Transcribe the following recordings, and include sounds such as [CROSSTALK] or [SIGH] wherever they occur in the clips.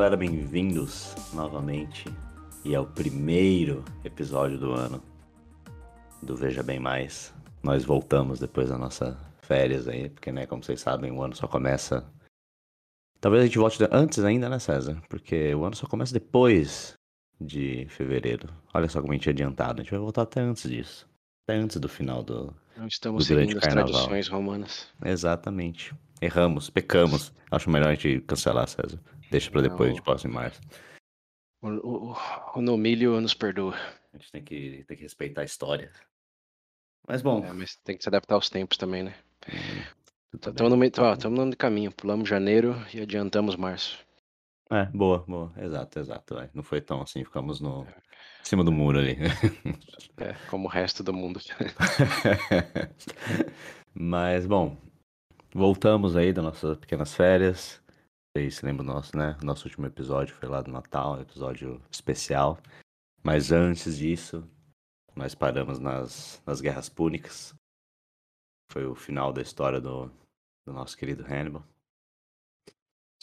galera, bem-vindos novamente. E é o primeiro episódio do ano do Veja Bem Mais. Nós voltamos depois da nossa férias aí, porque, né, como vocês sabem, o ano só começa. Talvez a gente volte antes ainda, né, César? Porque o ano só começa depois de fevereiro. Olha só como a gente é adiantado. A gente vai voltar até antes disso. Até antes do final do. Não estamos do seguindo as tradições romanas. Exatamente. Erramos, pecamos. Acho melhor a gente cancelar, César. Deixa pra depois, Não. a gente em março. O, o, o Nomílio nos perdoa. A gente tem que, tem que respeitar a história. Mas bom. É, mas tem que se adaptar aos tempos também, né? Estamos no meio, ó, no caminho. Pulamos janeiro e adiantamos março. É, boa, boa. Exato, exato. É. Não foi tão assim, ficamos no em cima do muro ali. É, como o resto do mundo. [LAUGHS] Mas, bom, voltamos aí das nossas pequenas férias. Vocês se lembram nosso, né? Nosso último episódio foi lá do Natal, um episódio especial. Mas antes disso, nós paramos nas, nas Guerras Púnicas. Foi o final da história do, do nosso querido Hannibal.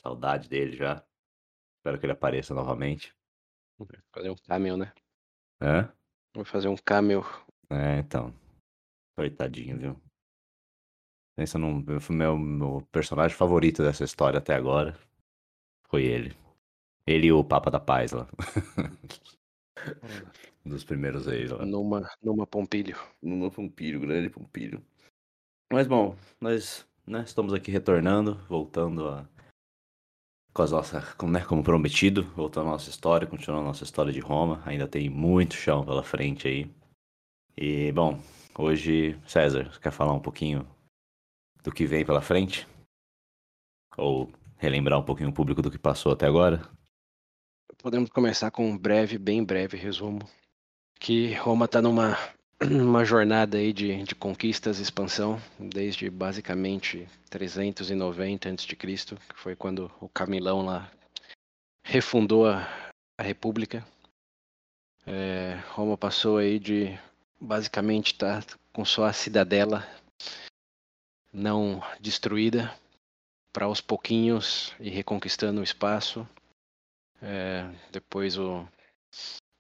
Saudade dele já. Espero que ele apareça novamente. Vou fazer um cameo, né? Hã? Vou fazer um cameo. É, então. Coitadinho, viu? Pensa num. Meu, meu personagem favorito dessa história até agora foi ele. Ele e o Papa da Paz lá. um [LAUGHS] dos primeiros reis lá. Numa, numa Pompilho. Numa Pompilho, grande Pompilho. Mas bom, nós né, estamos aqui retornando, voltando a com as nossas, como, né, como prometido, voltando à nossa história, continuando a nossa história de Roma. Ainda tem muito chão pela frente aí. E, bom, hoje, César, você quer falar um pouquinho do que vem pela frente? Ou relembrar um pouquinho o público do que passou até agora? Podemos começar com um breve, bem breve resumo. Que Roma está numa [CLEARS THROAT] uma jornada aí de, de conquistas e expansão, desde basicamente 390 a.C., que foi quando o Camilão lá refundou a, a República. É, Roma passou aí de basicamente estar tá com só a cidadela não destruída para aos pouquinhos ir reconquistando o espaço. É, depois o,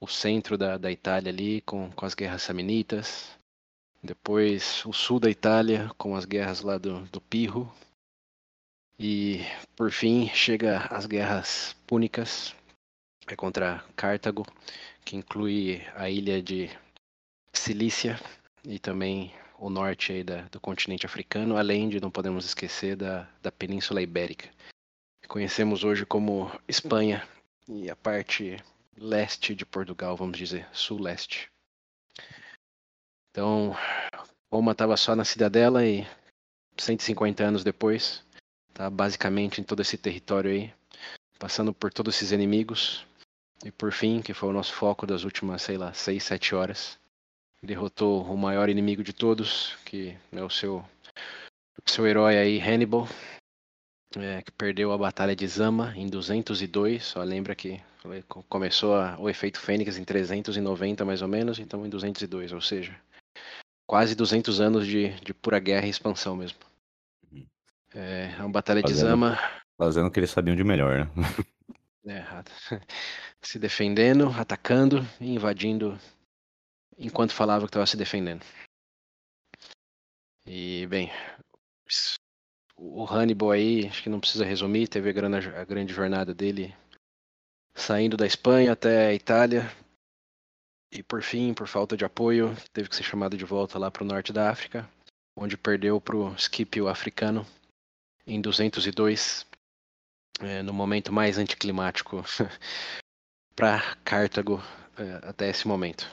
o centro da, da Itália ali com, com as guerras samnitas, depois o sul da Itália com as guerras lá do, do Pirro, e por fim chega as guerras púnicas é contra Cartago, que inclui a ilha de Cilícia e também o norte aí da, do continente africano, além de não podemos esquecer da, da Península Ibérica. Conhecemos hoje como Espanha e a parte leste de Portugal, vamos dizer, sul-leste. Então, Roma estava só na cidadela e 150 anos depois, tá basicamente em todo esse território aí, passando por todos esses inimigos. E por fim, que foi o nosso foco das últimas, sei lá, 6, 7 horas, derrotou o maior inimigo de todos, que é o seu, o seu herói aí, Hannibal, é, que perdeu a Batalha de Zama em 202. Só lembra que começou a, o efeito Fênix em 390 mais ou menos, então em 202, ou seja, quase 200 anos de, de pura guerra e expansão mesmo. Uhum. É, uma Batalha fazendo, de Zama. Fazendo o que eles sabiam de melhor, né? [LAUGHS] É, [LAUGHS] se defendendo, atacando e invadindo enquanto falava que estava se defendendo. E, bem, o Hannibal aí, acho que não precisa resumir, teve a grande, a grande jornada dele saindo da Espanha até a Itália. E por fim, por falta de apoio, teve que ser chamado de volta lá para o norte da África, onde perdeu para o Scipio africano em 202, é, no momento mais anticlimático [LAUGHS] para Cartago é, até esse momento.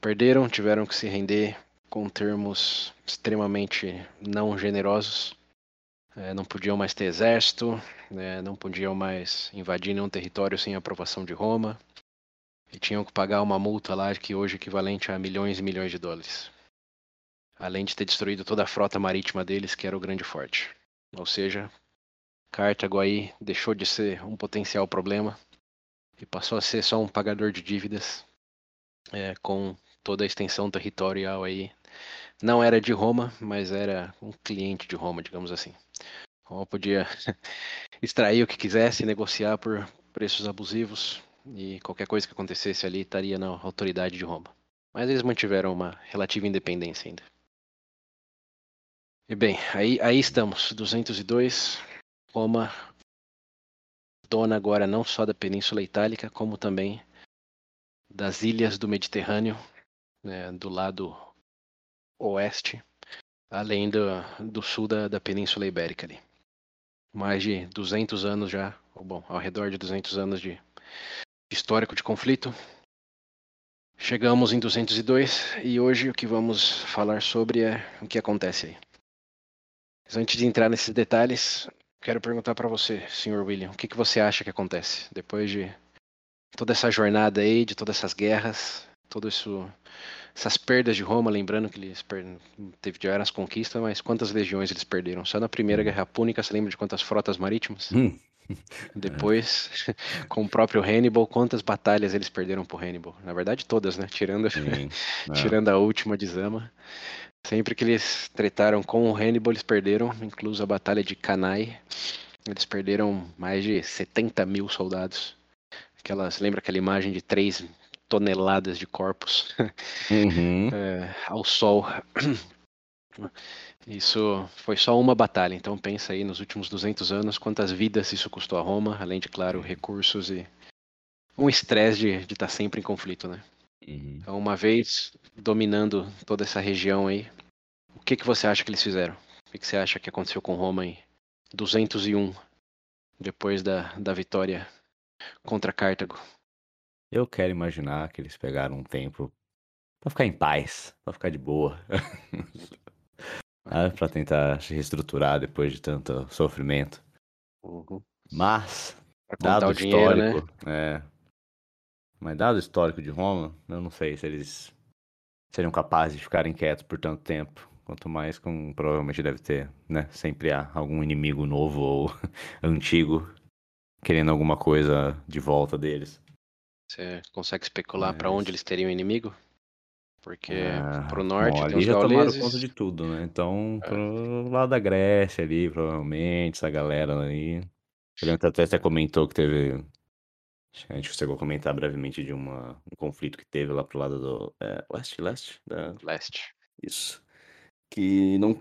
Perderam, tiveram que se render com termos extremamente não generosos é, não podiam mais ter exército, né, não podiam mais invadir nenhum território sem aprovação de Roma, e tinham que pagar uma multa lá que hoje é equivalente a milhões e milhões de dólares. Além de ter destruído toda a frota marítima deles, que era o Grande Forte. Ou seja, Cartago aí deixou de ser um potencial problema e passou a ser só um pagador de dívidas é, com toda a extensão territorial aí não era de Roma, mas era um cliente de Roma, digamos assim. Roma podia [LAUGHS] extrair o que quisesse, negociar por, preços abusivos e qualquer coisa que acontecesse ali estaria na autoridade de Roma. Mas eles mantiveram uma relativa independência ainda. E bem, aí, aí estamos, 202, Roma, dona agora não só da Península Itálica, como também das ilhas do Mediterrâneo, né, do lado oeste, além do, do sul da, da Península Ibérica ali. Mais de 200 anos já, ou bom, ao redor de 200 anos de histórico de conflito. Chegamos em 202 e hoje o que vamos falar sobre é o que acontece aí. Mas antes de entrar nesses detalhes, quero perguntar para você, Sr. William, o que, que você acha que acontece depois de toda essa jornada aí, de todas essas guerras, todo isso, essas perdas de Roma, lembrando que eles teve tiveram as conquistas, mas quantas legiões eles perderam? Só na primeira Guerra Púnica, você lembra de quantas frotas marítimas? Hum. [LAUGHS] Depois, [LAUGHS] com o próprio Hannibal, quantas batalhas eles perderam por Hannibal? Na verdade, todas, né? Tirando, [LAUGHS] tirando a última de Zama. Sempre que eles tretaram com o Hannibal, eles perderam, incluso a batalha de Cannae. Eles perderam mais de 70 mil soldados. Aquelas, lembra aquela imagem de 3 toneladas de corpos uhum. [LAUGHS] é, ao sol? [CLEARS THROAT] Isso foi só uma batalha, então pensa aí nos últimos 200 anos quantas vidas isso custou a Roma, além de, claro, recursos e um estresse de estar tá sempre em conflito, né? Uhum. Então, uma vez dominando toda essa região aí, o que, que você acha que eles fizeram? O que, que você acha que aconteceu com Roma em 201, depois da, da vitória contra Cartago? Eu quero imaginar que eles pegaram um tempo para ficar em paz, para ficar de boa. [LAUGHS] ah, para tentar se reestruturar depois de tanto sofrimento. Uhum. Mas, dado o histórico, né? é, mas dado o histórico de Roma, eu não sei se eles seriam capazes de ficarem quietos por tanto tempo. Quanto mais com provavelmente deve ter, né? Sempre há algum inimigo novo ou [LAUGHS] antigo querendo alguma coisa de volta deles. Você consegue especular Mas... para onde eles teriam inimigo? Porque ah, pro norte bom, ali já gauleses... tomaram conta de tudo, né? Então, é. pro lado da Grécia ali, provavelmente, essa galera ali. Lembro até você comentou que teve. A gente chegou a comentar brevemente de uma, um conflito que teve lá pro lado do. É, leste, leste? Da... Leste. Isso. Que não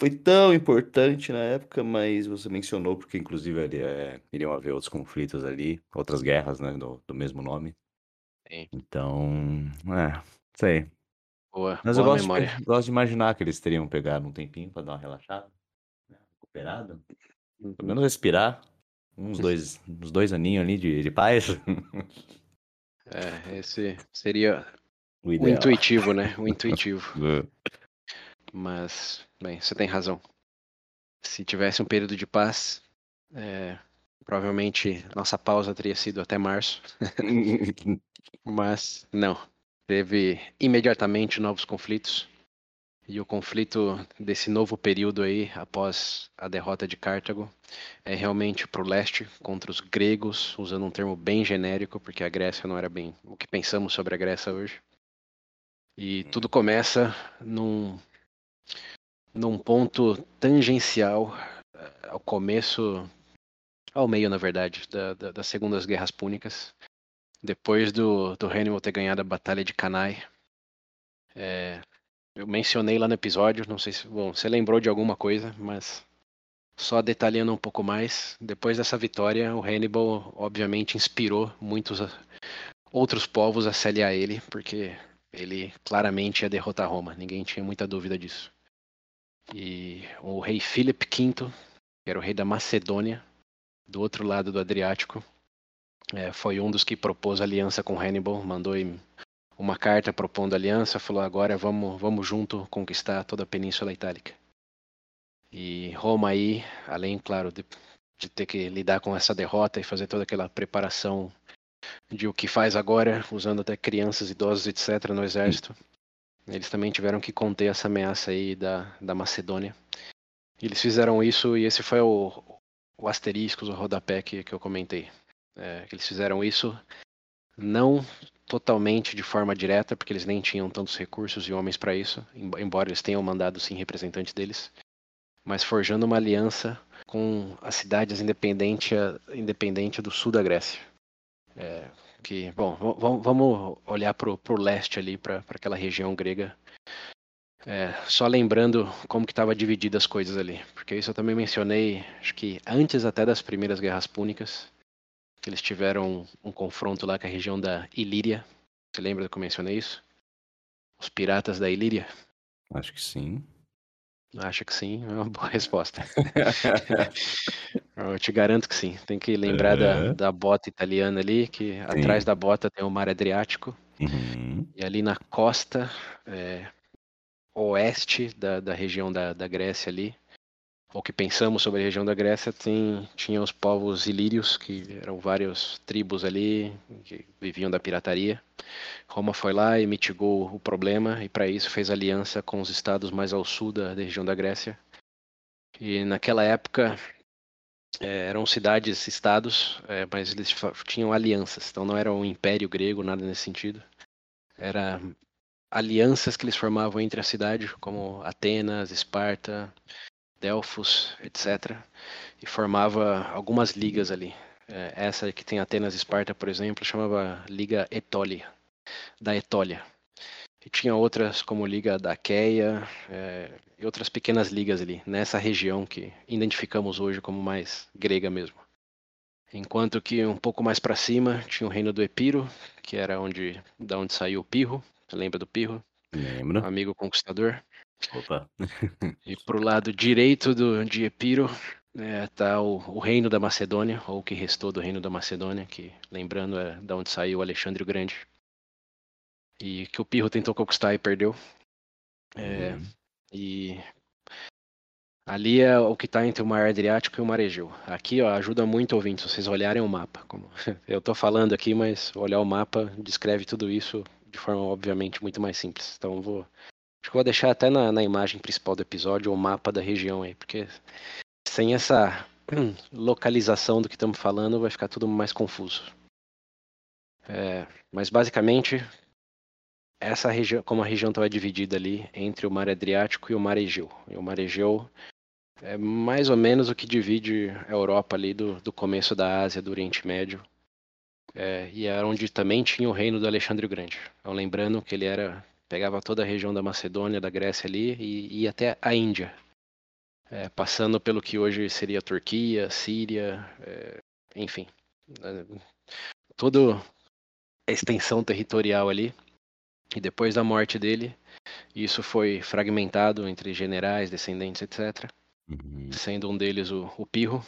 foi tão importante na época, mas você mencionou, porque inclusive ali, é, iriam haver outros conflitos ali, outras guerras, né, do, do mesmo nome. Sim. Então, é, Sei. Boa, Mas eu gosto de, gosto de imaginar que eles teriam pegado um tempinho pra dar uma relaxada, né? Recuperado. Pelo uhum. menos respirar. Uns dois, uns dois aninhos ali de, de paz. É, esse seria [LAUGHS] o, o intuitivo, né? O intuitivo. [LAUGHS] Mas, bem, você tem razão. Se tivesse um período de paz, é, provavelmente nossa pausa teria sido até março. [LAUGHS] Mas não, teve imediatamente novos conflitos. E o conflito desse novo período aí, após a derrota de Cartago, é realmente para o leste, contra os gregos, usando um termo bem genérico, porque a Grécia não era bem o que pensamos sobre a Grécia hoje. E tudo começa num, num ponto tangencial eh, ao começo, ao meio, na verdade, da, da, das segundas guerras púnicas, depois do, do Hannibal ter ganhado a Batalha de Cannae. É, eu mencionei lá no episódio, não sei se bom, você lembrou de alguma coisa, mas só detalhando um pouco mais, depois dessa vitória, o Hannibal obviamente inspirou muitos outros povos a se aliar a ele, porque ele claramente ia derrotar Roma, ninguém tinha muita dúvida disso. E o rei Philip V, que era o rei da Macedônia, do outro lado do Adriático, é, foi um dos que propôs aliança com Hannibal, mandou uma carta propondo aliança, falou agora vamos, vamos junto conquistar toda a Península Itálica. E Roma aí, além, claro, de, de ter que lidar com essa derrota e fazer toda aquela preparação de o que faz agora, usando até crianças, idosos, etc., no exército, eles também tiveram que conter essa ameaça aí da, da Macedônia. Eles fizeram isso e esse foi o, o asterisco, o rodapé que, que eu comentei. É, eles fizeram isso não totalmente de forma direta, porque eles nem tinham tantos recursos e homens para isso, embora eles tenham mandado sim representantes deles, mas forjando uma aliança com as cidades independentes independente do sul da Grécia. É, que, bom, vamos olhar para o leste ali, para aquela região grega. É, só lembrando como que estava dividida as coisas ali, porque isso eu também mencionei, acho que antes até das primeiras guerras púnicas, que eles tiveram um, um confronto lá com a região da Ilíria. Você lembra que eu mencionei isso? Os piratas da Ilíria? Acho que sim. Acho que sim, é uma boa resposta. [LAUGHS] Eu te garanto que sim. Tem que lembrar da, da bota italiana ali, que sim. atrás da bota tem o mar Adriático. Uhum. E ali na costa é, oeste da, da região da, da Grécia ali, o que pensamos sobre a região da Grécia, tem, tinha os povos ilírios, que eram várias tribos ali, que viviam da pirataria. Roma foi lá e mitigou o problema, e para isso fez aliança com os estados mais ao sul da, da região da Grécia. E naquela época é, eram cidades, estados, é, mas eles tinham alianças, então não era um império grego, nada nesse sentido. Era alianças que eles formavam entre a cidade, como Atenas, Esparta, Delfos, etc. E formava algumas ligas ali. É, essa que tem Atenas e Esparta, por exemplo, chamava Liga Etólia, da Etólia. E tinha outras como Liga da Queia é, e outras pequenas ligas ali, nessa região que identificamos hoje como mais grega mesmo. Enquanto que um pouco mais para cima tinha o reino do Epiro, que era onde da onde saiu o Pirro. Você lembra do Pirro? Lembro. amigo conquistador. Opa. [LAUGHS] e pro lado direito do, de Epiro está é, o, o, reino da Macedônia, ou o que restou do reino da Macedônia, que lembrando é da onde saiu Alexandre o Grande. E que o Pirro tentou conquistar e perdeu. É, uhum. E ali é o que está entre o Mar Adriático e o Mar Egeu. Aqui ó, ajuda muito ouvinte, se vocês olharem o mapa. Como [LAUGHS] eu estou falando aqui, mas olhar o mapa descreve tudo isso de forma obviamente muito mais simples. Então vou Acho que vou deixar até na, na imagem principal do episódio o mapa da região aí, porque sem essa [CLEARS THROAT] localização do que estamos falando vai ficar tudo mais confuso. É, mas basicamente, essa região, como a região estava dividida ali entre o Mar Adriático e o Mar Egeu. E o Mar Egeu é mais ou menos o que divide a Europa ali do, do começo da Ásia, do Oriente Médio. É, e era onde também tinha o reino do Alexandre o Grande. Então, lembrando que ele era pegava toda a região da Macedônia, da Grécia ali e ia até a Índia, é, passando pelo que hoje seria Turquia, Síria, é, enfim, é, toda a extensão territorial ali. E depois da morte dele, isso foi fragmentado entre generais, descendentes, etc. Uhum. Sendo um deles o, o Pirro.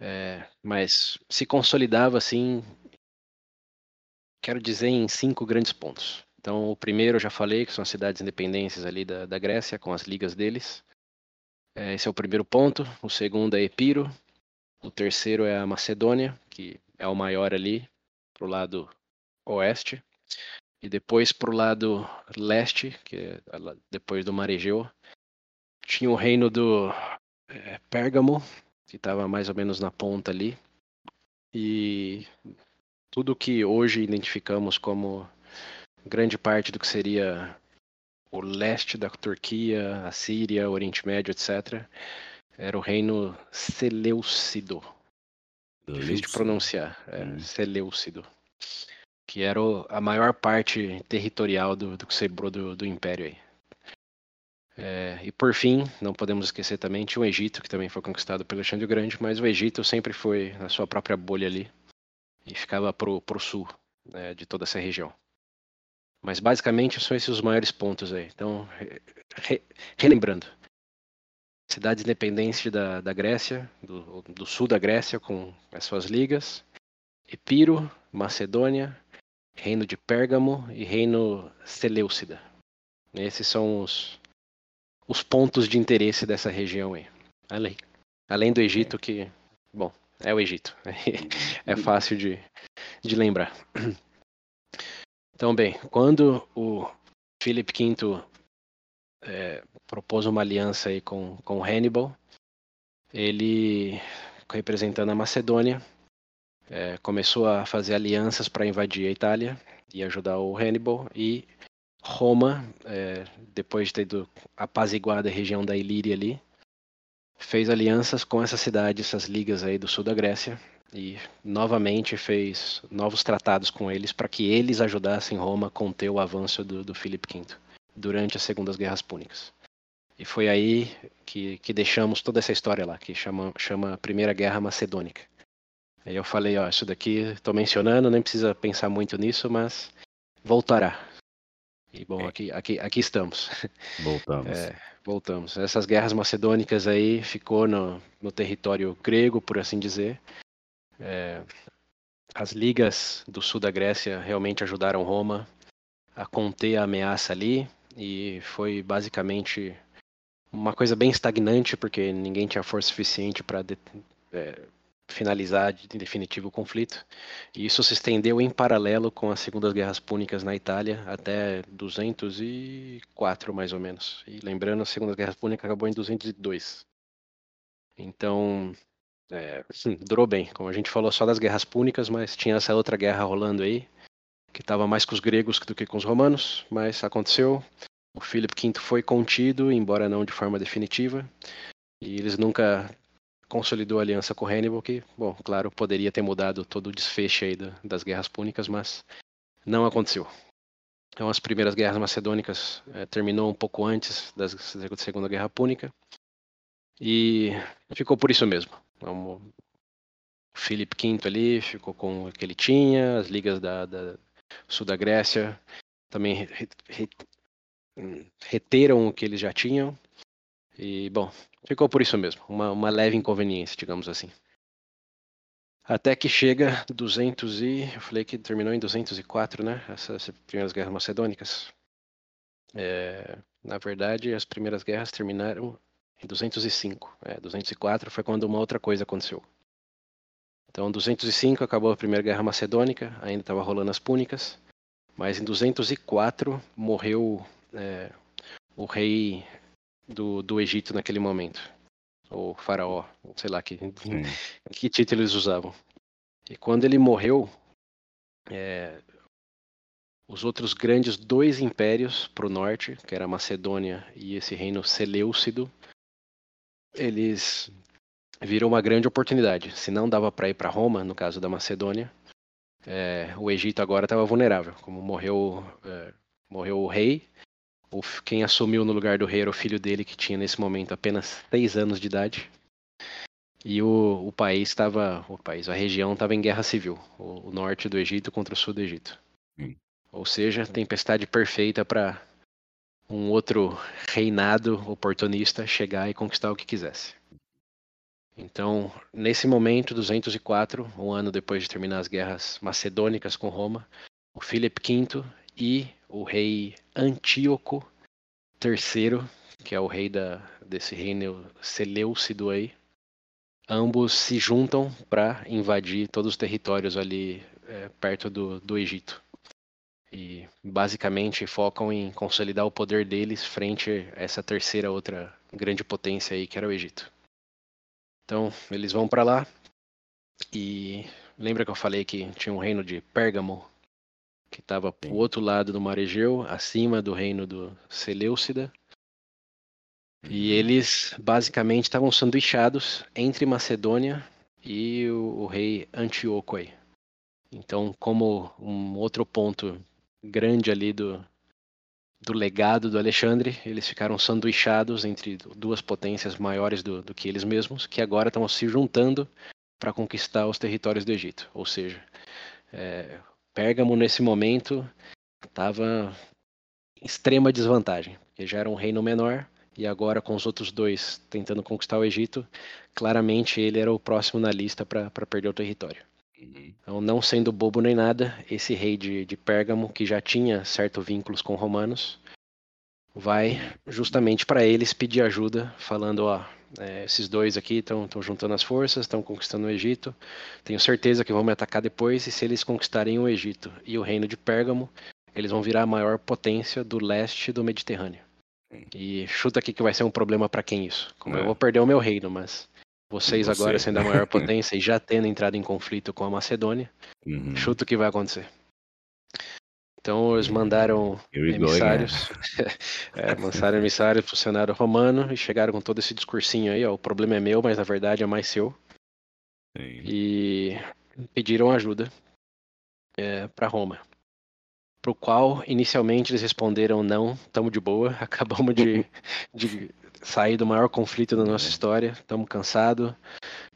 É, mas se consolidava assim, quero dizer, em cinco grandes pontos. Então, o primeiro eu já falei, que são as cidades independentes ali da, da Grécia, com as ligas deles. É, esse é o primeiro ponto. O segundo é Epiro. O terceiro é a Macedônia, que é o maior ali, para o lado oeste. E depois para o lado leste, que é depois do Mar Egeu, tinha o reino do é, Pérgamo, que estava mais ou menos na ponta ali. E tudo que hoje identificamos como grande parte do que seria o leste da Turquia, a Síria, o Oriente Médio, etc., era o reino Seleucido. Difícil de pronunciar. É, hum. Seleucido. Que era o, a maior parte territorial do, do que sobrou do, do Império aí. É, e por fim, não podemos esquecer também, tinha o Egito, que também foi conquistado pelo Alexandre o Grande, mas o Egito sempre foi na sua própria bolha ali e ficava pro, sul né, de toda essa região. Mas basicamente são esses os maiores pontos aí. Então, re, relembrando. Cidades independentes da, da Grécia, do, do sul da Grécia, com as suas ligas. Epiro, Macedônia, Reino de Pérgamo e Reino Seleucida. Esses são os, os pontos de interesse dessa região aí. Além, além do Egito, que, bom, é o Egito. [LAUGHS] É fácil de, de lembrar. [CLEARS THROAT] Então, bem, quando o Philip V é, propôs uma aliança aí com, com Hannibal, ele, representando a Macedônia, é, começou a fazer alianças para invadir a Itália e ajudar o Hannibal, e Roma, é, depois de ter apaziguado a região da Ilíria ali, fez alianças com essas cidades, essas ligas aí do sul da Grécia, e novamente fez novos tratados com eles para que eles ajudassem Roma a conter o avanço do, do Filipe V durante as Segundas Guerras Púnicas. E foi aí que, que deixamos toda essa história lá, que chama, chama Primeira Guerra Macedônica. Aí eu falei, ó, isso daqui estou mencionando, nem precisa pensar muito nisso, mas voltará. E bom, aqui, aqui, aqui estamos. [LAUGHS] Voltamos. É, voltamos. Essas guerras macedônicas aí ficou no, no território grego, por assim dizer. É, as ligas do sul da Grécia realmente ajudaram Roma a conter a ameaça ali e foi basicamente uma coisa bem estagnante porque ninguém tinha força suficiente para é, finalizar em definitivo o conflito. E isso se estendeu em paralelo com as Segundas Guerras Púnicas na Itália até 204 mais ou menos. E lembrando, a Segunda Guerra Púnica acabou em 202. Então, é, sim, [LAUGHS] durou bem. Como a gente falou só das guerras púnicas, mas tinha essa outra guerra rolando aí, que estava mais com os gregos do que com os romanos, mas aconteceu. O Filipe V foi contido, embora não de forma definitiva, e eles nunca consolidou a aliança com Hannibal, que, bom, claro, poderia ter mudado todo o desfecho aí das guerras púnicas, mas não aconteceu. Então, as primeiras guerras macedônicas é, terminou um pouco antes da Segunda Guerra Púnica e ficou por isso mesmo. Então, o Filipe V ali ficou com o que ele tinha, as ligas da, da sul da Grécia também re, re, reteram o que eles já tinham. E, bom, ficou por isso mesmo, uma, uma leve inconveniência, digamos assim. Até que chega 200 e... Eu falei que terminou em 204, né? Essas primeiras guerras macedônicas. É, na verdade, as primeiras guerras terminaram em 205. É, 204 foi quando uma outra coisa aconteceu. Então, 205 acabou a Primeira Guerra Macedônica, ainda estava rolando as Púnicas, mas em 204 morreu é, o rei do, do Egito naquele momento, o faraó, sei lá que, [LAUGHS] que título eles usavam. E quando ele morreu, é, os outros grandes dois impérios para o norte, que era a Macedônia e esse reino Seleucido, eles viram uma grande oportunidade. Se não dava para ir para Roma, no caso da Macedônia, é, o Egito agora estava vulnerável. Como morreu, é, morreu o rei, o, quem assumiu no lugar do rei era o filho dele, que tinha nesse momento apenas seis anos de idade. E o, o país estava, o país, a região estava em guerra civil, o, o, norte do Egito contra o sul do Egito. Hum. Ou seja, tempestade perfeita para um outro reinado oportunista chegar e conquistar o que quisesse. Então, nesse momento, 204, um ano depois de terminar as guerras macedônicas com Roma, o Filipe V e o rei Antíoco III, que é o rei da, desse reino Seleucido aí, ambos se juntam para invadir todos os territórios ali é, perto do, do Egito. E basicamente focam em consolidar o poder deles frente a essa terceira outra grande potência aí que era o Egito. Então eles vão para lá. E lembra que eu falei que tinha um reino de Pérgamo que estava pro outro lado do Mar Egeu, acima do reino do Seleucida. E uhum. eles basicamente estavam sanduichados entre Macedônia e o, o rei Antíoco aí. Então, como um outro ponto grande ali do, do legado do Alexandre. Eles ficaram sanduichados entre duas potências maiores do, do que eles mesmos, que agora estão se juntando para conquistar os territórios do Egito. Ou seja, é, Pérgamo nesse momento estava em extrema desvantagem, porque já era um reino menor e agora com os outros dois tentando conquistar o Egito, claramente ele era o próximo na lista para perder o território. Uhum. Então, não sendo bobo nem nada, esse rei de, de Pérgamo, que já tinha certo vínculos com romanos, vai justamente para eles pedir ajuda, falando: ó, é, esses dois aqui estão juntando as forças, estão conquistando o Egito. Tenho certeza que vão me atacar depois, e se eles conquistarem o Egito e o reino de Pérgamo, eles vão virar a maior potência do leste do Mediterrâneo. E chuta aqui que vai ser um problema para quem isso. Como é. eu vou perder o meu reino, mas vocês Você. agora sendo a maior [LAUGHS] potência e já tendo entrado em conflito com a Macedônia, uhum. chuta o que vai acontecer. Então eles mandaram emissários, [LAUGHS] é, mandaram emissários pro Senado romano e chegaram com todo esse discursinho aí, ó, o problema é meu, mas na verdade é mais seu. Sim. E pediram ajuda é, para Roma. Pro qual inicialmente eles responderam não, estamos de boa, [LAUGHS] acabamos de, de sair do maior conflito da nossa é. história, estamos cansados.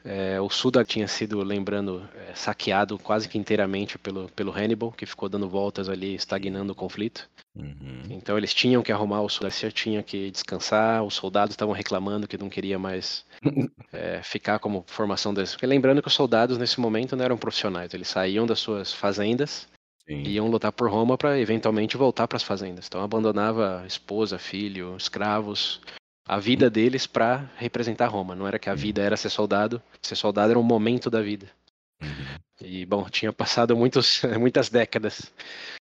É, o sul tinha sido, lembrando, é, saqueado quase que inteiramente pelo, pelo Hannibal, que ficou dando voltas ali, estagnando o conflito. Uhum. Então eles tinham que arrumar o da tinha que descansar, os soldados estavam reclamando que não queria mais [LAUGHS] é, ficar como formação deles. Porque lembrando que os soldados nesse momento não eram profissionais, eles saíam das suas fazendas Sim. e iam lutar por Roma para eventualmente voltar para as fazendas. Então abandonava esposa, filho, escravos, a vida deles para representar Roma. Não era que a uhum. vida era ser soldado, ser soldado era um momento da vida. Uhum. E bom, tinha passado muitos, [LAUGHS] muitas décadas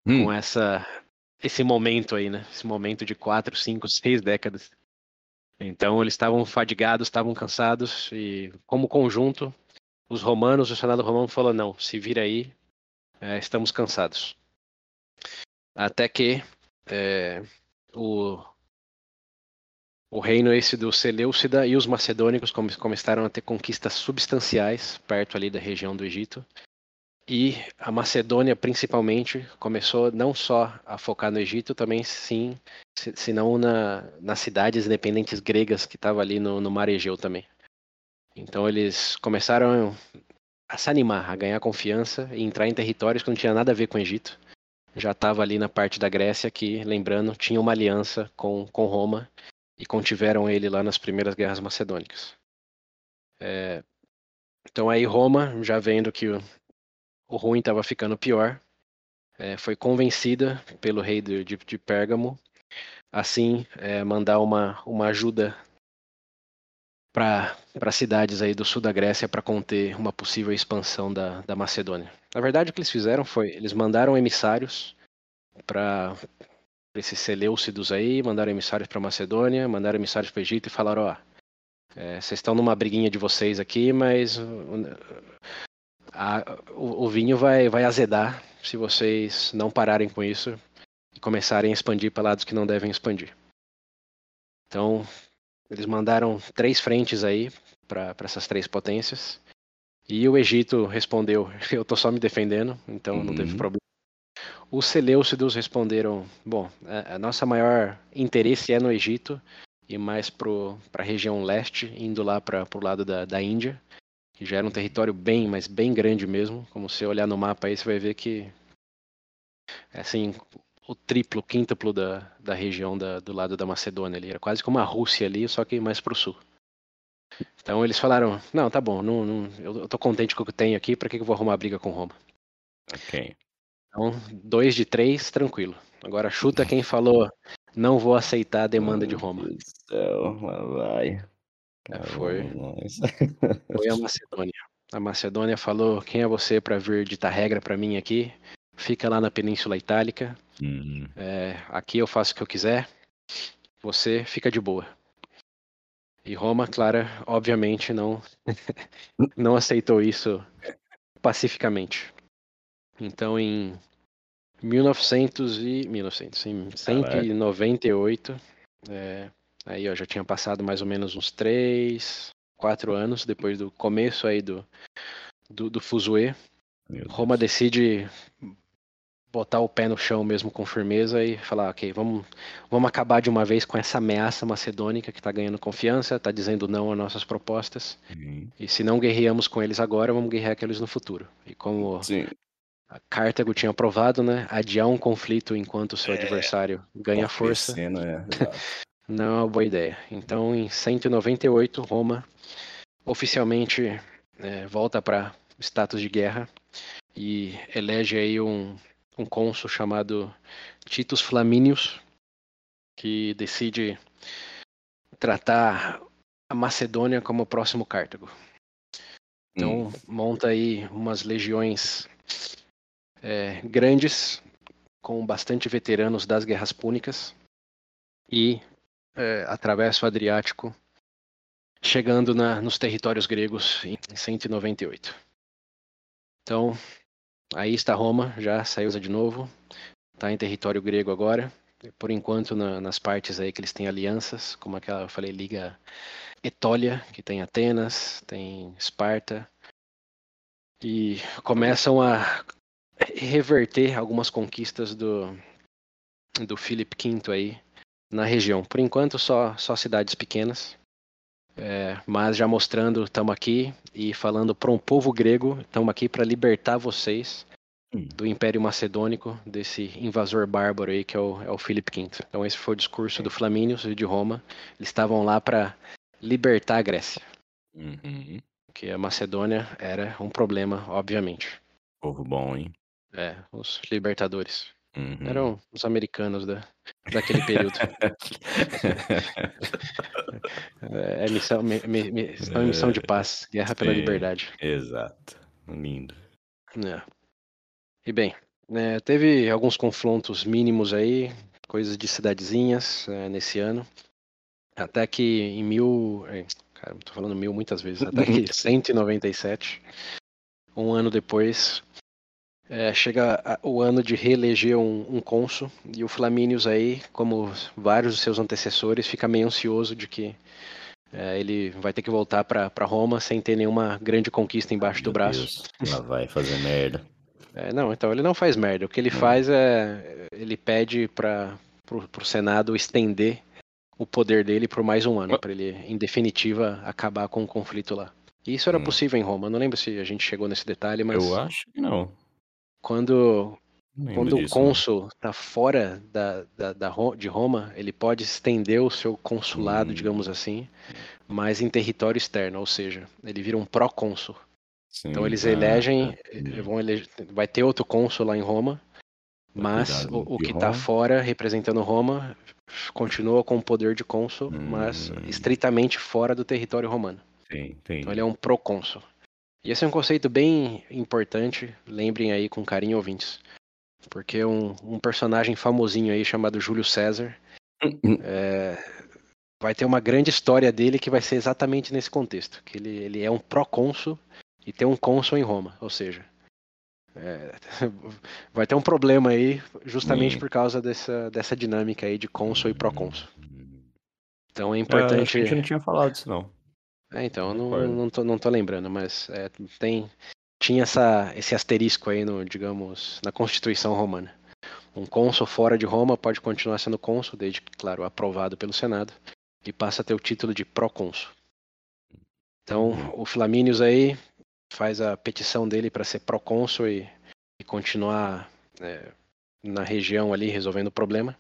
hum. com essa esse momento aí, né? Esse momento de quatro, cinco, seis décadas. Então eles estavam fadigados, estavam cansados e como conjunto, os romanos, o Senado romano falou não, se vira aí, é, estamos cansados. Até que é, o o reino esse do Seleucida e os macedônicos começaram a ter conquistas substanciais perto ali da região do Egito. E a Macedônia, principalmente, começou não só a focar no Egito, também sim, se não na, nas cidades independentes gregas que estavam ali no, no mar Egeu também. Então eles começaram a se animar, a ganhar confiança e entrar em territórios que não tinha nada a ver com o Egito. Já estava ali na parte da Grécia que, lembrando, tinha uma aliança com, com Roma e contiveram ele lá nas primeiras guerras macedônicas. É, então aí Roma, já vendo que o, o ruim estava ficando pior, é, foi convencida pelo rei de, de, de Pérgamo, assim é, mandar uma, uma ajuda para cidades aí do sul da Grécia para conter uma possível expansão da, da Macedônia. Na verdade, o que eles fizeram foi, eles mandaram emissários para esses Seleucidos aí, mandaram emissários para Macedônia, mandaram emissários para Egito e falaram, ó, é, vocês estão numa briguinha de vocês aqui, mas a, o, o, vinho vai, vai azedar se vocês não pararem com isso e começarem a expandir para lados que não devem expandir. Então, eles mandaram três frentes aí para essas três potências. E o Egito respondeu: [LAUGHS] Eu tô só me defendendo, então uhum. não teve uhum. problema. Os Seleucidos responderam: bom, a, a nossa maior interesse é no Egito e mais para a região leste, indo lá para o lado da, da Índia, que já era um território bem, mas bem grande mesmo. Como você olhar no mapa aí, você vai ver que é assim o triplo, quíntuplo da, da região da, do lado da Macedônia ali. Era quase como a Rússia ali, só que mais para o sul. Então eles falaram: não, tá bom, não, não, eu, eu tô contente com o que eu tenho aqui, para que eu vou arrumar briga com Roma? Ok. Então, dois de três, tranquilo. Agora chuta quem falou não vou aceitar a demanda de Roma. Meu Deus do céu, lá vai. É, foi, [LAUGHS] foi a Macedônia. A Macedônia falou: quem é você para vir ditar regra para mim aqui? Fica lá na Península Itálica. Uhum. É, aqui eu faço o que eu quiser. Você fica de boa. E Roma, Clara, obviamente não [LAUGHS] não aceitou isso pacificamente. Então, em 1900 e 1900, em 198, é, aí ó, já tinha passado mais ou menos uns 3, 4 anos depois do começo aí do, do, do Fuzue. Roma decide botar o pé no chão mesmo com firmeza e falar, ok, vamos, vamos acabar de uma vez com essa ameaça macedônica que está ganhando confiança, está dizendo não às nossas propostas. Uhum. E se não guerreamos com eles agora, vamos guerrear com eles no futuro. E como Sim a Cartago tinha aprovado, né? Adiar um conflito enquanto o seu é, adversário ganha força. É, [LAUGHS] não é uma boa ideia. Então, em 198, Roma oficialmente é, volta para status de guerra e elege aí um, um cônsul chamado Titus Flaminius, que decide tratar a Macedônia como o próximo Cartago. Então, hum. monta aí umas legiões é, grandes, com bastante veteranos das guerras púnicas, e é, atravessa o Adriático, chegando na, nos territórios gregos em 198. Então, aí está Roma, já saiu de novo, tá em território grego agora. Por enquanto, na, nas partes aí que eles têm alianças, como aquela eu falei, Liga Etólia, que tem Atenas, tem Esparta, e começam a reverter algumas conquistas do, do Philip V aí na região. Por enquanto, só, só cidades pequenas. É, mas já mostrando, estamos aqui e falando para um povo grego, estamos aqui para libertar vocês hum. do Império Macedônico, desse invasor bárbaro aí que é o, é o Filipe V. Então esse foi o discurso do Flamínios e de Roma. Eles estavam lá para libertar a Grécia. Uhum. Que a Macedônia era um problema, obviamente. Povo bom, hein? É, os libertadores. Uhum. Eram os americanos da, daquele período. [LAUGHS] é, é missão, mi, mi, estão em missão de paz, guerra pela Sim, liberdade. Exato. Lindo. É. E bem, né, teve alguns confrontos mínimos aí, coisas de cidadezinhas é, nesse ano. Até que em mil. É, cara, tô falando mil muitas vezes. Até que [LAUGHS] 197, um ano depois, é, chega o ano de reeleger um, um cônsul e o Flamínios aí, como vários dos seus antecessores, fica meio ansioso de que é, ele vai ter que voltar para Roma sem ter nenhuma grande conquista embaixo Meu do braço. Deus, ela vai fazer merda. [LAUGHS] É, não, então ele não faz merda. O que ele faz é ele pede para o Senado estender o poder dele por mais um ano, para ele, em definitiva, acabar com o conflito lá. E isso era hum. possível em Roma. Não lembro se a gente chegou nesse detalhe, mas. Eu acho que não. Quando, quando disso, o cônsul está fora da, da, da, de Roma, ele pode estender o seu consulado, hum. digamos assim, mas em território externo, ou seja, ele vira um pró-cônsul. Então eles ah, elegem, tá, vão eleger, vai ter outro cônsul lá em Roma, mas o, o, que está fora, representando Roma, continua com o poder de cônsul, hum. mas estritamente fora do território romano. Sim, então ele é um procônsul. E esse é um conceito bem importante, lembrem aí com carinho ouvintes. Porque um, um personagem famosinho aí chamado Júlio César é, vai ter uma grande história dele que vai ser exatamente nesse contexto. Que ele, ele é um procônsul e tem um cônsul em Roma, ou seja, é, [LAUGHS] vai ter um problema aí justamente por causa dessa, dessa dinâmica aí de cônsul e procônsul. Então é importante. É, a gente não tinha falado disso não. É, então, eu não, não, tô, não tô lembrando, mas é, tem, tinha essa, esse asterisco aí no, digamos, na Constituição Romana. Um cônsul fora de Roma pode continuar sendo cônsul, desde que, claro, aprovado pelo Senado, e passa a ter o título de procônsul. Então, o Flamínios aí faz a petição dele para ser procônsul e, e continuar é, na região ali resolvendo o problema.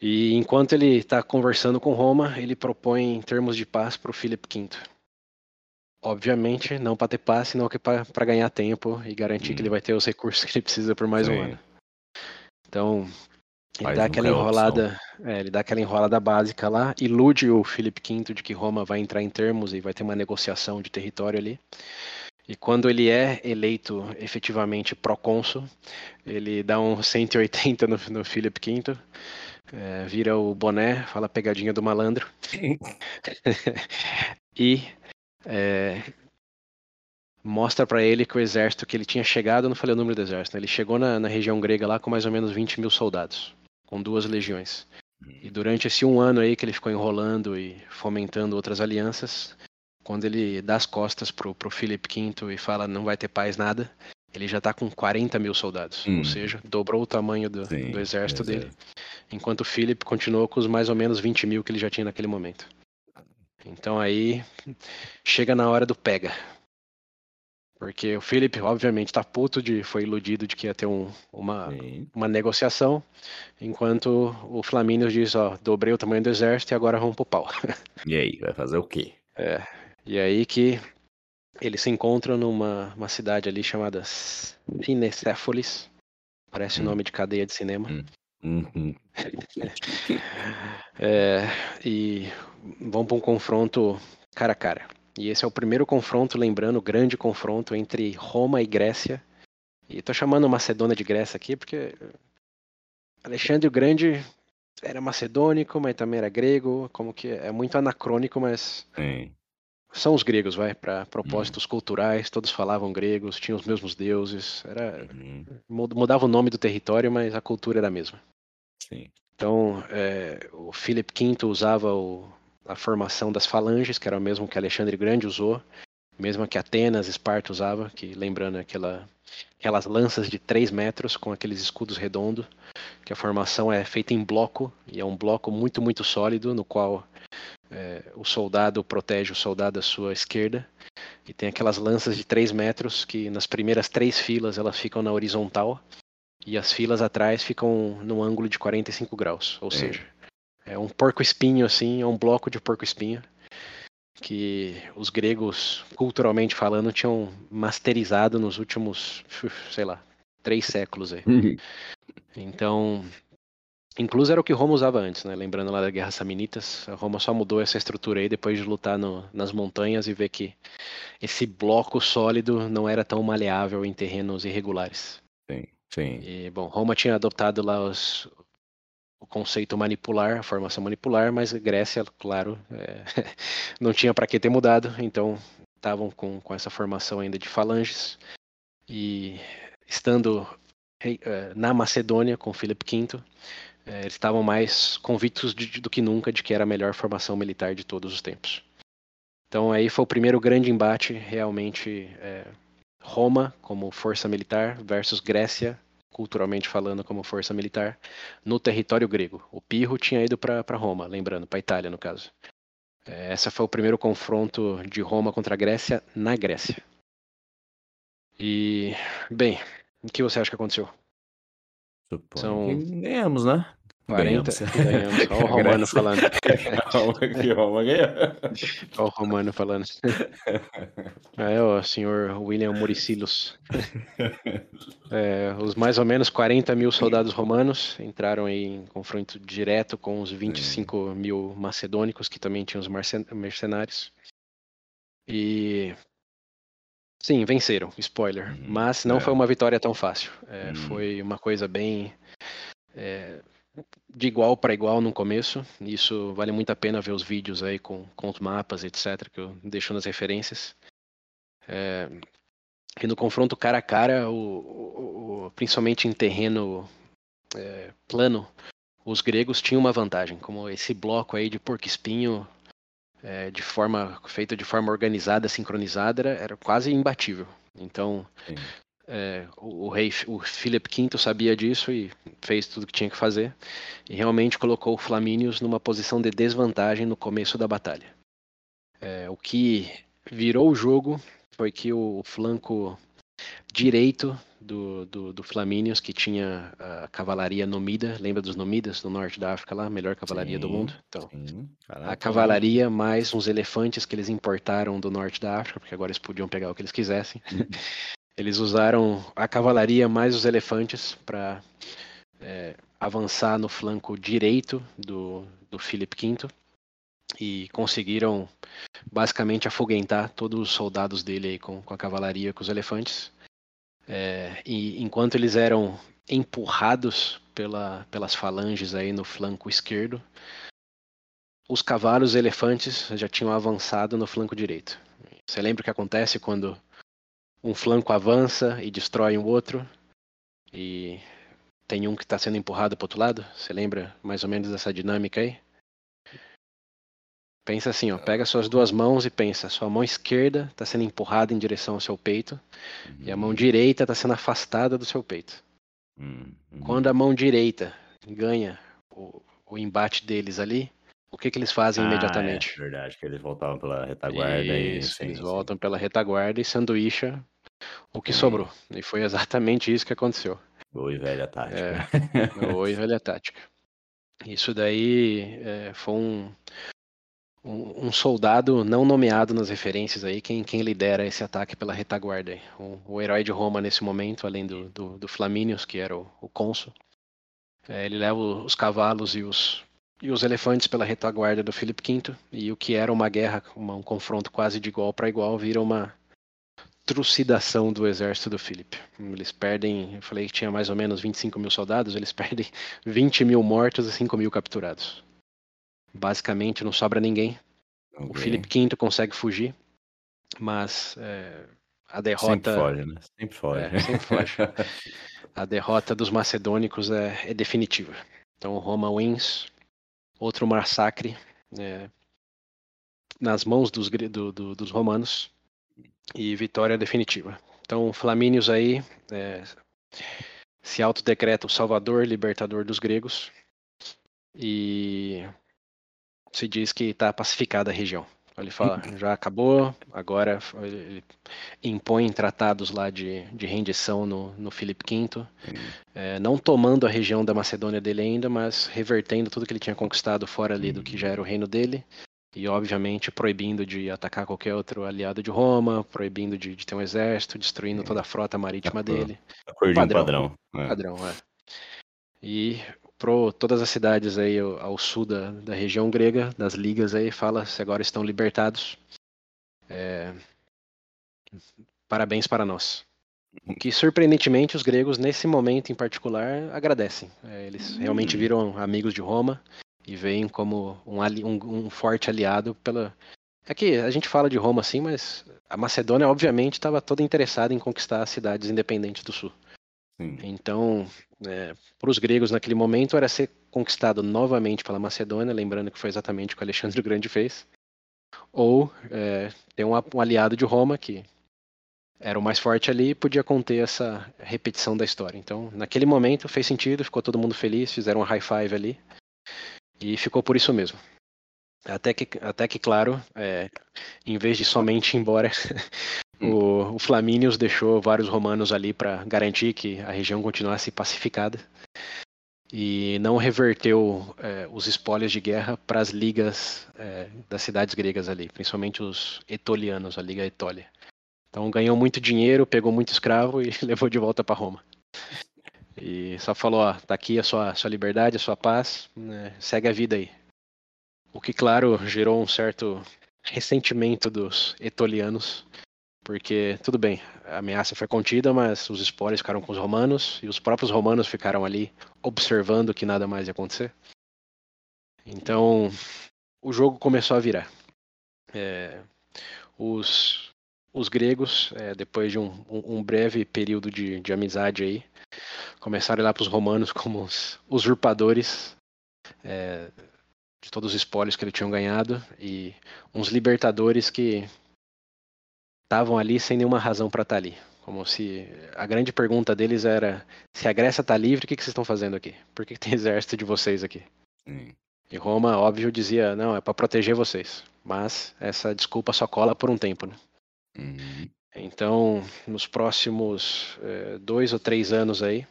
E enquanto ele está conversando com Roma, ele propõe termos de paz para o Filipe V. Obviamente, não para ter paz, senão para ganhar tempo e garantir hum. que ele hum. vai ter os recursos que ele precisa por mais Sim. um ano. Então, ele dá aquela enrolada, é, ele dá aquela enrolada básica lá, ilude o Filipe V de que Roma vai entrar em termos e vai ter uma negociação de território ali. E quando ele é eleito efetivamente procônsul, ele dá um 180 no, no Philip V, é, vira o boné, fala pegadinha do malandro. [LAUGHS] e é, mostra para ele que o exército que ele tinha chegado, eu não falei o número do exército, né? ele chegou na, na região grega lá com mais ou menos 20 mil soldados, com duas legiões. E durante esse um ano aí que ele ficou enrolando e fomentando outras alianças, quando ele dá as costas pro, pro Philip V e fala não vai ter paz nada, ele já tá com 40 mil soldados. Hum. Ou seja, dobrou o tamanho do, Sim, do exército dele. Enquanto o Philip continuou com os mais ou menos 20 mil que ele já tinha naquele momento. Então aí chega na hora do pega. Porque o Philip, obviamente, tá puto de. foi iludido de que ia ter um, uma, uma negociação. Enquanto o Flamínio diz, ó, dobrei o tamanho do exército e agora vamos pro pau. [LAUGHS] E aí, vai fazer o quê? É, e aí que eles se encontram numa uma cidade ali chamada Cinecéfolis. Parece o hum. nome de cadeia de cinema. Hum. Uhum. [LAUGHS] é, e vão para um confronto cara a cara. E esse é o primeiro confronto, lembrando, o grande confronto entre Roma e Grécia. E tô chamando Macedônia de Grécia aqui porque Alexandre o Grande era macedônico, mas também era grego, como que é muito anacrônico, mas Sim. São os gregos, vai, para propósitos uhum. culturais, todos falavam gregos, tinham os mesmos deuses, era uhum. mudava o nome do território, mas a cultura era a mesma. Sim. Então, é, o Philip V usava o, a formação das falanges, que era o mesmo que Alexandre Grande usou, mesmo que Atenas, Esparta usava, que lembrando aquela, aquelas lanças de 3 metros com aqueles escudos redondos, que a formação é feita em bloco, e é um bloco muito, muito sólido, no qual é, o soldado protege o soldado à sua esquerda, e tem aquelas lanças de 3 metros que nas primeiras três filas elas ficam na horizontal, e as filas atrás ficam no ângulo de 45 graus, ou é. seja, é um porco-espinho assim, é um bloco de porco-espinho que os gregos, culturalmente falando, tinham masterizado nos últimos, sei lá, três séculos aí. Uhum. Então, incluso era o que Roma usava antes, né? Lembrando lá da Guerra Samnitas, Roma só mudou essa estrutura aí depois de lutar no, nas montanhas e ver que esse bloco sólido não era tão maleável em terrenos irregulares. Sim, sim. E, bom, Roma tinha adotado lá os, o conceito manipular, a formação manipular, mas Grécia, claro, é, [LAUGHS] não tinha para que ter mudado, então estavam com, com essa formação ainda de falanges e estando é, na Macedônia com Filipe V, é, eles estavam mais convictos de, do que nunca de que era a melhor formação militar de todos os tempos. Então aí foi o primeiro grande embate realmente é, Roma como força militar versus Grécia culturalmente falando, como força militar, no território grego. O Pirro tinha ido para Roma, lembrando, para Itália, no caso. É, esse foi o primeiro confronto de Roma contra a Grécia na Grécia. E, bem, o que você acha que aconteceu? Suponho São... que ganhamos, né? 40 ganhamos. Olha o [LAUGHS] Romano falando. [LAUGHS] que Roma ganhou. Olha o Romano falando. [LAUGHS] É, o senhor William Muricilos. É, os mais ou menos 40 mil soldados romanos entraram em confronto direto com os 25 mil macedônicos, que também tinham os mercenários. E Sim, venceram, spoiler. Uhum. Mas não é. foi uma vitória tão fácil. É, uhum. Foi uma coisa bem. É, de igual para igual no começo. Isso vale muito a pena ver os vídeos aí com, com os mapas, etc., que eu deixo nas referências. É, e no confronto cara a cara, o, o, o principalmente em terreno é, plano, os gregos tinham uma vantagem, como esse bloco aí de porco-espinho é, de forma feito de forma organizada, sincronizada, era, era quase imbatível. Então, é, o, o, rei, o Philip V sabia disso e fez tudo o que tinha que fazer. E realmente colocou o Flamínios numa posição de desvantagem no começo da batalha. É, o que virou o jogo foi que o flanco direito do, do, do Flamínios, que tinha a cavalaria nomida, lembra dos nomidas no norte da África lá, a melhor cavalaria sim, do mundo? Então, a cavalaria mais uns elefantes que eles importaram do norte da África, porque agora eles podiam pegar o que eles quisessem. [LAUGHS] Eles usaram a cavalaria mais os elefantes para é, avançar no flanco direito do, do Philip V e conseguiram basicamente afoguentar todos os soldados dele com, com a cavalaria, com os elefantes. É, e enquanto eles eram empurrados pela, pelas falanges aí no flanco esquerdo, os cavalos elefantes já tinham avançado no flanco direito. Você lembra o que acontece quando um flanco avança e destrói o outro, e tem um que está sendo empurrado para outro lado. Você lembra mais ou menos dessa dinâmica aí? Pensa assim, ó, pega suas duas mãos e pensa, sua mão esquerda está sendo empurrada em direção ao seu peito uhum. e a mão uhum. direita está sendo afastada do seu peito. Uhum. Quando a mão direita ganha o, o embate deles ali, o que, que eles fazem ah, imediatamente? É verdade, que eles voltavam pela retaguarda. Isso, e, eles sim, voltam sim. pela retaguarda e sanduícha o que sobrou. E foi exatamente isso que aconteceu. Boa e velha tática. É, [LAUGHS] boa e velha tática. Isso daí é, foi um, um, um, soldado não nomeado nas referências aí, quem, quem lidera esse ataque pela retaguarda. Aí. O, o herói de Roma nesse momento, além do, do, do Flamínios, que era o, o cônsul. É, ele leva os cavalos e os, e os elefantes pela retaguarda do Filipe V, e o que era uma guerra, uma, um confronto quase de igual para igual, vira uma trucidação do exército do Filipe. Eles perdem, eu falei que tinha mais ou menos 25 mil soldados, eles perdem [LAUGHS] 20 mil mortos e 5 mil capturados. Basicamente não sobra ninguém. Okay. O Filipe V consegue fugir, mas é, a Sempre derrota. foge, né? Sempre foge. É, sempre foge. [LAUGHS] A derrota dos macedônicos é, é definitiva. Então Roma wins, outro massacre é, nas mãos dos, do- do- dos romanos e vitória definitiva. Então Flamínios aí é, se autodecreta o salvador, libertador dos gregos e se diz que está pacificada a região. Ele fala, já acabou, agora ele impõe tratados lá de, de rendição no, no Filipe V, é, não tomando a região da Macedônia dele ainda, mas revertendo tudo que ele tinha conquistado fora ali do que já era o reino dele, e obviamente proibindo de atacar qualquer outro aliado de Roma, proibindo de, de ter um exército, destruindo toda a frota marítima dele. Acordinho Padrão. padrão. é. Padrão, é. E pro todas as cidades aí ao, sul da, da região grega, das ligas aí, fala se agora estão libertados. É, Parabéns para nós. O que surpreendentemente os gregos nesse momento em particular agradecem. É, eles realmente Hum. viram amigos de Roma e veem como um, ali- um- um forte aliado pela. É que a gente fala de Roma assim, mas a Macedônia obviamente estava toda interessada em conquistar as cidades independentes do sul. Sim. Então, para os gregos naquele momento era ser conquistado novamente pela Macedônia, lembrando que foi exatamente o que Alexandre o Grande fez, ou é, ter um, um aliado de Roma que era o mais forte ali e podia conter essa repetição da história. Então, naquele momento fez sentido, ficou todo mundo feliz, fizeram um high five ali e ficou por isso mesmo. Até que, até que claro, é, em vez de somente ir embora, [LAUGHS] o, o Flamínios deixou vários romanos ali para garantir que a região continuasse pacificada e não reverteu é, os espólios de guerra para as ligas é, das cidades gregas ali, principalmente os etolianos, a Liga Etólia. Então ganhou muito dinheiro, pegou muito escravo e [LAUGHS] levou de volta para Roma. E só falou, ó, tá aqui a sua, sua liberdade, a sua paz, né, segue a vida aí. O que, claro, gerou um certo ressentimento dos etolianos, porque, tudo bem, a ameaça foi contida, mas os espólios ficaram com os romanos, e os próprios romanos ficaram ali observando que nada mais ia acontecer. Então, o jogo começou a virar. É, os, os gregos, é, depois de um, um- breve período de, de amizade aí, começaram a olhar para os romanos como os usurpadores é, de todos os espólios que eles tinham ganhado e uns libertadores que estavam ali sem nenhuma razão para estar ali. Como se a grande pergunta deles era: se a Grécia está livre, o que, que vocês estão fazendo aqui? Por que, que tem [LAUGHS] exército de vocês aqui? E Roma, óbvio, dizia: não, é para proteger vocês. Mas essa desculpa só cola por um tempo. Né? Uhum. Então, nos próximos eh, dois ou três anos aí,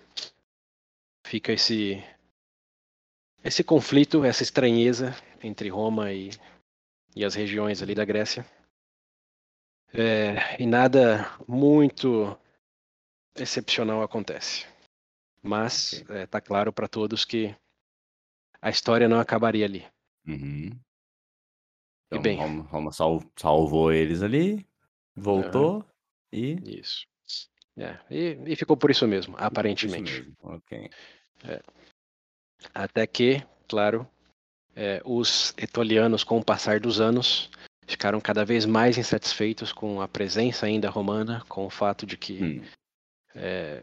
fica esse esse conflito, essa estranheza entre Roma e, e as regiões ali da Grécia. É, e nada muito excepcional acontece. Mas está claro para todos que a história não acabaria ali. Uhum. E Então, bem, Roma, Roma sal- salvou eles ali, voltou e. isso. É, e, e ficou por isso mesmo, Isso aparentemente. mesmo. Ok. Até que, claro, é, os etolianos, com o passar dos anos, ficaram cada vez mais insatisfeitos com a presença ainda romana, com o fato de que Hum. é,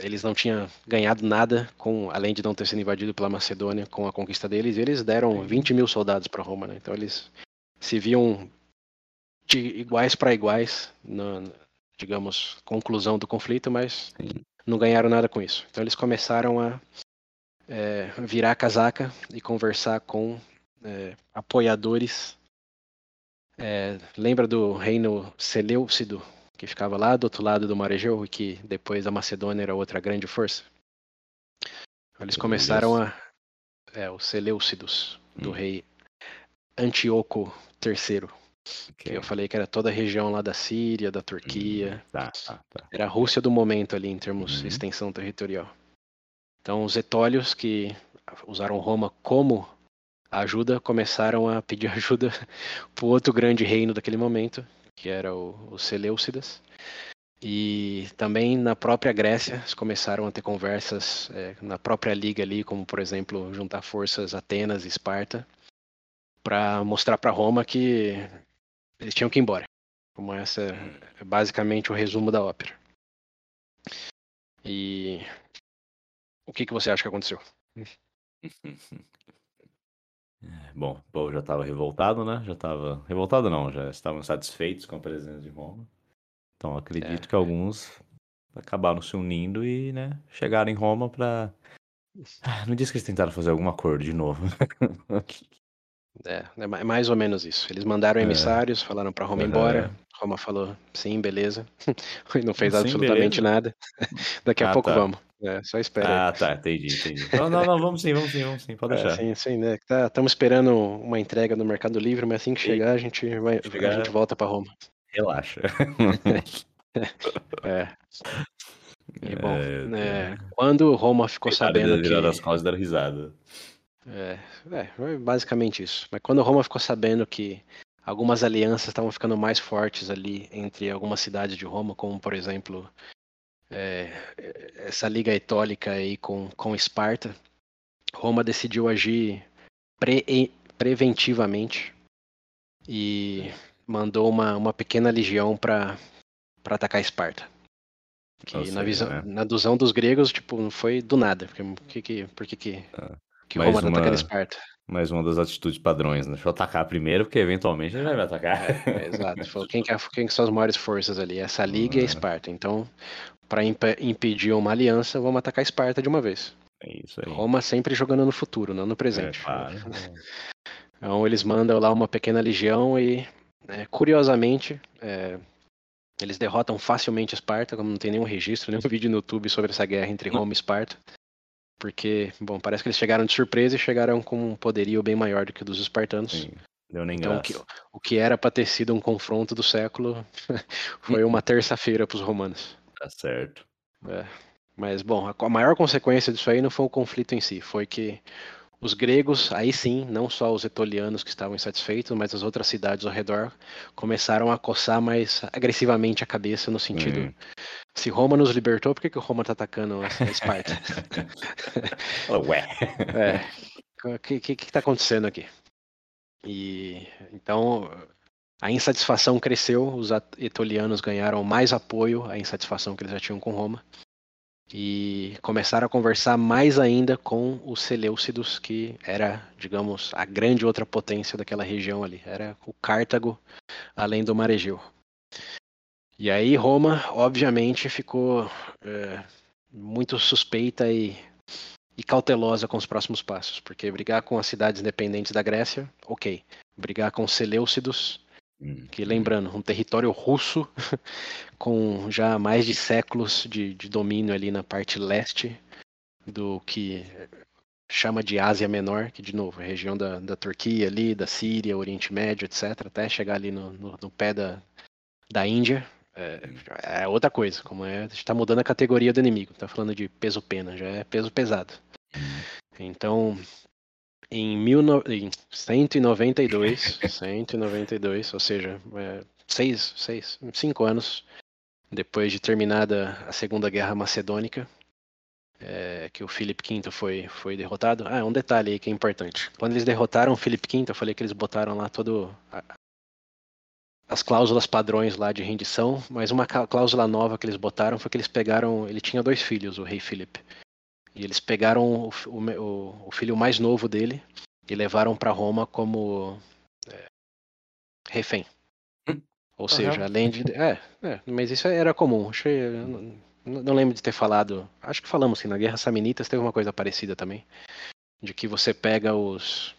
eles não tinham ganhado nada, com, além de não ter sido invadido pela Macedônia com a conquista deles, e eles deram Sim. 20 mil soldados para Roma. Né? Então eles se viam de iguais para iguais na, digamos, conclusão do conflito, mas Sim. não ganharam nada com isso. Então eles começaram a é, virar a casaca e conversar com é, apoiadores. É, lembra do reino Seleucido, que ficava lá do outro lado do Mar Egeu e que depois a Macedônia era outra grande força? Eles começaram a. É, os Seleucidos, do Hum. rei Antíoco III. Que ok. eu falei que era toda a região lá da Síria, da Turquia. Hum, Tá, tá, tá. Era a Rússia do momento ali em termos de Uhum. extensão territorial. Então os etólios que usaram Roma como ajuda começaram a pedir [LAUGHS] ajuda para o outro grande reino daquele momento, que era o, os Seleucidas. E também na própria Grécia começaram a ter conversas eh, na própria liga ali, como por exemplo juntar forças Atenas e Esparta, para mostrar para Roma que eles tinham que ir embora. Como essa é basicamente o resumo da ópera. E o que, que você acha que aconteceu? [LAUGHS] Bom, o povo já estava revoltado, né? Já estava. Revoltado não, já estavam satisfeitos com a presença de Roma. Então acredito É. que alguns acabaram se unindo e, né, chegaram em Roma para Não disse que eles tentaram fazer algum acordo de novo. É, é ma- mais ou menos isso. Eles mandaram É. emissários, falaram para Roma ir embora. Roma falou, sim, beleza. [LAUGHS] e não fez Sim, absolutamente beleza. nada. [LAUGHS] Daqui a Ah, pouco tá. vamos. É, só espera aí. Ah, tá, entendi, entendi. Não, não, não, vamos sim, vamos sim, vamos sim, pode É, deixar. sim, sim, né? Tá, estamos esperando uma entrega no Mercado Livre, mas assim que chegar, a gente, vai, chegar- a gente volta para Roma. Relaxa. [LAUGHS] É. [LAUGHS] E bom, É, né, quando Roma ficou sabendo que. Virando as costas e dando risada. É, é, foi basicamente isso. Mas quando Roma ficou sabendo que algumas alianças estavam ficando mais fortes ali entre algumas cidades de Roma, como por exemplo é, essa liga etólica aí com, com Esparta, Roma decidiu agir pre- preventivamente e mandou uma, uma pequena legião para atacar Esparta. Que Ou na, seja, visão, né? na visão dos gregos, tipo, não foi do nada. Porque, que, por que, que, Ah, que Roma tá atacando uma- Esparta? Mais uma das atitudes padrões, né? Deixa eu atacar primeiro, porque eventualmente ele vai me atacar. É, [LAUGHS] exato. Falou, quem, que, é- quem que são as maiores forças ali? Essa liga e a Ah. Esparta. Então, para impedir uma aliança, vamos atacar Esparta de uma vez. É isso aí. Roma sempre jogando no futuro, não no É, presente. claro. [LAUGHS] Então eles mandam lá uma pequena legião e, né, curiosamente, é, eles derrotam facilmente Esparta, como não tem nenhum registro, nenhum [LAUGHS] vídeo no YouTube sobre essa guerra entre Roma e Esparta. Porque, bom, parece que eles chegaram de surpresa e chegaram com um poderio bem maior do que o dos espartanos. Sim, deu nem Então, o que, o que era para ter sido um confronto do século [LAUGHS] foi uma terça-feira para os romanos. Tá certo. É. Mas, bom, a, a maior consequência disso aí não foi o conflito em si, foi que os gregos, aí sim, não só os etolianos que estavam insatisfeitos, mas as outras cidades ao redor, começaram a coçar mais agressivamente a cabeça no sentido: Hum. se Roma nos libertou, por que, que o Roma está atacando a Esparta? [LAUGHS] Ué. [LAUGHS] É. O que, que, que tá acontecendo aqui? E então a insatisfação cresceu, os etolianos ganharam mais apoio à insatisfação que eles já tinham com Roma. E começaram a conversar mais ainda com os Seleucidos, que era, digamos, a grande outra potência daquela região ali. Era o Cartago, além do Mar Egeu. E aí Roma, obviamente, ficou é, muito suspeita e e cautelosa com os próximos passos, porque brigar com as cidades independentes da Grécia, ok. Brigar com os Seleucidos, que lembrando, um território russo [LAUGHS] com já mais de séculos de, de domínio ali na parte leste do que chama de Ásia Menor, que de novo, é a região da, da Turquia ali, da Síria, Oriente Médio, etc., até chegar ali no, no, no pé da, da Índia. É, é outra coisa, como é, está mudando a categoria do inimigo, tá falando de peso-pena, já é peso pesado. Então, em, mil no... em 192, 192, ou seja, é, seis, seis, cinco anos depois de terminada a Segunda Guerra Macedônica, é, que o Filipe V foi, foi derrotado. Ah, um detalhe aí que é importante. Quando eles derrotaram o Filipe V, eu falei que eles botaram lá todo a- as cláusulas padrões lá de rendição, mas uma cláusula nova que eles botaram foi que eles pegaram. Ele tinha dois filhos, o rei Filipe. E eles pegaram o, o o- filho mais novo dele e levaram para Roma como é, refém. Ou seja, além de. É, é, mas isso era comum. Eu não, não- lembro de ter falado. Acho que falamos sim, na Guerra Samnitas teve uma coisa parecida também. De que você pega os,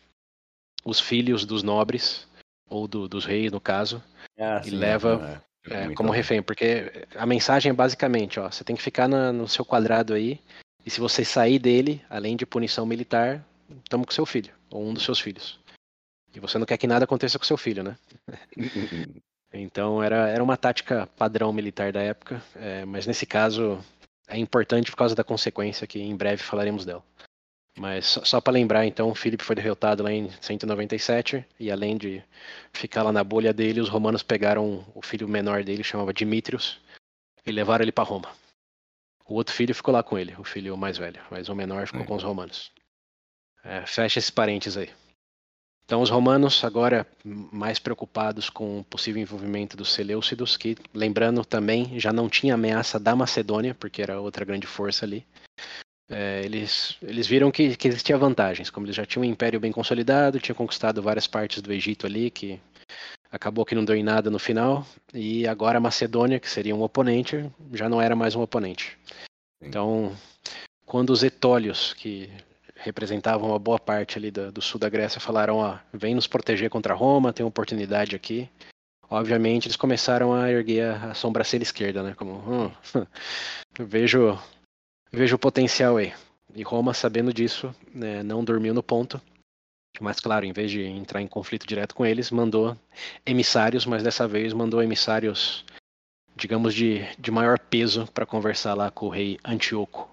os filhos dos nobres, ou do- dos reis, no caso, Ah, E sim, leva, é, é, muito como bom. refém, porque a mensagem é basicamente, ó, você tem que ficar na- no seu quadrado aí, e se você sair dele, além de punição militar, estamos com seu filho, ou um dos seus filhos. E você não quer que nada aconteça com seu filho, né? [LAUGHS] Então era, era uma tática padrão militar da época, é, mas nesse caso é importante por causa da consequência que em breve falaremos dela. Mas só, só para lembrar, então, Filipe foi derrotado lá em 197 e além de ficar lá na bolha dele, os romanos pegaram o filho menor dele, chamava Dimitrios, e levaram ele para Roma. O outro filho ficou lá com ele, o filho mais velho, mas o menor ficou É. com os romanos. É, fecha esse parênteses aí. Então, os romanos agora mais preocupados com o possível envolvimento dos Seleucidos, que, lembrando também, já não tinha ameaça da Macedônia, porque era outra grande força ali. É, eles, eles viram que, que existia vantagens, como eles já tinham um império bem consolidado, tinham conquistado várias partes do Egito ali, que acabou que não deu em nada no final, e agora a Macedônia, que seria um oponente, já não era mais um oponente. Então, quando os etólios, que representavam uma boa parte ali do, do sul da Grécia, falaram: ó, vem nos proteger contra Roma, tem uma oportunidade aqui. Obviamente, eles começaram a erguer a, a sobrancelha esquerda, né? Como, hum, [LAUGHS] vejo, vejo o potencial aí. E Roma, sabendo disso, né, não dormiu no ponto. Mas, claro, em vez de entrar em conflito direto com eles, mandou emissários, mas dessa vez mandou emissários, digamos, de, de maior peso para conversar lá com o rei Antíoco,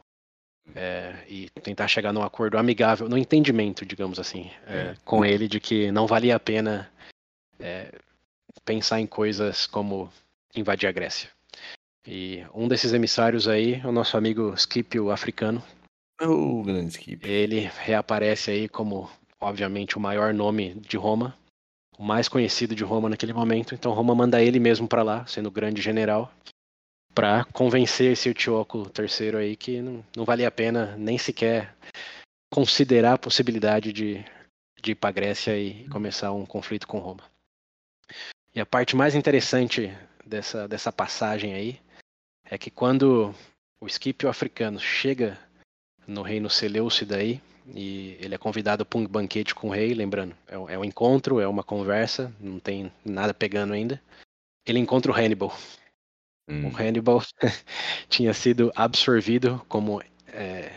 é, e tentar chegar num acordo amigável, no entendimento, digamos assim, é, é. com ele de que não valia a pena é, pensar em coisas como invadir a Grécia. E um desses emissários aí é o nosso amigo Scipio africano. O grande Scipio. Ele reaparece aí como, obviamente, o maior nome de Roma, o mais conhecido de Roma naquele momento. Então Roma manda ele mesmo para lá, sendo grande general para convencer esse Etíoco terceiro aí que não, não valia a pena nem sequer considerar a possibilidade de, de ir para Grécia e começar um conflito com Roma. E a parte mais interessante dessa, dessa passagem aí é que quando o Esquipio africano chega no reino Seleucida aí, e ele é convidado para um banquete com o rei, lembrando, é, é um encontro, é uma conversa, não tem nada pegando ainda. Ele encontra o Hannibal, Hum. O Hannibal [LAUGHS] tinha sido absorvido como é,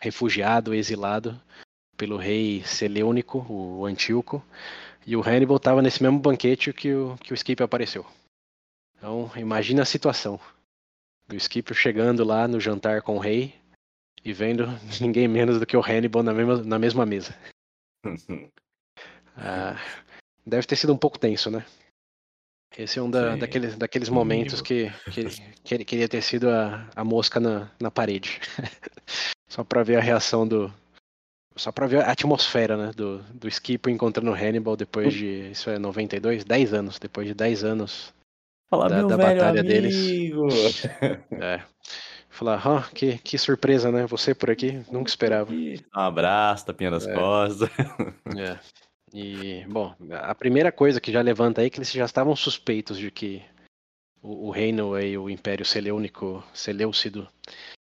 refugiado, exilado pelo rei Seleucico, o Antíoco, e o Hannibal estava nesse mesmo banquete que o, que o Scipio apareceu. Então, imagina a situação do Scipio chegando lá no jantar com o rei e vendo ninguém menos do que o Hannibal na mesma, na mesma mesa. [LAUGHS] ah, deve ter sido um pouco tenso, né? Esse é um da, daqueles, daqueles momentos que, que, que ele queria ter sido a, a mosca na, na parede. [LAUGHS] só para ver a reação do. Só para ver a atmosfera, né? Do, do Skipper encontrando o Hannibal depois de. Isso é 92? 10 anos. Depois de 10 anos Fala, da, da batalha amigo. deles. É. [LAUGHS] Falar, oh, que, que surpresa, né? Você por aqui, nunca esperava. Um abraço, tapinha nas é. costas. É. E, bom, a primeira coisa que já levanta aí é que eles já estavam suspeitos de que o, o reino e o Império Seleucido, Seleucido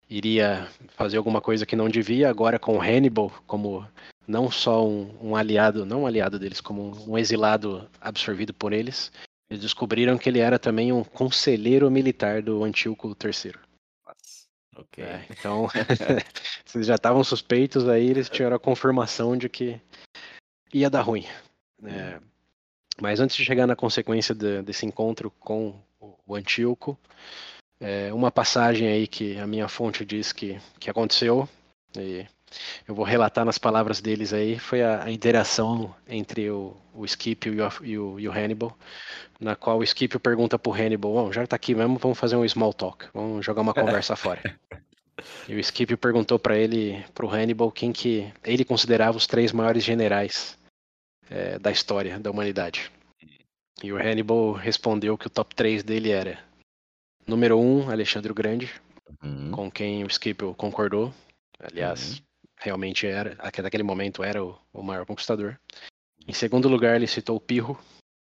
iria fazer alguma coisa que não devia, agora com Hannibal como não só um, um, aliado, não um aliado deles, como um exilado absorvido por eles, eles descobriram que ele era também um conselheiro militar do Antíoco III. Ok. É, [LAUGHS] então, [LAUGHS] vocês já estavam suspeitos, aí eles tiveram a confirmação de que ia dar ruim. É, mas antes de chegar na consequência de, desse encontro com o Antíoco, é, uma passagem aí que a minha fonte diz que, que aconteceu, e eu vou relatar nas palavras deles aí, foi a, a interação entre o, o Scipio e o, e, o, e o, Hannibal, na qual o Scipio pergunta pro Hannibal, bom, já tá aqui mesmo, vamos fazer um small talk, vamos jogar uma conversa [LAUGHS] fora. E o Scipio perguntou para ele, pro Hannibal, quem que ele considerava os três maiores generais é, da história da humanidade. E o Hannibal respondeu que o top 3 dele era número 1, um, Alexandre o Grande, uhum. com quem o Scipio concordou. Aliás, uhum. Realmente era, naquele momento era o, o, maior conquistador. Em segundo lugar, ele citou o Pirro.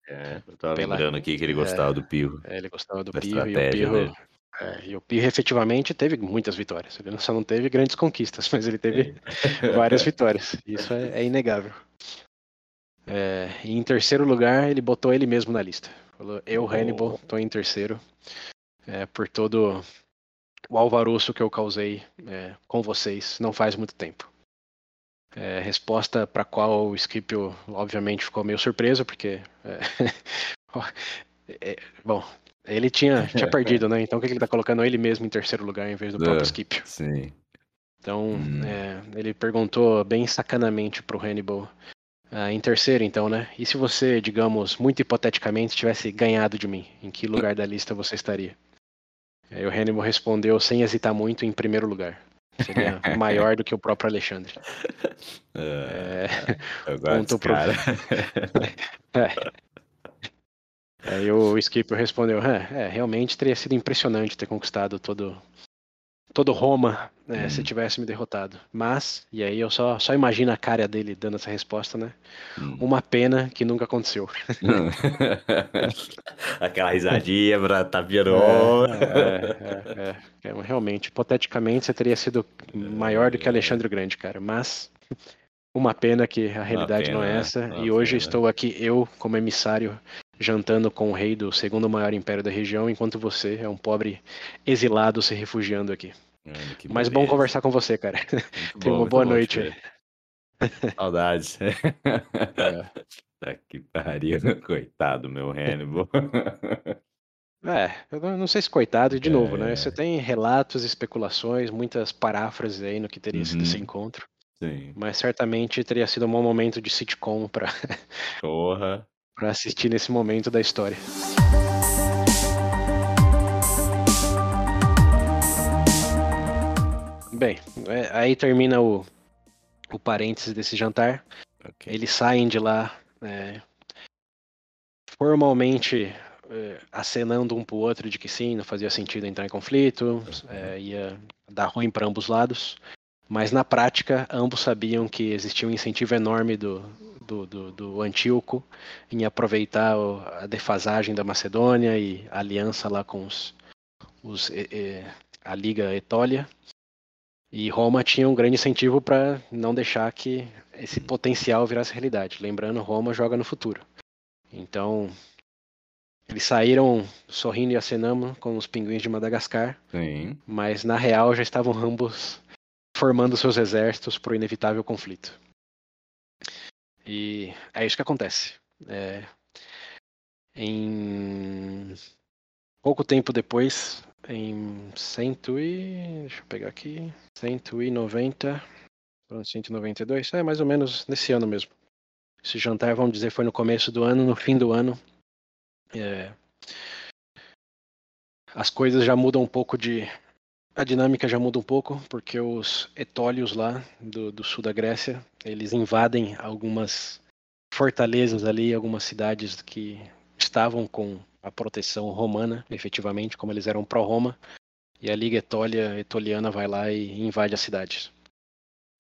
É, eu tava pela... lembrando aqui que ele gostava é, do Pirro. É, ele gostava do Pirro e o Pirro. É, e o Pirro efetivamente teve muitas vitórias. Ele só não teve grandes conquistas, [LAUGHS] mas ele teve várias [LAUGHS] vitórias. Isso é, é inegável. É, e em terceiro lugar, ele botou ele mesmo na lista. Falou, eu. Hannibal, estou em terceiro. É, por todo o alvoroço que eu causei é, com vocês não faz muito tempo. É, resposta para qual o Scipio, obviamente, ficou meio surpreso, porque. É, [LAUGHS] é, bom, ele tinha, tinha [LAUGHS] perdido, né? Então, o que ele está colocando ele mesmo em terceiro lugar em vez do próprio Scipio? Sim. Então, hum. ele perguntou bem sacanamente pro Hannibal ah, em terceiro, então, né? E se você, digamos, muito hipoteticamente, tivesse ganhado de mim? Em que lugar da lista você estaria? Aí o Hannibal respondeu sem hesitar muito em primeiro lugar. Seria [LAUGHS] maior do que o próprio Alexandre. É, É, eu gosto cara. [LAUGHS] é. Aí o Scipio respondeu: é, realmente teria sido impressionante ter conquistado todo, todo Roma né, se Hum. tivesse me derrotado. Mas, e aí eu só, só imagino a cara dele dando essa resposta, né? Hum. Uma pena que nunca aconteceu. [LAUGHS] Aquela risadinha pra tapinha no É, é, é, é. É, Realmente, hipoteticamente, você teria sido maior do que Alexandre o Grande, cara. Mas uma pena que a realidade não é pena, né? essa. E hoje pena. estou aqui, eu, como emissário, jantando com o rei do segundo maior império da região, enquanto você é um pobre exilado se refugiando aqui. Que Mas bom conversar com você, cara. Tenha [LAUGHS] bom, uma boa bom noite ver. Saudades. É. [LAUGHS] Tá que pariu. [LAUGHS] Coitado, meu Hannibal. É, eu não sei se coitado, de novo, né? É. Você tem relatos, especulações, muitas paráfrases aí no que teria sido esse Uhum. encontro. Sim. Mas certamente teria sido um bom momento de sitcom para Porra. Assistir nesse momento da história. Bem, é, aí termina o, o parênteses desse jantar. Ok. Eles saem de lá é, formalmente é, acenando um pro outro de que sim, não fazia sentido entrar em conflito, é, ia dar ruim para ambos lados. Mas na prática, ambos sabiam que existia um incentivo enorme do, do, do, do Antíoco em aproveitar a defasagem da Macedônia e a aliança lá com os, os e- e- a Liga Etólia. E Roma tinha um grande incentivo para não deixar que esse potencial virasse realidade. Lembrando, Roma joga no futuro. Então, eles saíram sorrindo e acenando com os pinguins de Madagascar, Sim. mas na real já estavam ambos formando seus exércitos para o inevitável conflito. E é isso que acontece. É, em pouco tempo depois, em cento e. Deixa eu pegar aqui. 190. foram 192. É mais ou menos nesse ano mesmo. Esse jantar, vamos dizer, foi no começo do ano, no fim do ano. é, as coisas já mudam um pouco de. A dinâmica já muda um pouco, porque os etólios lá do, do sul da Grécia, eles invadem algumas fortalezas ali, algumas cidades que estavam com a proteção romana, efetivamente, como eles eram pró-Roma, e a Liga Etólia, Etoliana vai lá e invade as cidades.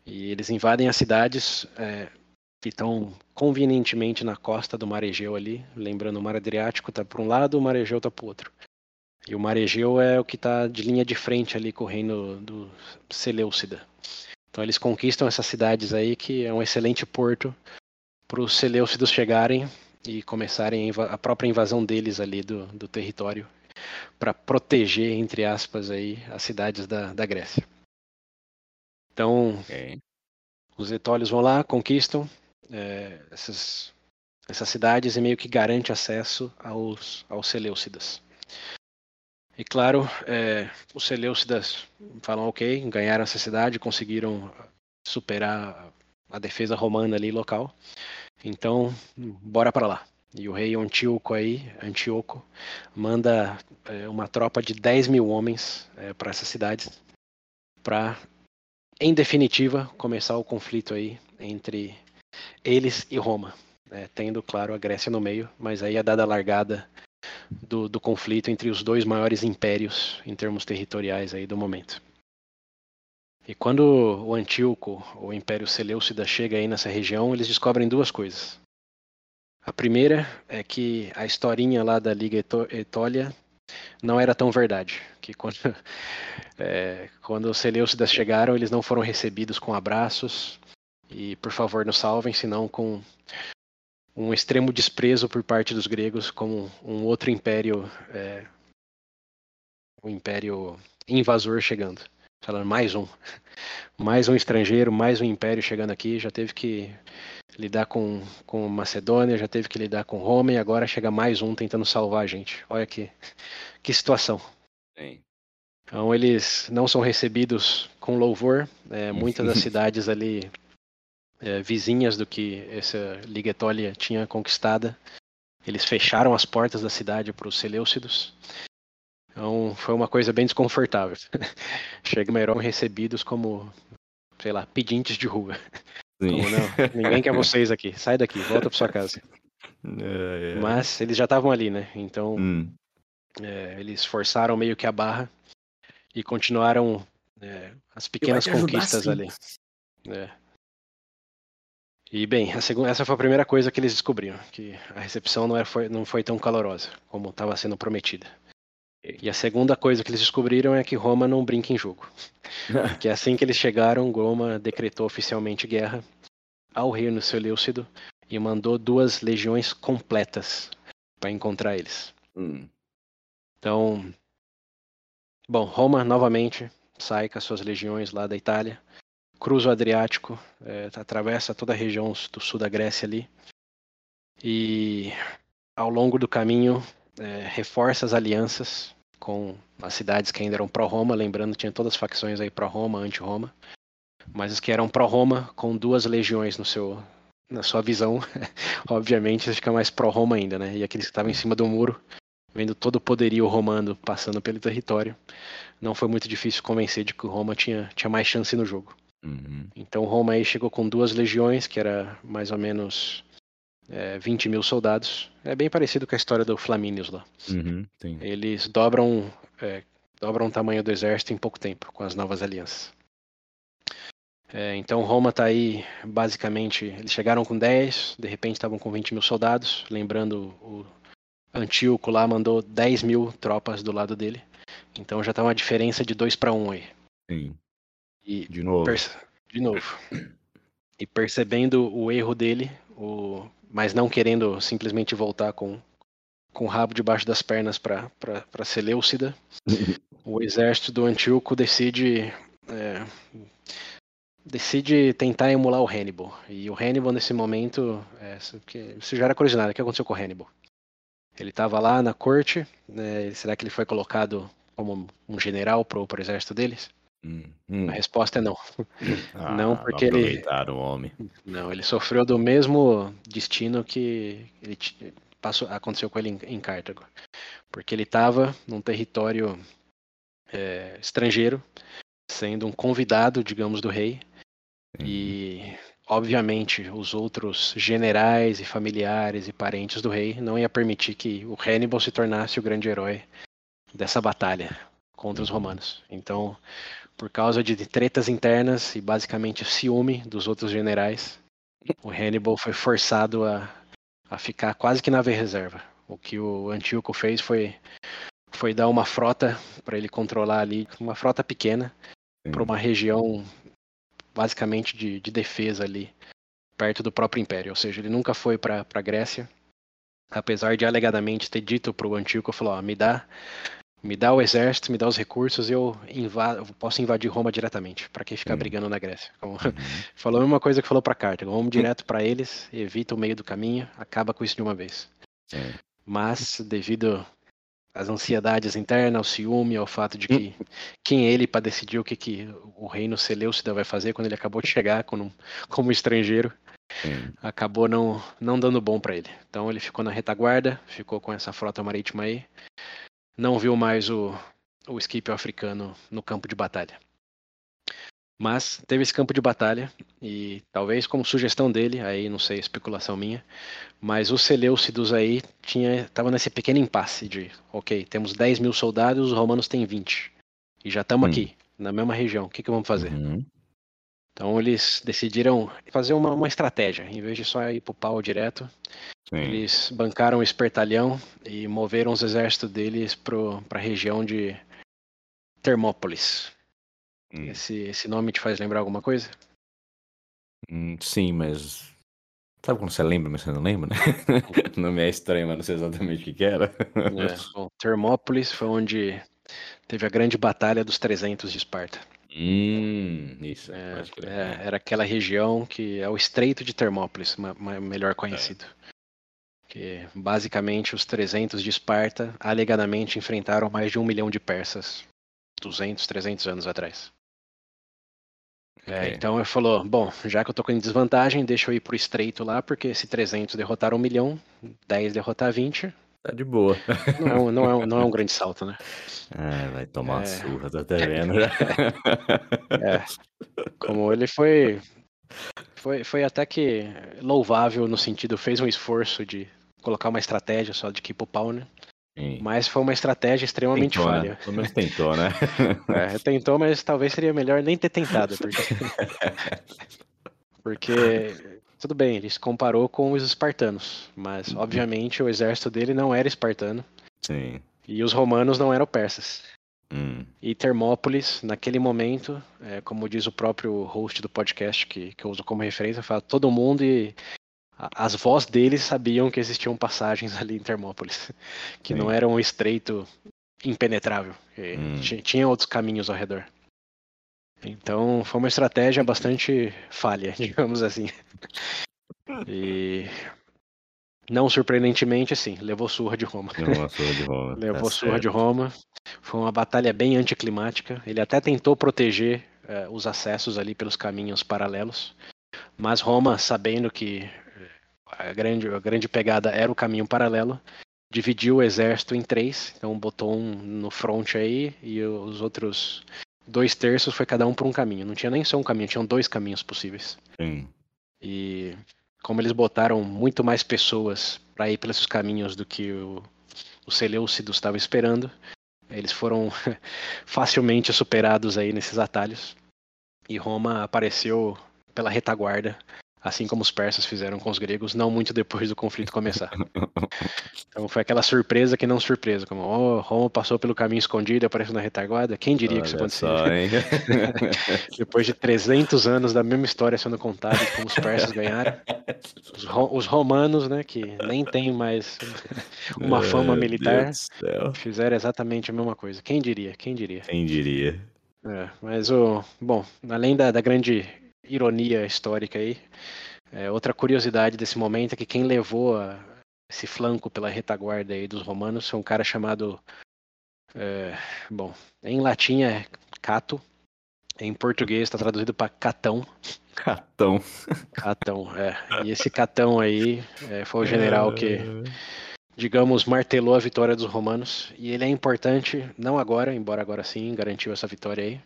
E eles invadem as cidades é, que estão convenientemente na costa do Mar Egeu ali, lembrando o Mar Adriático está por um lado, o Mar Egeu está para o outro. E o Mar Egeu é o que está de linha de frente ali com o reino do Seleucida. Então eles conquistam essas cidades aí, que é um excelente porto para os Seleucidos chegarem e começarem a, própria invasão deles ali do, do território para proteger, entre aspas, aí, as cidades da, da Grécia. Então, Ok. os etólios vão lá, conquistam é, essas, essas cidades e meio que garante acesso aos, aos Seleucidas. E claro, é, os Seleucidas falam ok, ganharam essa cidade, conseguiram superar a defesa romana ali local. Então, bora para lá. E o rei Antíoco aí, Antíoco, manda é, uma tropa de 10 mil homens é, para essas cidades, para, em definitiva, começar o conflito aí entre eles e Roma, né, tendo, claro, a Grécia no meio, mas aí é dada a largada do, do conflito entre os dois maiores impérios em termos territoriais aí do momento. E quando o Antíoco, o Império Seleucida, chega aí nessa região, eles descobrem duas coisas. A primeira é que a historinha lá da Liga Etólia não era tão verdade. Que quando, [LAUGHS] é, quando os Seleucidas chegaram, eles não foram recebidos com abraços e, por favor, nos salvem, senão com um extremo desprezo por parte dos gregos como um outro império, é, um império invasor chegando. Falando mais um, mais um estrangeiro, mais um império chegando aqui, já teve que lidar com, com Macedônia, já teve que lidar com Roma e agora chega mais um tentando salvar a gente. Olha que, que situação. Sim. Então eles não são recebidos com louvor. É, muitas das [LAUGHS] cidades ali é, vizinhas do que essa Liga Etólia tinha conquistada, eles fecharam as portas da cidade para os Seleucidos. Então foi uma coisa bem desconfortável. [LAUGHS] Chegam eram recebidos como, sei lá, pedintes de rua. Como, não, ninguém quer vocês aqui. Sai daqui, volta para sua casa. [LAUGHS] É, é. Mas eles já estavam ali, né? Então hum. é, eles forçaram meio que a barra e continuaram é, as pequenas conquistas ali. E bem, segunda, essa foi a primeira coisa que eles descobriram, que a recepção não, era, foi, não foi tão calorosa como estava sendo prometida. E a segunda coisa que eles descobriram é que Roma não brinca em jogo. [LAUGHS] que assim que eles chegaram, Roma decretou oficialmente guerra ao reino Seleucido e mandou duas legiões completas para encontrar eles. Hum. Então, bom, Roma novamente sai com as suas legiões lá da Itália, cruza o Adriático, é, atravessa toda a região do sul da Grécia ali e ao longo do caminho é, reforça as alianças com as cidades que ainda eram pró-Roma, lembrando tinha todas as facções aí pró-Roma, anti-Roma, mas as que eram pró-Roma com duas legiões no seu na sua visão, [LAUGHS] obviamente, fica mais pró-Roma ainda, né? E aqueles que estavam em cima do muro, vendo todo o poderio romano passando pelo território, não foi muito difícil convencer de que Roma tinha, tinha mais chance no jogo. Uhum. Então Roma aí chegou com duas legiões, que era mais ou menos é, 20 mil soldados. É bem parecido com a história do Flamínios lá. Uhum, Eles dobram, é, dobram o tamanho do exército em pouco tempo, com as novas alianças. É, então Roma está aí, basicamente, eles chegaram com 10, de repente estavam com 20 mil soldados. Lembrando, o Antíoco lá mandou 10 mil tropas do lado dele. Então já está uma diferença de 2 para 1 aí. Sim. E de novo. De novo. E percebendo o erro dele, o mas não querendo simplesmente voltar com, com o rabo debaixo das pernas para Seleucida, [LAUGHS] o exército do Antíoco decide é, decide tentar emular o Hannibal. E o Hannibal nesse momento, é, isso já era curiosidade, o que aconteceu com o Hannibal? Ele estava lá na corte, né, será que ele foi colocado como um general para o exército deles? Hum, hum. A resposta é não. Ah, não, porque não ele. o homem. Não, ele sofreu do mesmo destino que ele passou, aconteceu com ele em, em Cartago. Porque ele estava num território é, estrangeiro, sendo um convidado, digamos, do rei. E, obviamente, os outros generais e familiares e parentes do rei não ia permitir que o Hannibal se tornasse o grande herói dessa batalha contra os uhum. romanos. Então, por causa de tretas internas e basicamente ciúme dos outros generais, o Hannibal foi forçado a, a ficar quase que na reserva. O que o Antíoco fez foi, foi dar uma frota para ele controlar ali, uma frota pequena, para uma região basicamente de, de defesa ali, perto do próprio Império. Ou seja, ele nunca foi para a Grécia, apesar de alegadamente ter dito para o Antíoco, falou, ó, me dá me dá o exército, me dá os recursos, eu, invado, eu posso invadir Roma diretamente. Para que ficar hum. brigando na Grécia? Como, uhum. [LAUGHS] falou a mesma coisa que falou para Cartago. Vamos direto para eles, evita o meio do caminho, acaba com isso de uma vez. Mas, devido às ansiedades internas, ao ciúme, ao fato de que quem é ele para decidir o que, que o reino Seleucida vai fazer quando ele acabou de chegar como, como estrangeiro, acabou não, não dando bom para ele. Então ele ficou na retaguarda, ficou com essa frota marítima aí não viu mais o, o Skip africano no campo de batalha. Mas teve esse campo de batalha e talvez como sugestão dele, aí não sei, especulação minha, mas os Seleucidos aí tinha, tava nesse pequeno impasse de, ok, temos 10 mil soldados, os romanos têm 20 e já estamos hum. aqui na mesma região, o que, que vamos fazer? Uhum. Então eles decidiram fazer uma, uma estratégia, em vez de só ir pro pau direto, Sim. Eles bancaram o espertalhão e moveram os exércitos deles para a região de Termópolis. Hum. Esse, esse nome te faz lembrar alguma coisa? Hum, sim, mas. Sabe quando você lembra, mas você não lembra, né? [LAUGHS] o nome é estranho, mas não sei exatamente o que, que era. É, bom, Termópolis foi onde teve a grande batalha dos 300 de Esparta. Hum, isso. É, é, era aquela região que é o Estreito de Termópolis, melhor conhecido. É que basicamente os 300 de Esparta alegadamente enfrentaram mais de um milhão de persas 200, 300 anos atrás. É, então ele falou, bom, já que eu tô com desvantagem, deixa eu ir pro estreito lá, porque se 300 derrotar um milhão, 10 derrotar 20, Tá de boa. Não é um, não é um, [LAUGHS] não é um grande salto, né? É, vai tomar uma É. surra, tô até vendo. [LAUGHS] É. Como ele foi, foi. Foi até que louvável no sentido, fez um esforço de colocar uma estratégia só de keep o pau, né? Sim. Mas foi uma estratégia extremamente Tentou, né? falha. Pelo menos tentou, né? [LAUGHS] É, tentou, mas talvez seria melhor nem ter tentado, porque. [LAUGHS] porque tudo bem, ele se comparou com os espartanos, mas Uhum. obviamente o exército dele não era espartano Sim. e os romanos não eram persas. Hum, E Termópolis, naquele momento, é, como diz o próprio host do podcast que, que eu uso como referência, fala todo mundo e as vozes deles sabiam que existiam passagens ali em Termópolis, [LAUGHS] que não Sim. era um estreito impenetrável, Hum. ti- tinha outros caminhos ao redor. Então foi uma estratégia bastante falha, [LAUGHS] digamos assim. [LAUGHS] E não surpreendentemente, assim, levou surra de Roma. levou surra de Roma. Levou tá surra de certo. Roma. Foi uma batalha bem anticlimática. Ele até tentou proteger eh, os acessos ali pelos caminhos paralelos. Mas Roma, sabendo que a grande, a grande pegada era o caminho paralelo, dividiu o exército em três. Então botou um no front aí e os outros dois terços foi cada um por um caminho. Não tinha nem só um caminho, tinham dois caminhos possíveis. Sim. E como eles botaram muito mais pessoas para ir pelos caminhos do que o, o Seleucido estava esperando, eles foram [LAUGHS] facilmente superados aí nesses atalhos. E Roma apareceu pela retaguarda, assim como os persas fizeram com os gregos, não muito depois do conflito começar. Então foi aquela surpresa que não surpresa, como oh, Roma passou pelo caminho escondido e apareceu na retaguarda. Quem diria que isso Olha aconteceria? [LAUGHS] Depois de 300 anos da mesma história sendo contada, como os persas ganharam. Os, ro- os romanos, né, que nem tem mais uma fama Meu militar, fizeram exatamente a mesma coisa. Quem diria? Quem diria? Quem diria? É, mas o bom, além da, da grande ironia histórica aí, é, outra curiosidade desse momento é que quem levou a- esse flanco pela retaguarda aí dos romanos foi um cara chamado, é, bom, em latim é Cato, em português está traduzido para Catão. Catão. Catão, é. E esse Catão aí é, foi o general que, digamos, martelou a vitória dos romanos. E ele é importante, não agora, embora agora sim garantiu essa vitória aí,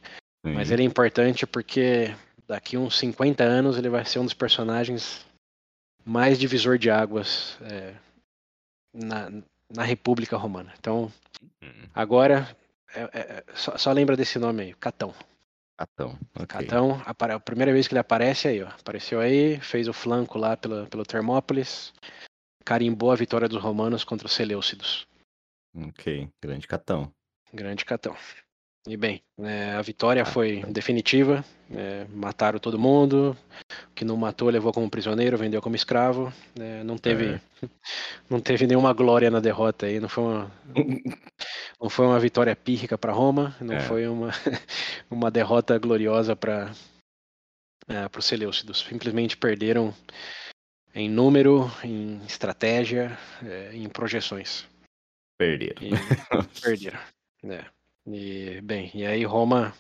Sim. mas ele é importante porque daqui uns 50 anos ele vai ser um dos personagens mais divisor de águas é, na, na República Romana. Então, Hum, agora, é- é- é- só, só lembra desse nome aí, Catão. Catão. ok. Catão, a primeira vez que ele aparece aí, ó. Apareceu aí, fez o flanco lá pela, pelo Termópolis, carimbou a vitória dos romanos contra os Seleucidos. Ok, grande Catão. Grande Catão. E bem, é, a vitória foi definitiva. é, mataram todo mundo. O que não matou levou como prisioneiro, vendeu como escravo. é, não teve, [LAUGHS] não teve nenhuma glória na derrota aí. Não foi uma, [LAUGHS] não foi uma vitória pírrica para Roma. Não É. foi uma, [LAUGHS] uma derrota gloriosa para para os Seleucidos. Simplesmente perderam em número, em estratégia, é, em projeções. Perderam. E perderam. né? E, bem, e aí Roma,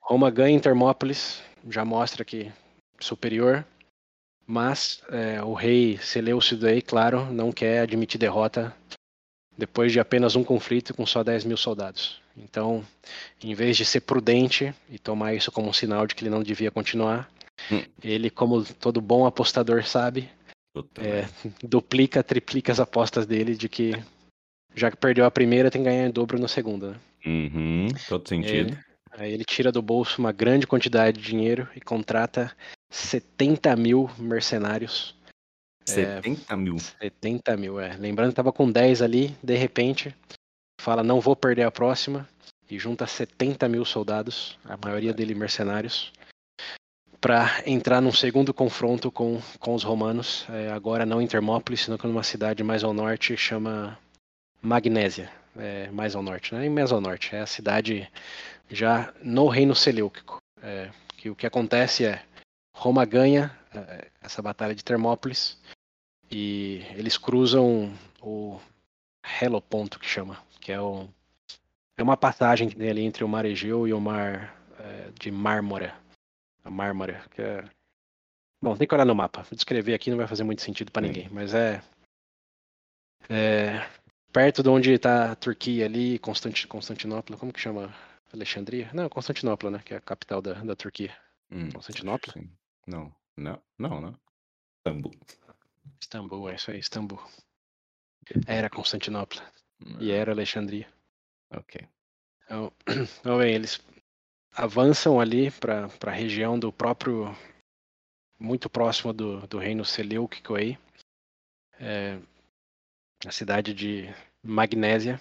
Roma ganha em Termópolis, já mostra que superior, mas é, o rei Seleucido aí, claro, não quer admitir derrota depois de apenas um conflito com só 10 mil soldados. Então, em vez de ser prudente e tomar isso como um sinal de que ele não devia continuar, Hum. ele, como todo bom apostador sabe, É, [LAUGHS] duplica, triplica as apostas dele de que já que perdeu a primeira, tem que ganhar em dobro na segunda. Né? Uhum, todo sentido. Ele- aí ele tira do bolso uma grande quantidade de dinheiro e contrata 70 mil mercenários. 70 mil. 70 mil, é. Lembrando que tava com 10 ali, de repente, fala não vou perder a próxima e junta 70 mil soldados, a maioria dele mercenários, para entrar num segundo confronto com, com os romanos, é, agora não em Termópolis, senão numa cidade mais ao norte, chama Magnésia, é, mais ao norte, não é mais ao norte, é a cidade já no Reino Seleuquico. É, que o que acontece é Roma ganha é, essa batalha de Termópolis e eles cruzam o Heloponto que chama, que é, o, é uma passagem que tem ali entre o Mar Egeu e o Mar é, de Mármora, a Mármara, que é Bom, tem que olhar no mapa. Vou descrever aqui não vai fazer muito sentido para ninguém, mas é É, perto de onde está a Turquia ali, Constanti, Constantinopla, como que chama? Alexandria? Não, Constantinopla, né? Que é a capital da, da Turquia. Hum, Constantinopla? sim. Não, não, não, não. Istambul. Istambul, é isso aí, Istambul. Era Constantinopla e era Alexandria. Ok. Então, [CLEARS THROAT] então bem, eles avançam ali para a região do próprio, muito próximo do, do reino Seleuquico aí, é, a cidade de Magnésia,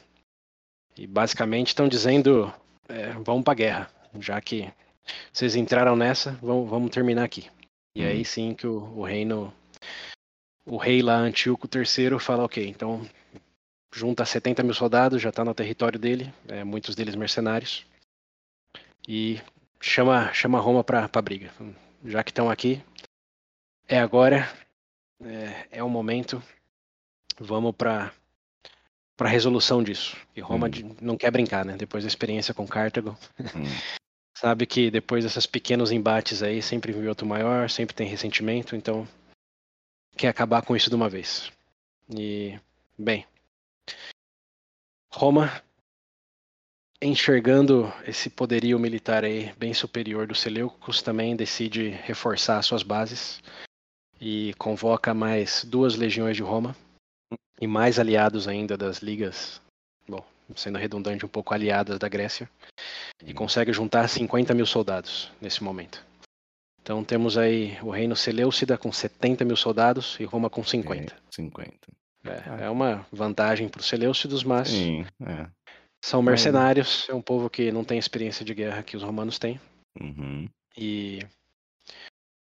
e basicamente estão dizendo, é, vamos para a guerra, já que vocês entraram nessa, vamos, vamos terminar aqui. E Hum. aí sim que o, o reino, o rei lá, Antíoco III, fala, ok, então junta 70 mil soldados, já está no território dele, é, muitos deles mercenários, e chama, chama Roma para a briga. Já que estão aqui, é agora, é, é o momento, vamos para para resolução disso. E Roma Hum. não quer brincar, né? Depois da experiência com Cartago, Hum, [LAUGHS] sabe que depois desses pequenos embates aí, sempre vem outro maior, sempre tem ressentimento, então quer acabar com isso de uma vez. E, bem, Roma, enxergando esse poderio militar aí bem superior dos Seleucos, também decide reforçar suas bases e convoca mais duas legiões de Roma e mais aliados ainda das ligas, bom, sendo redundante um pouco, aliadas da Grécia, e consegue juntar 50 mil soldados nesse momento. Então temos aí o reino Seleucida com 70 mil soldados e Roma com 50. 50. É, é uma vantagem para os Seleucidos, mas Sim, é. são mercenários, é um povo que não tem experiência de guerra que os romanos têm. Uhum. E,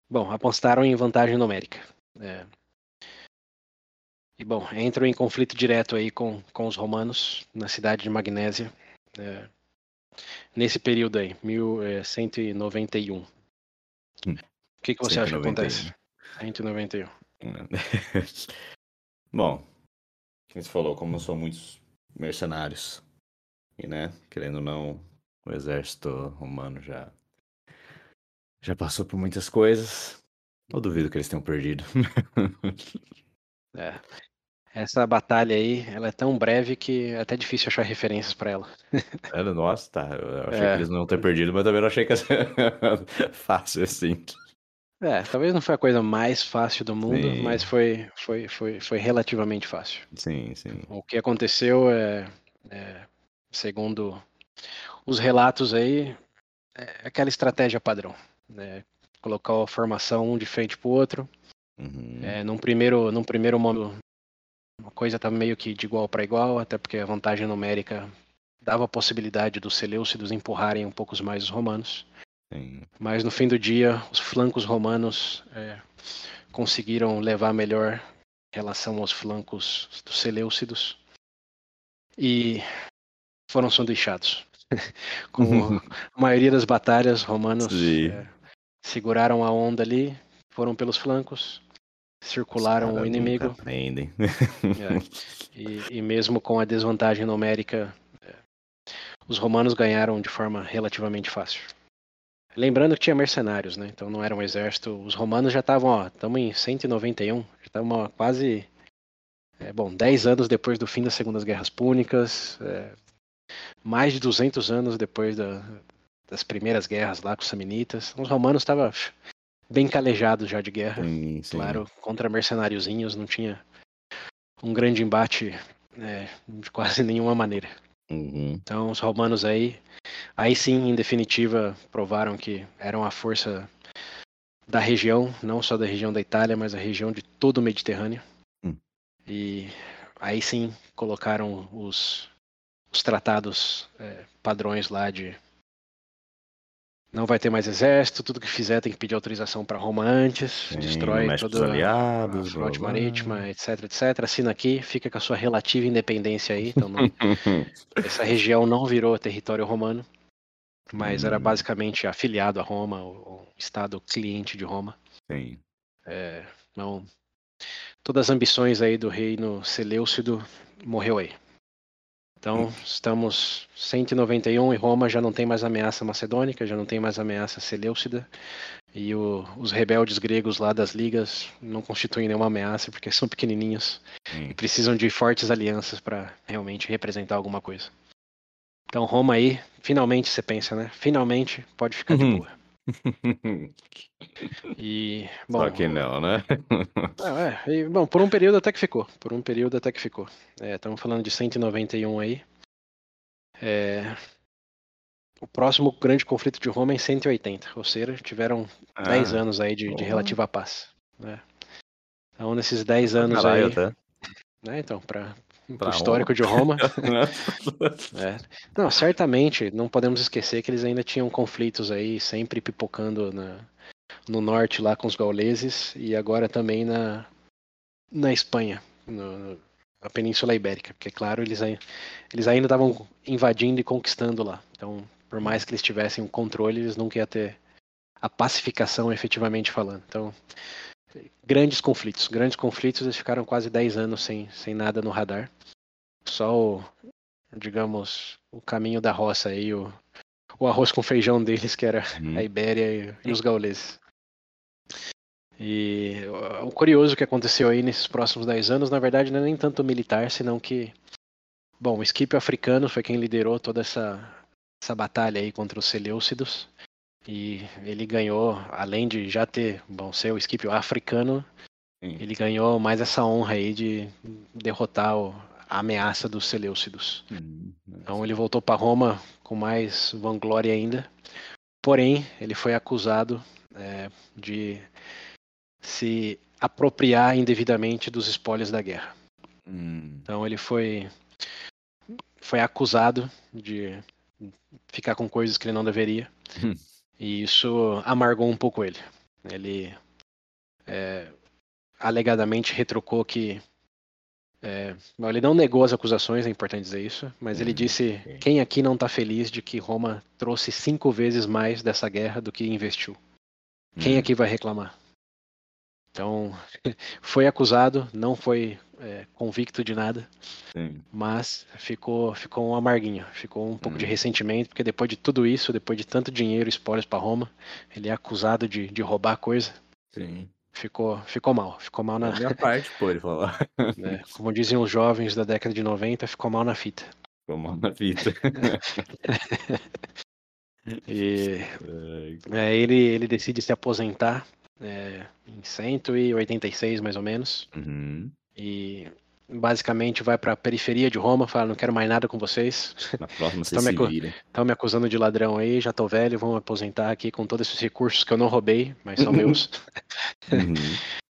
bom, apostaram em vantagem numérica. É. E, bom, entram em conflito direto aí com, com os romanos na cidade de Magnésia. é, nesse período aí, 1191. Hum. O que, que você acha que 191. acontece? 191. [LAUGHS] Bom, como você falou, como são muitos mercenários, e né, querendo ou não, o exército romano já já passou por muitas coisas. Eu duvido que eles tenham perdido. [LAUGHS] É. Essa batalha aí, ela é tão breve que é até difícil achar referências para ela. [LAUGHS] Era, nossa, tá. Eu achei É. que eles não ter perdido, mas também não achei que ia ser [LAUGHS] fácil assim. É, talvez não foi a coisa mais fácil do mundo, Sim. mas foi, foi, foi, foi relativamente fácil. Sim, sim. O que aconteceu é, é, segundo os relatos aí, é aquela estratégia padrão. Né? Colocar a formação um de frente pro outro. Uhum. É, num, primeiro, num primeiro momento, a coisa tá meio que de igual para igual, até porque a vantagem numérica dava a possibilidade dos Seleucidos empurrarem um pouco mais os romanos. Sim. Mas no fim do dia, os flancos romanos é, conseguiram levar melhor em relação aos flancos dos Seleucidos e foram sanduichados. [LAUGHS] Como a maioria das batalhas, romanos é, seguraram a onda ali, foram pelos flancos, circularam o inimigo aprendem. e, e mesmo com a desvantagem numérica, é, os romanos ganharam de forma relativamente fácil. Lembrando que tinha mercenários, né? Então não era um exército. Os romanos já estavam, ó, estamos em 191, já estamos ó, quase, é, bom, 10 anos depois do fim das Segundas Guerras Púnicas, é, mais de 200 anos depois da- das primeiras guerras lá com os Samnitas. Os romanos estavam bem calejados já de guerra. Sim, sim. Claro, contra mercenáriozinhos não tinha um grande embate é, de quase [LAUGHS] nenhuma maneira. Uhum. Então os romanos aí, aí sim, em definitiva, provaram que eram a força da região, não só da região da Itália, mas a região de todo o Mediterrâneo. Hum. E aí sim colocaram os, os tratados é, padrões lá de não vai ter mais exército, tudo que fizer tem que pedir autorização para Roma antes, Sim, destrói não os toda aliados, a frota marítima, etc, etc. Assina aqui, fica com a sua relativa independência aí. Então não- [LAUGHS] essa região não virou território romano, mas era Hum. basicamente afiliado a Roma, o, estado cliente de Roma. Sim. É, então, todas as ambições aí do reino Seleucido morreu aí. Então, estamos 191 e Roma já não tem mais ameaça macedônica, já não tem mais ameaça seleucida, E o, os rebeldes gregos lá das ligas não constituem nenhuma ameaça porque são pequenininhos Sim. e precisam de fortes alianças para realmente representar alguma coisa. Então Roma aí, finalmente você pensa, né? Finalmente pode ficar de Uhum. boa. [LAUGHS] E bom, Só que não, né? [LAUGHS] É, e, bom, por um período até que ficou. Por um período até que ficou. É, estamos falando de 191 aí. É, o próximo grande conflito de Roma é em 180, ou seja, tiveram 10 Ah, anos aí de, de relativa paz. né? Então, nesses 10 anos caralho, aí, até. né, então, para Pra o histórico de Roma, [LAUGHS] é. Não, certamente, não podemos esquecer que eles ainda tinham conflitos aí, sempre pipocando na, no norte lá com os gauleses e agora também na, na Espanha, no- na Península Ibérica, porque, claro, eles, eles ainda estavam invadindo e conquistando lá. Então, por mais que eles tivessem um controle, eles nunca iam ter a pacificação efetivamente falando. Então, grandes conflitos, grandes conflitos, eles ficaram quase 10 anos sem, sem nada no radar. Só o, digamos, o caminho da roça aí, o, o arroz com feijão deles, que era Uhum. a Ibéria e, e os gauleses. E o, o curioso que aconteceu aí nesses próximos 10 anos, na verdade, não é nem tanto militar, senão que, bom, o Esquipio africano foi quem liderou toda essa, essa batalha aí contra os Seleucidos. E ele ganhou, além de já ter, bom, ser o Esquipio africano, Sim. ele ganhou mais essa honra aí de derrotar o- a ameaça dos Seleucidos. Hum, Então ele voltou para Roma com mais vanglória ainda. Porém, ele foi acusado é, de se apropriar indevidamente dos espólios da guerra. hum, Então ele foi foi acusado de ficar com coisas que ele não deveria. Hum. E isso amargou um pouco ele. Ele é, alegadamente retrucou que é, bom, ele não negou as acusações, é importante dizer isso, mas ele Hum, disse: quem aqui não está feliz de que Roma trouxe cinco vezes mais dessa guerra do que investiu? Quem hum, aqui vai reclamar? Então, [LAUGHS] foi acusado, não foi é, convicto de nada, sim. mas ficou, ficou um amarguinho, ficou um pouco de Hum. ressentimento, porque depois de tudo isso, depois de tanto dinheiro e para Roma, ele é acusado de, de roubar coisa, Sim. ficou, ficou mal, ficou mal É na, a minha [LAUGHS] parte, pô, ele falou. né, como dizem os jovens da década de 90, ficou mal na fita. Como na fita. [LAUGHS] E é, ele, ele decide se aposentar é, em 186 mais ou menos, uhum. e basicamente vai para a periferia de Roma, fala não quero mais nada com vocês, Na próxima [LAUGHS] Tá me estão me acusando de ladrão aí, já tô velho, vão me aposentar aqui com todos esses recursos que eu não roubei, mas são [LAUGHS] meus. Uhum. [LAUGHS]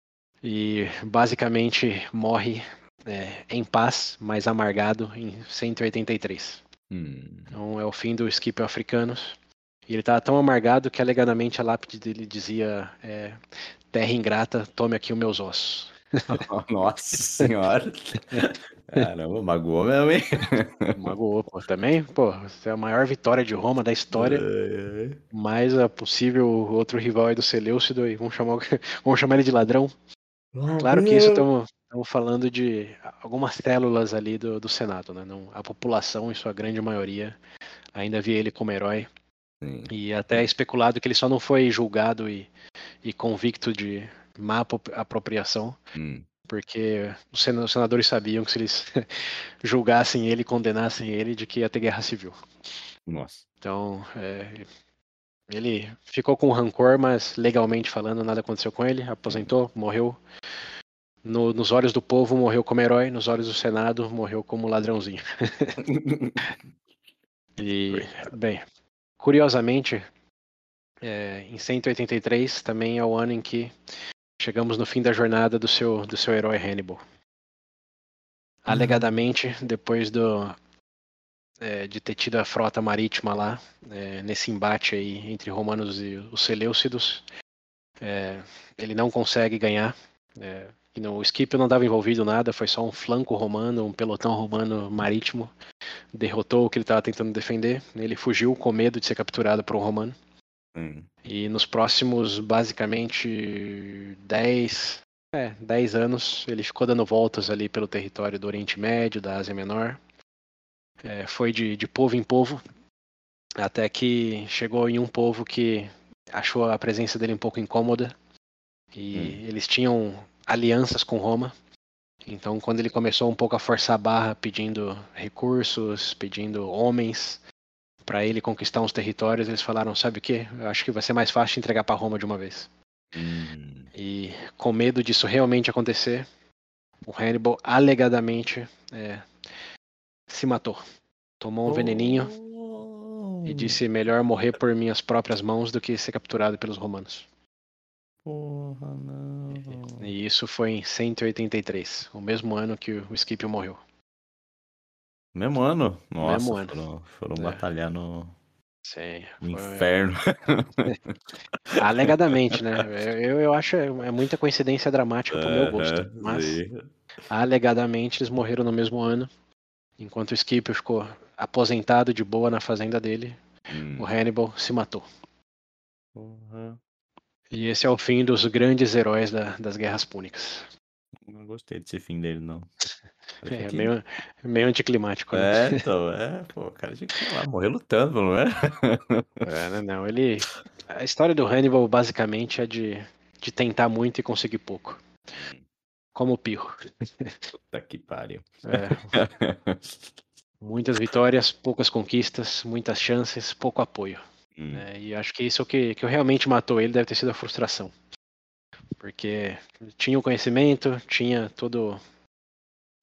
E basicamente morre é, em paz, mas amargado em 183. Hum. Então é o fim do Scipio Africanos. E ele estava tão amargado que alegadamente a lápide dele dizia é, Terra ingrata, tome aqui os meus ossos. [LAUGHS] Nossa senhora. Caramba, magoou mesmo, hein? [LAUGHS] Magoou, pô. Também, pô, essa é a maior vitória de Roma da história, Ai, ai. mais a possível outro rival aí do Seleucido, e vamos chamar, [LAUGHS] vamos chamar ele de ladrão. Claro que isso estamos falando de algumas células ali do, do Senado, né? Não, a população, em sua grande maioria, ainda via ele como herói. Sim. E até é especulado que ele só não foi julgado e, e convicto de má apro- apropriação, Hum. porque os senadores sabiam que se eles [LAUGHS] julgassem ele, condenassem ele, de que ia ter guerra civil. Nossa. Então, é, ele ficou com rancor, mas legalmente falando, nada aconteceu com ele. Aposentou, morreu. No- nos olhos do povo, morreu como herói. Nos olhos do Senado, morreu como ladrãozinho. [LAUGHS] [LAUGHS] E, bem, curiosamente, é, em 183 também é o ano em que chegamos no fim da jornada do seu, do seu herói Hannibal. Alegadamente, depois do, é, de ter tido a frota marítima lá, é, nesse embate aí entre romanos e os Seleucidos, é, ele não consegue ganhar. É, e o Scipio não estava envolvido nada, foi só um flanco romano, um pelotão romano marítimo. Derrotou o que ele estava tentando defender. Ele fugiu com medo de ser capturado por um romano. Hum. E nos próximos, basicamente, 10, é, 10 anos, ele ficou dando voltas ali pelo território do Oriente Médio, da Ásia Menor. É, foi de, de povo em povo, até que chegou em um povo que achou a presença dele um pouco incômoda e Hum. eles tinham alianças com Roma. Então, quando ele começou um pouco a forçar a barra, pedindo recursos, pedindo homens para ele conquistar uns territórios, eles falaram: sabe o que? Eu acho que vai ser mais fácil entregar para Roma de uma vez. Hum. E com medo disso realmente acontecer, o Hannibal alegadamente é, se matou. Tomou um veneninho Oh. e disse: melhor morrer por minhas próprias mãos do que ser capturado pelos romanos. Porra, não. E isso foi em 183, o mesmo ano que o Scipio morreu. Mesmo ano? Nossa, Mesmo ano. foram, foram É. batalhar no, Sim, no foi- inferno. [LAUGHS] Alegadamente, né? Eu, eu acho é muita coincidência dramática pro meu gosto. Mas sim. alegadamente eles morreram no mesmo ano. Enquanto o Scipio ficou aposentado de boa na fazenda dele, Hum. o Hannibal se matou. Porra. E esse é o fim dos grandes heróis da- das guerras púnicas. Não gostei desse fim dele, não. [LAUGHS] É que- meio, meio anticlimático, né? É, [LAUGHS] então, é, pô, o cara tinha que sei lá, morrer lutando, não é? [LAUGHS] É, não, não, ele. A história do Hannibal basicamente é de, de tentar muito e conseguir pouco. Como o Pirro. Puta que pariu. É, muitas vitórias, poucas conquistas, muitas chances, pouco apoio. Hum, né? E acho que isso que, que realmente matou ele deve ter sido a frustração. Porque tinha o conhecimento, tinha todo,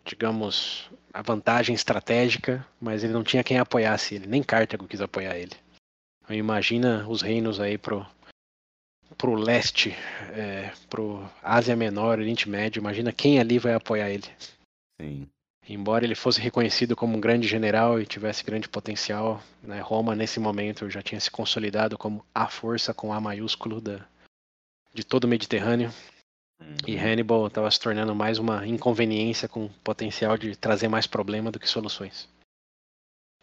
digamos, a vantagem estratégica, mas ele não tinha quem apoiasse ele, nem Cartago quis apoiar ele. Então, imagina os reinos aí pro, pro leste, é, pro Ásia Menor, Oriente Médio, imagina quem ali vai apoiar ele. Sim. Embora ele fosse reconhecido como um grande general e tivesse grande potencial, né, Roma nesse momento já tinha se consolidado como a força com A maiúsculo da, de todo o Mediterrâneo. E Uhum. Hannibal estava se tornando mais uma inconveniência com potencial de trazer mais problema do que soluções.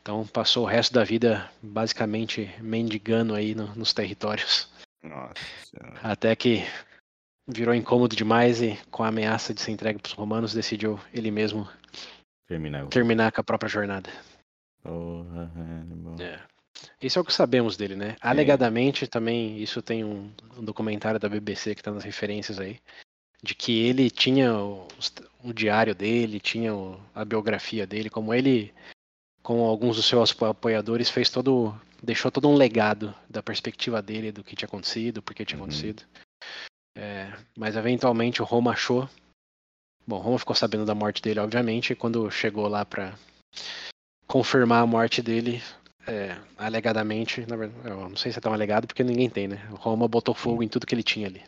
Então passou o resto da vida basicamente mendigando aí no- nos territórios. Nossa. Até que virou incômodo demais e com a ameaça de ser entregue para os romanos decidiu ele mesmo Terminar. terminar com a própria jornada. Porra. É. Isso é o que sabemos dele, né? Alegadamente também isso tem um, um documentário da BBC que está nas referências aí, de que ele tinha o, o diário dele, tinha o- a biografia dele, como ele, com alguns dos seus apo- apoiadores, fez todo, deixou todo um legado da perspectiva dele, do que tinha acontecido, por que tinha Uhum. acontecido. É, mas eventualmente o Roma achou, bom, Roma ficou sabendo da morte dele, obviamente, e quando chegou lá para confirmar a morte dele, é, alegadamente, na verdade, eu não sei se é tão alegado porque ninguém tem, né? O Roma botou fogo em tudo que ele tinha ali.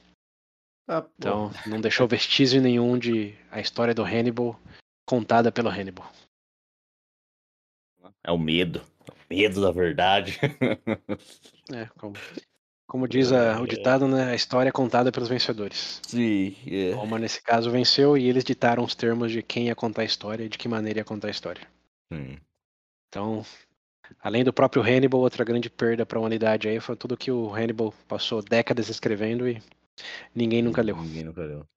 Ah. Então, não deixou vestígio nenhum de a história do Hannibal contada pelo Hannibal. É o medo. É o medo da verdade. É, como, como diz a- o ditado, né? A história é contada pelos vencedores. Sim, é. Roma, nesse caso, venceu e eles ditaram os termos de quem ia contar a história e de que maneira ia contar a história. Sim. Então, além do próprio Hannibal, outra grande perda para a humanidade aí foi tudo que o Hannibal passou décadas escrevendo e ninguém nunca leu. Ninguém nunca leu.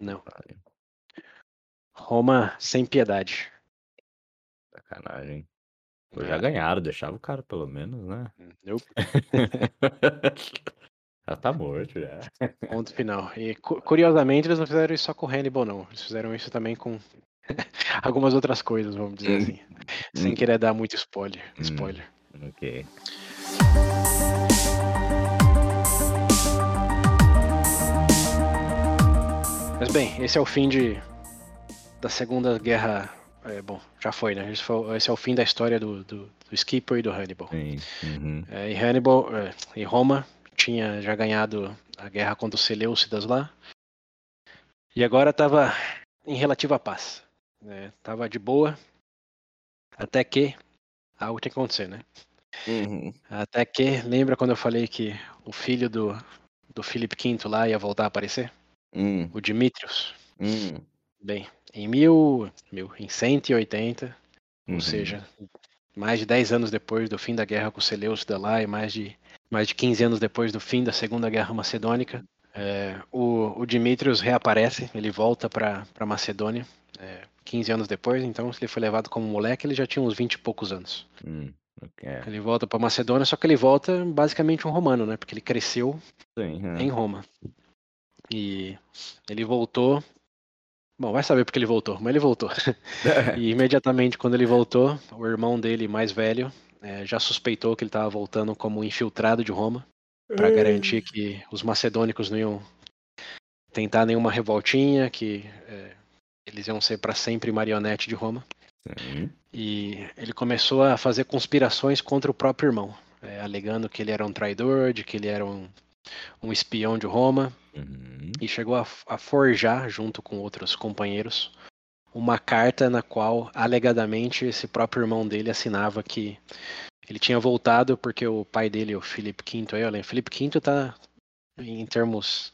Não. Roma sem piedade. Sacanagem. Pô, já É. ganharam, deixava o cara pelo menos, né? Nope. [LAUGHS] já tá morto já. Ponto final. E cu- curiosamente eles não fizeram isso só com o Hannibal, não. Eles fizeram isso também com [LAUGHS] algumas outras coisas, vamos dizer Hum. assim. Sem Hum. querer dar muito spoiler. Hum. Spoiler. Ok. Mas bem, esse é o fim de da Segunda Guerra. É, bom, já foi, né? Esse, foi- esse é o fim da história do, do, do Skipper e do Hannibal. Uhum. É, e Hannibal, é, em Roma, tinha já ganhado a guerra contra os Seleucidas lá. E agora estava em relativa paz. né? Tava de boa. Até que algo tinha que acontecer, né? Uhum. Até que, lembra quando eu falei que o filho do, do Filipe V lá ia voltar a aparecer? Hum, O Dimitrios. hum. Bem, em mil, mil, em 180, Uhum. ou seja, mais de 10 anos depois do fim da guerra com os Seleucidas lá e mais de, mais de 15 anos depois do fim da Segunda Guerra Macedônica, é, o, o Dimitrios reaparece, ele volta para Macedônia é, 15 anos depois, então se ele foi levado como moleque, ele já tinha uns 20 e poucos anos. Hum. É. Ele volta para Macedônia, só que ele volta basicamente um romano, né? Porque ele cresceu Sim, é. em Roma. E ele voltou. Bom, vai saber porque ele voltou, mas ele voltou. [LAUGHS] E imediatamente quando ele voltou, o irmão dele mais velho eh, já suspeitou que ele estava voltando como infiltrado de Roma para garantir que os macedônicos não iam tentar nenhuma revoltinha, que eh, eles iam ser para sempre marionete de Roma. Sim. E ele começou a fazer conspirações contra o próprio irmão, eh, alegando que ele era um traidor, de que ele era um, um espião de Roma, Uhum. e chegou a, a forjar, junto com outros companheiros, uma carta na qual, alegadamente, esse próprio irmão dele assinava que ele tinha voltado porque o pai dele, o Felipe V, aí, olha, Felipe V tá, em termos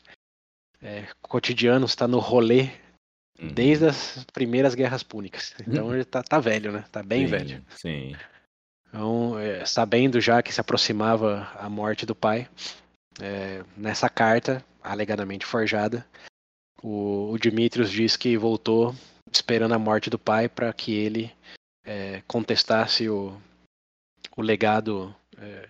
é, cotidianos, tá no rolê Uhum. desde as primeiras guerras púnicas. Então ele tá, tá velho, né? Tá bem Sim, velho. Sim. Então, é, sabendo já que se aproximava a morte do pai, é, nessa carta, alegadamente forjada, o, o Dimitrios diz que voltou esperando a morte do pai para que ele é, contestasse o, o legado é,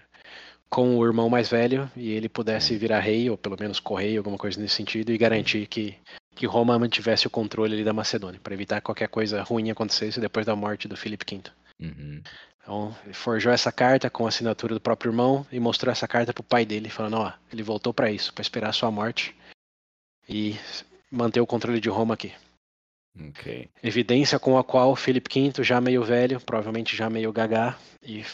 com o irmão mais velho e ele pudesse virar rei, ou pelo menos correio, alguma coisa nesse sentido, e garantir que, que Roma mantivesse o controle da Macedônia, para evitar que qualquer coisa ruim acontecesse depois da morte do Filipe V. Uhum. Então, ele forjou essa carta com a assinatura do próprio irmão e mostrou essa carta pro pai dele, falando: Ó, ele voltou para isso, para esperar a sua morte e manter o controle de Roma aqui. Ok. Evidência com a qual Felipe V, já meio velho, provavelmente já meio gagá e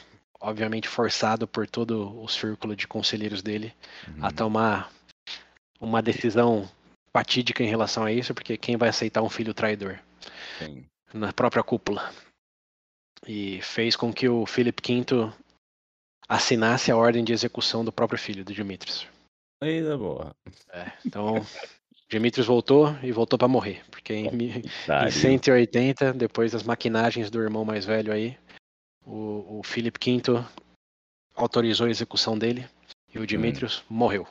obviamente forçado por todo o círculo de conselheiros dele a Uhum. tomar uma decisão fatídica em relação a isso, porque quem vai aceitar um filho traidor? Sim. na própria cúpula. E fez com que o Felipe V assinasse a ordem de execução do próprio filho, do Dimitrios. Eita boa. É, então, [LAUGHS] Dimitrios voltou e voltou para morrer, porque em, em Pariu. 180, depois das maquinagens do irmão mais velho aí, o, o Felipe V autorizou a execução dele e o Dimitrios morreu.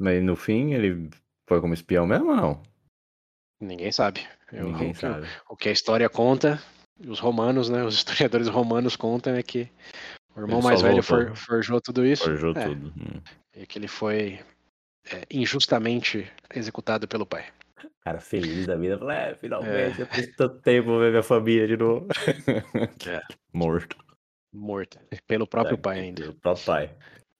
Mas no fim ele foi como espião mesmo ou não? Ninguém sabe. Eu- Ninguém o, sabe. o que a história conta, os romanos, né, os [LAUGHS] historiadores romanos contam é que o irmão Ele mais velho for- forjou tudo isso. Forjou É. tudo. Hum. e que ele foi é, injustamente executado pelo pai. Cara feliz da vida. Falei, é, finalmente, depois de tanto tempo ver minha família de novo. [LAUGHS] É. Morto. Morto. Pelo próprio Tá, pai ainda. O próprio pai.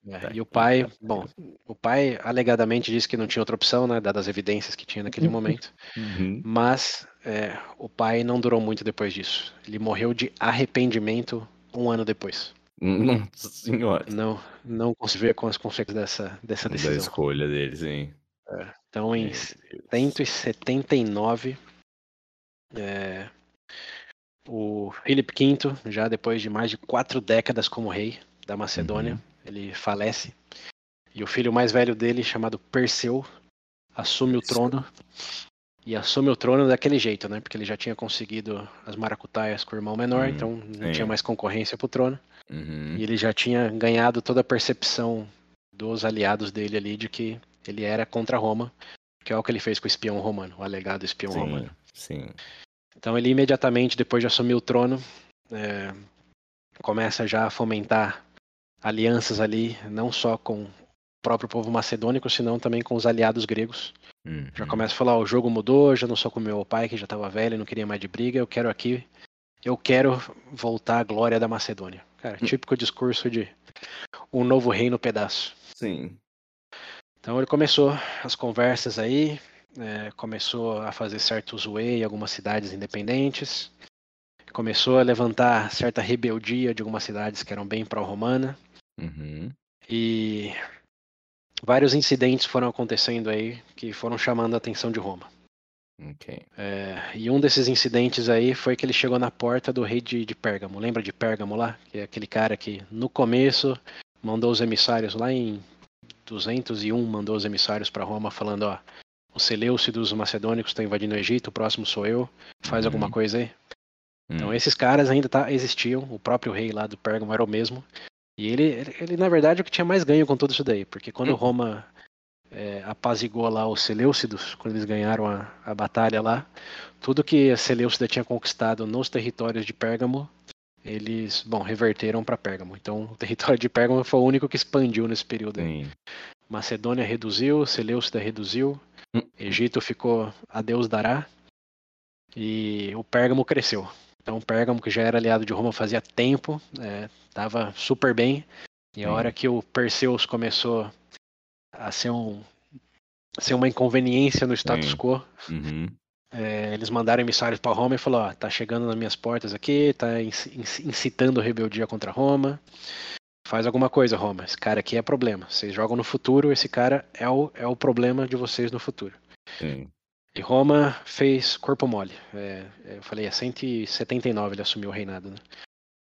É, tá e o pai, pariu. bom, o pai alegadamente disse que não tinha outra opção, né, dadas as evidências que tinha naquele [LAUGHS] momento. Uhum. Mas é, o pai não durou muito depois disso. Ele morreu de arrependimento um ano depois. [LAUGHS] Nossa senhora. Não, não conseguiu com as consequências dessa, dessa Da decisão. escolha dele, sim. Então, em Meu Deus. 179, é, o Filipe V, já depois de mais de quatro décadas como rei da Macedônia, Uhum. Ele falece. E o filho mais velho dele, chamado Perseu, assume o trono. E assume o trono daquele jeito, né? Porque ele já tinha conseguido as maracutaias com o irmão menor, Hum, então não sim. tinha mais concorrência pro trono. Uhum. E ele já tinha ganhado toda a percepção dos aliados dele ali de que ele era contra Roma, que é o que ele fez com o espião romano, o alegado espião romano. Sim, sim. Então ele imediatamente, depois de assumir o trono, é, começa já a fomentar alianças ali, não só com o próprio povo macedônico, senão também com os aliados gregos. Já Uhum. começa a falar, o jogo mudou, já não sou com meu pai, que já estava velho, não queria mais de briga, eu quero aqui, eu quero voltar à glória da Macedônia. Cara, típico discurso de um novo rei no pedaço. Sim. Então ele começou as conversas aí, é, começou a fazer certos way em algumas cidades independentes, começou a levantar certa rebeldia de algumas cidades que eram bem pró-romana, Uhum. e vários incidentes foram acontecendo aí que foram chamando a atenção de Roma. Ok. É, e um desses incidentes aí foi que ele chegou na porta do rei de, de Pérgamo. Lembra de Pérgamo lá? Que é aquele cara que no começo mandou os emissários lá em 201, mandou os emissários para Roma falando, ó, os Seleucidos macedônicos estão invadindo o Egito, o próximo sou eu, faz Uhum. alguma coisa aí. Então Hum. esses caras ainda tá, existiam, o próprio rei lá do Pérgamo era o mesmo. E ele, ele, na verdade, é o que tinha mais ganho com tudo isso daí, porque quando Hum. Roma é, apazigou lá os Seleucidos, quando eles ganharam a, a batalha lá, tudo que a Seleucida tinha conquistado nos territórios de Pérgamo, eles, bom, reverteram para Pérgamo. Então, o [LAUGHS] território de Pérgamo foi o único que expandiu nesse período. Aí. Sim. Macedônia reduziu, Seleucida reduziu, Hum. Egito ficou a Deus dará e o Pérgamo cresceu. Então, Pérgamo, que já era aliado de Roma fazia tempo, estava super bem. E a hora que o Perseus começou a ser, um, ser uma inconveniência no status Sim. quo, Uhum. é, eles mandaram emissários para Roma e falou: ó, tá chegando nas minhas portas aqui, tá inci- inci- incitando rebeldia contra Roma. Faz alguma coisa, Roma. Esse cara aqui é problema. Vocês jogam no futuro, esse cara é o, é o problema de vocês no futuro. Sim. E Roma fez corpo mole. É, é, eu falei, é 179 ele assumiu o reinado, né?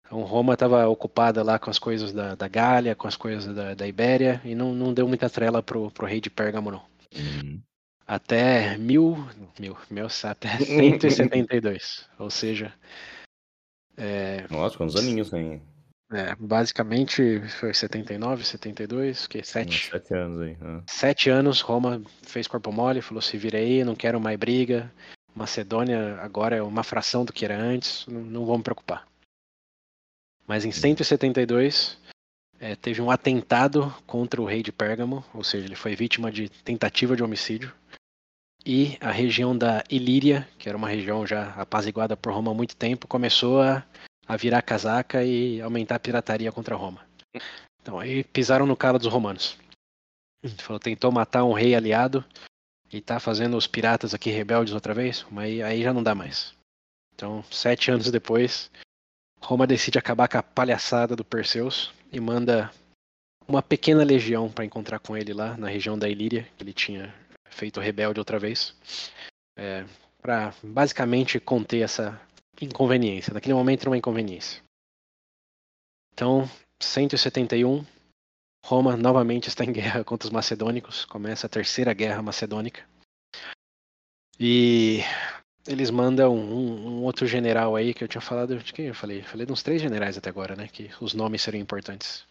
Então Roma estava ocupada lá com as coisas da, da Gália, com as coisas da, da Ibéria, e não, não deu muita trela pro, pro rei de Pérgamo, não. Uhum. Até mil, mil, mil, até [LAUGHS] 172. Ou seja, é, Nossa, quantos aninhos tem? É, basicamente foi 79, 72, que Uns sete, Sete anos aí. né? sete anos Roma fez corpo mole, falou se vira aí, não quero mais briga. Macedônia agora é uma fração do que era antes, não, não vou me preocupar. Mas em 172 é, teve um atentado contra o rei de Pérgamo, ou seja, ele foi vítima de tentativa de homicídio. E a região da Ilíria, que era uma região já apaziguada por Roma há muito tempo, começou a, a virar casaca e aumentar a pirataria contra Roma. Então aí pisaram no calo dos romanos. Falou, tentou matar um rei aliado e tá fazendo os piratas aqui rebeldes outra vez, mas aí, aí já não dá mais. Então, sete anos depois, Roma decide acabar com a palhaçada do Perseus e manda uma pequena legião para encontrar com ele lá na região da Ilíria, que ele tinha feito rebelde outra vez, é, para basicamente conter essa inconveniência. Naquele momento era uma inconveniência. Então, 171, Roma novamente está em guerra [LAUGHS] contra os macedônicos, começa a terceira guerra macedônica. E eles mandam um, um outro general aí que eu tinha falado de quem eu falei? Falei de uns três generais até agora, né? Que os nomes seriam importantes.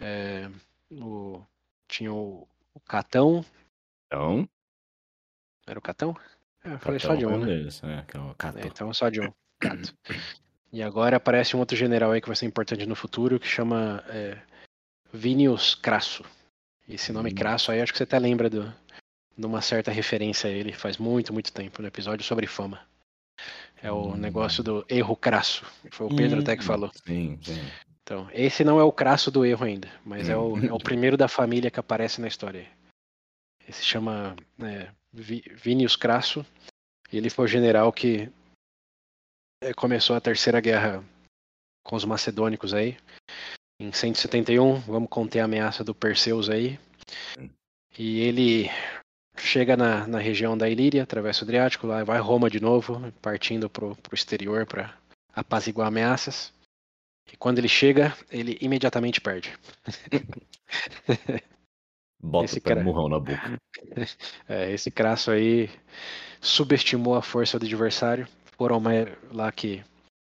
É, o, tinha o, o Catão. Então, Era o Catão? É, eu falei só de um, né? né? É. É, então só de um. Cato. [COUGHS] E agora aparece um outro general aí que vai ser importante no futuro que chama é, Vinius Crasso. Esse nome Hum. Crasso aí acho que você até lembra do, de uma certa referência a ele faz muito, muito tempo, no episódio sobre fama. É o Hum. negócio do erro crasso. Foi o Pedro até que Hum, falou. Sim, sim. Então, esse não é o crasso do erro ainda, mas é, o, Hum. é o primeiro da família que aparece na história. Esse chama é, Vi- Vinius Crasso. Ele foi o general que é, começou a terceira guerra com os macedônicos aí. Em 171, vamos conter a ameaça do Perseus aí. E ele chega na, na região da Ilíria, atravessa o Adriático, lá vai Roma de novo, partindo pro, pro exterior para apaziguar ameaças. E quando ele chega, ele imediatamente perde. [LAUGHS] Bota Esse cara- murrão na boca. [LAUGHS] É, esse Crasso aí subestimou a força do adversário. Foram uma- lá que,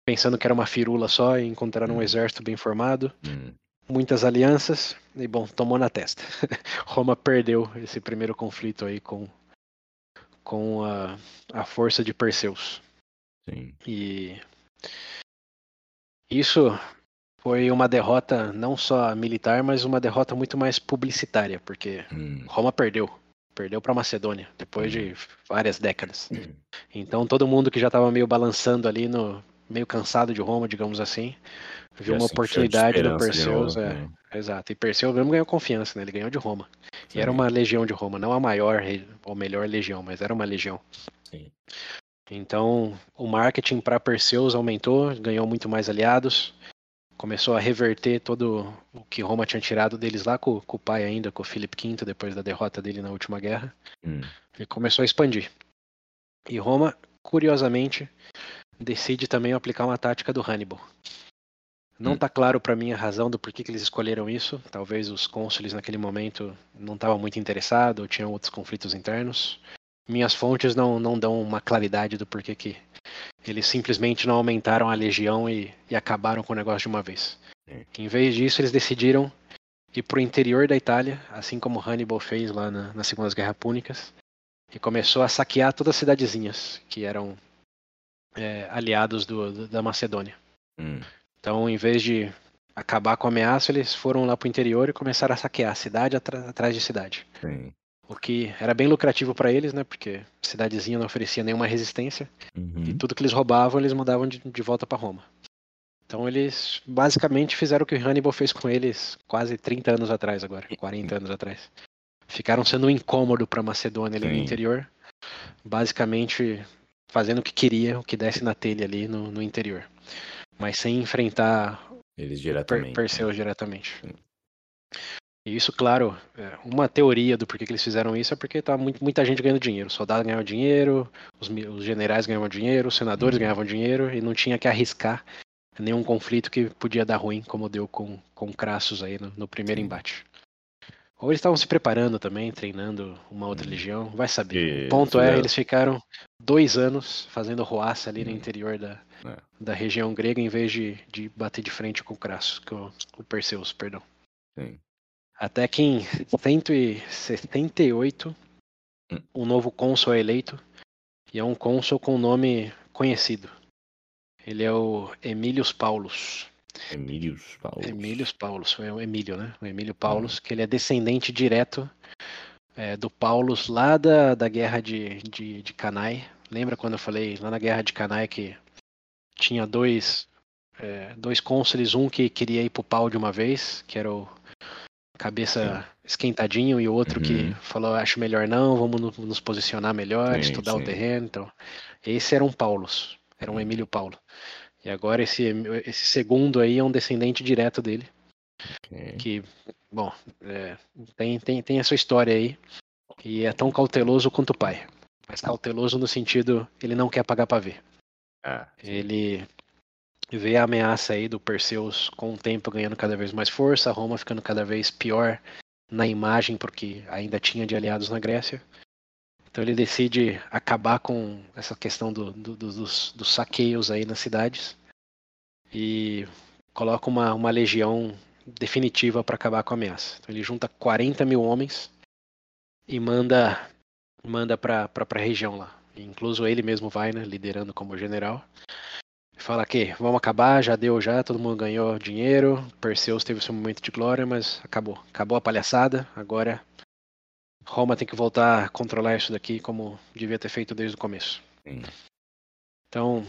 pensando que era uma firula só, e encontraram um Hum. exército bem formado, Hum, muitas alianças, e bom, tomou na testa. [LAUGHS] Roma perdeu esse primeiro conflito aí com, com a, a força de Perseus. sim. E isso foi uma derrota não só militar, mas uma derrota muito mais publicitária, porque Hum, Roma perdeu. Perdeu para Macedônia, depois de Hum. várias décadas. Então todo mundo que já estava meio balançando ali, no meio cansado de Roma, digamos assim, viu já uma de oportunidade de Perseus. novo, é, né? exato. E Perseus mesmo ganhou confiança, né? Ele ganhou de Roma. E era Sim, uma legião de Roma, não a maior ou melhor legião, mas era uma legião. sim. Então, o marketing para Perseus aumentou, ganhou muito mais aliados, começou a reverter todo o que Roma tinha tirado deles lá com, com o pai ainda, com o Filipe V, depois da derrota dele na última guerra, Hum, e começou a expandir. E Roma, curiosamente, decide também aplicar uma tática do Hannibal. Não Hum. está claro para mim a razão do porquê que eles escolheram isso. Talvez os cônsules naquele momento não estavam muito interessados, ou tinham outros conflitos internos. Minhas fontes não, não dão uma claridade do porquê que eles simplesmente não aumentaram a legião e, e acabaram com o negócio de uma vez. Em vez disso, eles decidiram ir para o interior da Itália, assim como Hannibal fez lá na, nas Segundas Guerras Púnicas, e começou a saquear todas as cidadezinhas que eram é, aliados do- do- da Macedônia. Hum, Então, em vez de acabar com a ameaça, eles foram lá pro interior e começaram a saquear cidade atrás de cidade. sim. O que era bem lucrativo para eles, né? Porque cidadezinha não oferecia nenhuma resistência. E Uhum. tudo que eles roubavam, eles mandavam de, de volta para Roma. Então eles basicamente fizeram o que Hannibal fez com eles quase 30 anos atrás agora, 40 anos atrás. Ficaram sendo um incômodo para Macedônia ali no Sim. interior, basicamente fazendo o que queria, o que desse na telha ali no, no interior, mas sem enfrentar Eles Per diretamente. né? Perseus diretamente. Sim. E isso, claro, é, uma teoria do porquê que eles fizeram isso é porque tá muito, muita gente ganhando dinheiro. Os soldados ganhavam dinheiro, os, os generais ganhavam dinheiro, os senadores Uhum. ganhavam dinheiro e não tinha que arriscar nenhum conflito que podia dar ruim, como deu com, com Crassus aí no, no primeiro embate. Ou eles estavam se preparando também, treinando uma outra Uhum. legião, vai saber. O ponto é, eles ficaram dois anos fazendo roaça ali no Uhum. interior da, É. da região grega, em vez de, de bater de frente com o Crassus, com o Perseus, perdão. Sim. Até que em 178, Hum. um novo cônsul é eleito, e é um cônsul com nome conhecido. Ele é o Emílios Paulus. Emílios Paulo. Emílios Paulus, é o Emílio, né? O Emílio Paulus, que ele é descendente direto é, do Paulus lá da, da guerra de, de, de Canai. Lembra quando eu falei lá na guerra de Canai que tinha dois, é, dois cônsules, um que queria ir pro pau de uma vez, que era o cabeça esquentadinho, e o outro que Uhum. falou, acho melhor não, vamos no- nos posicionar melhor, Sim, estudar o sim. terreno. Então, esse era um Paulus, era um Uhum. Emílio Paulo. E agora esse, esse segundo aí é um descendente direto dele, Ok. que, bom, é, tem, tem, tem essa história aí, e é tão cauteloso quanto o pai. Mas cauteloso no sentido, ele não quer pagar pra ver. Ah. Ele vê a ameaça aí do Perseus com o tempo ganhando cada vez mais força, Roma ficando cada vez pior na imagem, porque ainda tinha de aliados na Grécia. Então ele decide acabar com essa questão do- do- do- dos, dos saqueios aí nas cidades e coloca uma, uma legião definitiva para acabar com a ameaça. Então ele junta 40 mil homens e manda manda para a região lá. Incluso ele mesmo vai, né, liderando como general. Fala que vamos acabar, já deu já, todo mundo ganhou dinheiro, Perseus teve seu momento de glória, mas acabou. Acabou a palhaçada, agora Roma tem que voltar a controlar isso daqui como devia ter feito desde o começo. Sim. Então,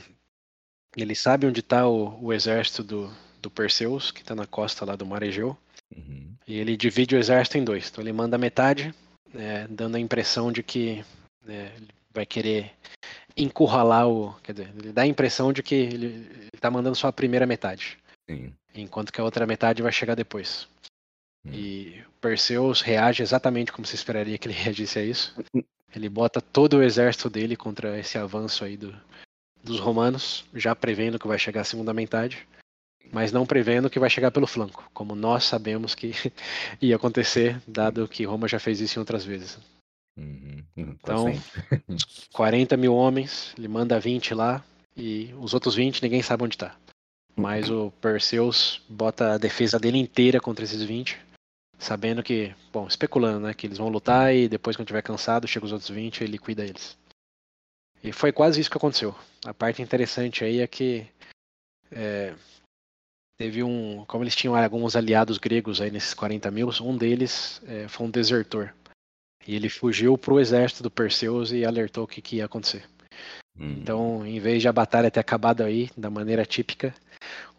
ele sabe onde está o, o exército do, do Perseus, que está na costa lá do Mar Egeu, Uhum. e ele divide o exército em dois. Então ele manda metade, é, dando a impressão de que é, vai querer encurralar o. Quer dizer, ele dá a impressão de que ele está mandando só a primeira metade, Sim. enquanto que a outra metade vai chegar depois. Hum. E Perseus reage exatamente como se esperaria que ele [LAUGHS] reagisse a isso. Ele bota todo o exército dele contra esse avanço aí do, dos romanos, já prevendo que vai chegar a segunda metade, mas não prevendo que vai chegar pelo flanco, como nós sabemos que [LAUGHS] ia acontecer, dado que Roma já fez isso em outras vezes. Uhum. Uhum. Tá Então, sempre. [LAUGHS] 40 mil homens, ele manda 20 lá, e os outros 20 ninguém sabe onde tá. Mas o Perseus bota a defesa dele inteira contra esses 20, sabendo que, bom, especulando, né, que eles vão lutar e depois quando tiver cansado, chega os outros 20 e liquida eles. E foi quase isso que aconteceu. A parte interessante aí é que é, teve um, como eles tinham alguns aliados gregos aí nesses 40 mil, um deles é, foi um desertor. E ele fugiu pro exército do Perseus e alertou o que, que ia acontecer. Hum. Então, em vez de a batalha ter acabado aí, da maneira típica,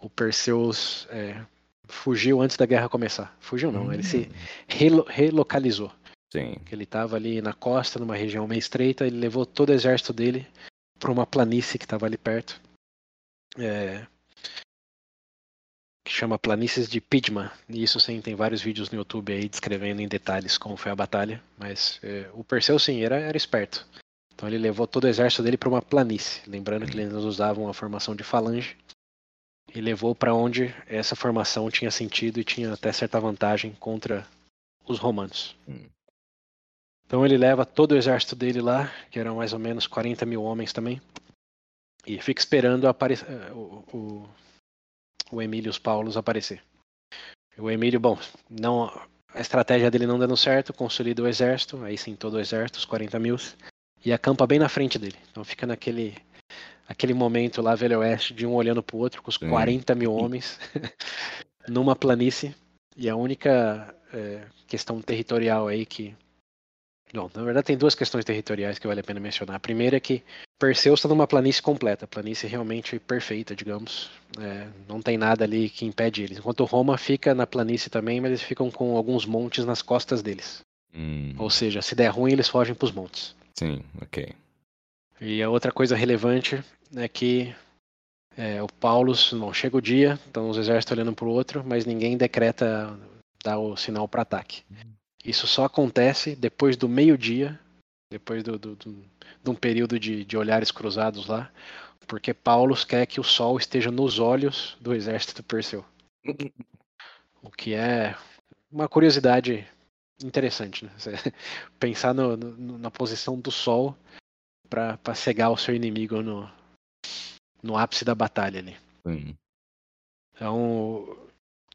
o Perseus é, fugiu antes da guerra começar. Fugiu não, ele se Hum. relo- relocalizou. Sim. Ele estava ali na costa, numa região meio estreita, ele levou todo o exército dele para uma planície que estava ali perto. é, que chama Planícies de Pidma. E isso sim, tem vários vídeos no YouTube aí descrevendo em detalhes como foi a batalha. Mas é, o Perseu sim, era, era esperto. Então ele levou todo o exército dele para uma planície. Lembrando que eles usavam a formação de falange. E levou para onde essa formação tinha sentido e tinha até certa vantagem contra os romanos. Hum. Então ele leva todo o exército dele lá, que eram mais ou menos 40 mil homens também, e fica esperando apare- eh, o, o, o Emílios Paulos aparecer. O Emílio, bom, não, a estratégia dele não dando certo, consolida o exército, aí sim todo o exército, os 40 mil, e acampa bem na frente dele. Então fica naquele aquele momento lá, Velho Oeste, de um olhando pro outro, com os Sim. 40 mil homens, [LAUGHS] numa planície. E a única é, questão territorial aí que. Bom, na verdade tem duas questões territoriais que vale a pena mencionar. A primeira é que Perseus está numa planície completa, planície realmente perfeita, digamos. É, não tem nada ali que impede eles. Enquanto Roma fica na planície também, mas eles ficam com alguns montes nas costas deles. Hum, Ou seja, se der ruim, eles fogem para os montes. sim, ok. E a outra coisa relevante é que é, o Paulus, não chega o dia, então os exércitos olhando para o outro, mas ninguém decreta dar o sinal para ataque. Isso só acontece depois do meio-dia, depois do, do- do- de um período de, de olhares cruzados lá, porque Paulus quer que o sol esteja nos olhos do exército Perseu. [LAUGHS] O que é uma curiosidade interessante, né? Você [LAUGHS] Pensar no- no- na posição do sol para cegar o seu inimigo no, no ápice da batalha ali. Sim. Então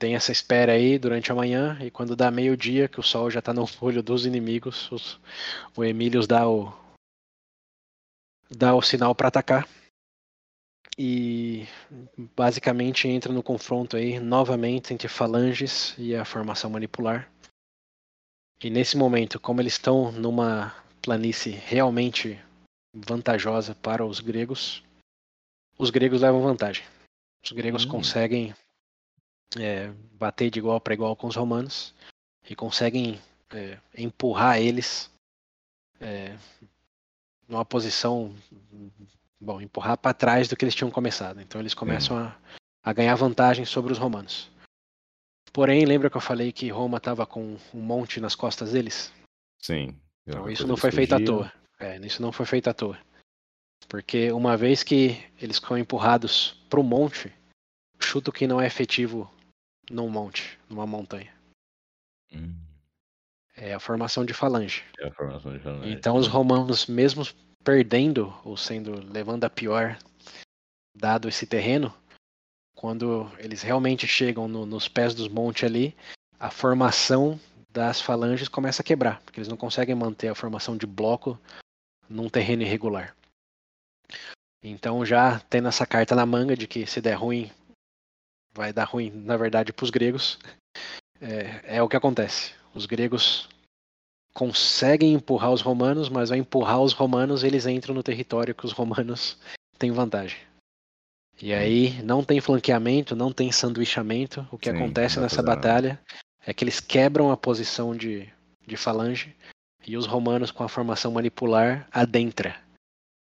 tem essa espera aí durante a manhã e quando dá meio-dia, que o sol já tá no [LAUGHS] olho dos inimigos, os- o Emílios dá o dá o sinal para atacar e basicamente entra no confronto aí novamente entre falanges e a formação manipular. E nesse momento, como eles estão numa planície realmente vantajosa para os gregos, os gregos levam vantagem. Os gregos Hum. conseguem é, bater de igual para igual com os romanos e conseguem é, empurrar eles é, numa posição, bom, empurrar para trás do que eles tinham começado. Então eles começam a, a ganhar vantagem sobre os romanos. Porém, lembra que eu falei que Roma estava com um monte nas costas deles? Sim. Então isso não foi feito à toa. É, isso não foi feito à toa. Porque uma vez que eles ficam empurrados para o monte, chuto que não é efetivo num monte, numa montanha. Hum, É a formação de falange. é a formação de falange. Então os romanos, mesmo perdendo ou sendo levando a pior, dado esse terreno, quando eles realmente chegam no- nos pés dos montes ali, a formação das falanges começa a quebrar, porque eles não conseguem manter a formação de bloco num terreno irregular. Então já tendo essa carta na manga de que se der ruim, vai dar ruim, na verdade, para os gregos, é, é o que acontece. Os gregos conseguem empurrar os romanos, mas ao empurrar os romanos, eles entram no território que os romanos [LAUGHS] têm vantagem. E aí não tem flanqueamento, não tem sanduichamento. O que Sim, acontece nessa batalha é que eles quebram a posição de, de falange e os romanos, com a formação manipular, adentra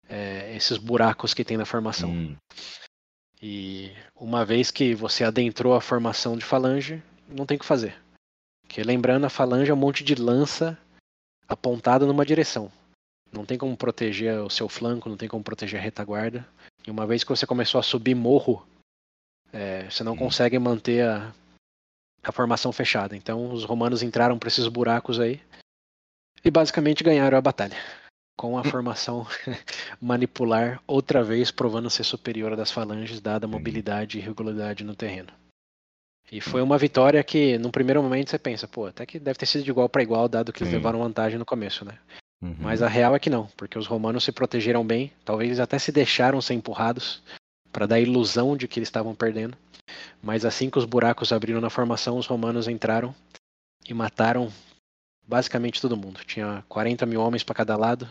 é, esses buracos que tem na formação. Hum, E uma vez que você adentrou a formação de falange, não tem o que fazer. Porque lembrando, a falange é um monte de lança apontada numa direção. Não tem como proteger o seu flanco, não tem como proteger a retaguarda. E uma vez que você começou a subir morro, é, você não Hum. consegue manter a, a formação fechada. Então os romanos entraram por esses buracos aí e basicamente ganharam a batalha. Com a formação [LAUGHS] manipular, outra vez provando ser superior das falanges, dada a Sim. mobilidade e regularidade no terreno. E foi uma vitória que, num primeiro momento, você pensa, pô, até que deve ter sido de igual para igual, dado que eles Sim. levaram vantagem no começo, né? uhum. Mas a real é que não, porque os romanos se protegeram bem, talvez até se deixaram ser empurrados para dar a ilusão de que eles estavam perdendo. Mas assim que os buracos abriram na formação, os romanos entraram e mataram basicamente todo mundo. Tinha 40 mil homens para cada lado,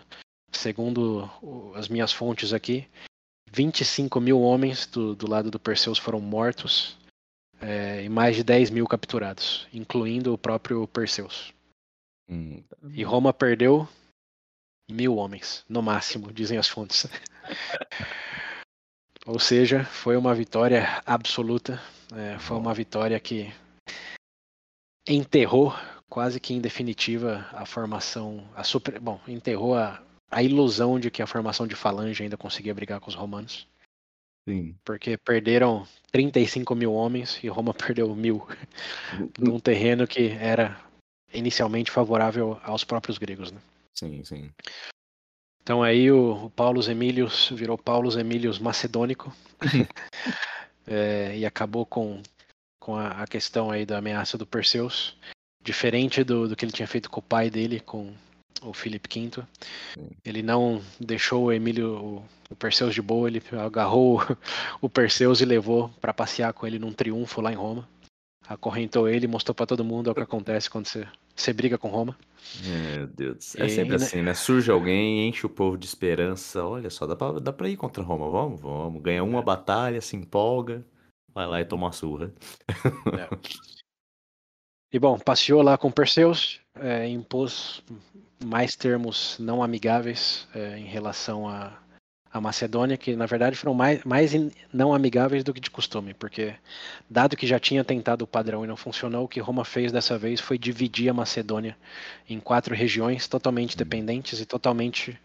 segundo as minhas fontes aqui. 25 mil homens do, do lado do Perseus foram mortos é, e mais de 10 mil capturados, incluindo o próprio Perseus. Hum, E Roma perdeu mil homens, no máximo, dizem as fontes. [LAUGHS] Ou seja, foi uma vitória absoluta. é, foi uma vitória que enterrou quase que em definitiva a formação, a super, bom, enterrou a, a ilusão de que a formação de falange ainda conseguia brigar com os romanos, Sim. porque perderam 35 mil homens e Roma [LAUGHS] perdeu mil num terreno que era inicialmente favorável aos próprios gregos, né? Sim, sim. Então aí o, o Paulus Emílios virou Paulus Emílios Macedônico [LAUGHS] [LAUGHS] é, e acabou com, com a, a questão aí da ameaça do Perseus, diferente do, do que ele tinha feito com o pai dele, com o Filipe V. Ele não deixou o Emílio, o Perseus de boa, ele agarrou o [LAUGHS] Perseus e levou para passear com ele num triunfo lá em Roma. Acorrentou ele e mostrou para todo mundo o que acontece quando você, você briga com Roma. Meu Deus. É sempre e, assim, né? Surge alguém, enche o povo de esperança. Olha só, dá pra, dá pra ir contra Roma. Vamos, vamos. Ganha uma é. batalha, se empolga. Vai lá e toma uma surra. É. [LAUGHS] E bom, passeou lá com Perseus, é, impôs mais termos não amigáveis é, em relação a, a Macedônia, que na verdade foram mais, mais não amigáveis do que de costume, porque dado que já tinha tentado o padrão e não funcionou, o que Roma fez dessa vez foi dividir a Macedônia em quatro regiões totalmente dependentes e totalmente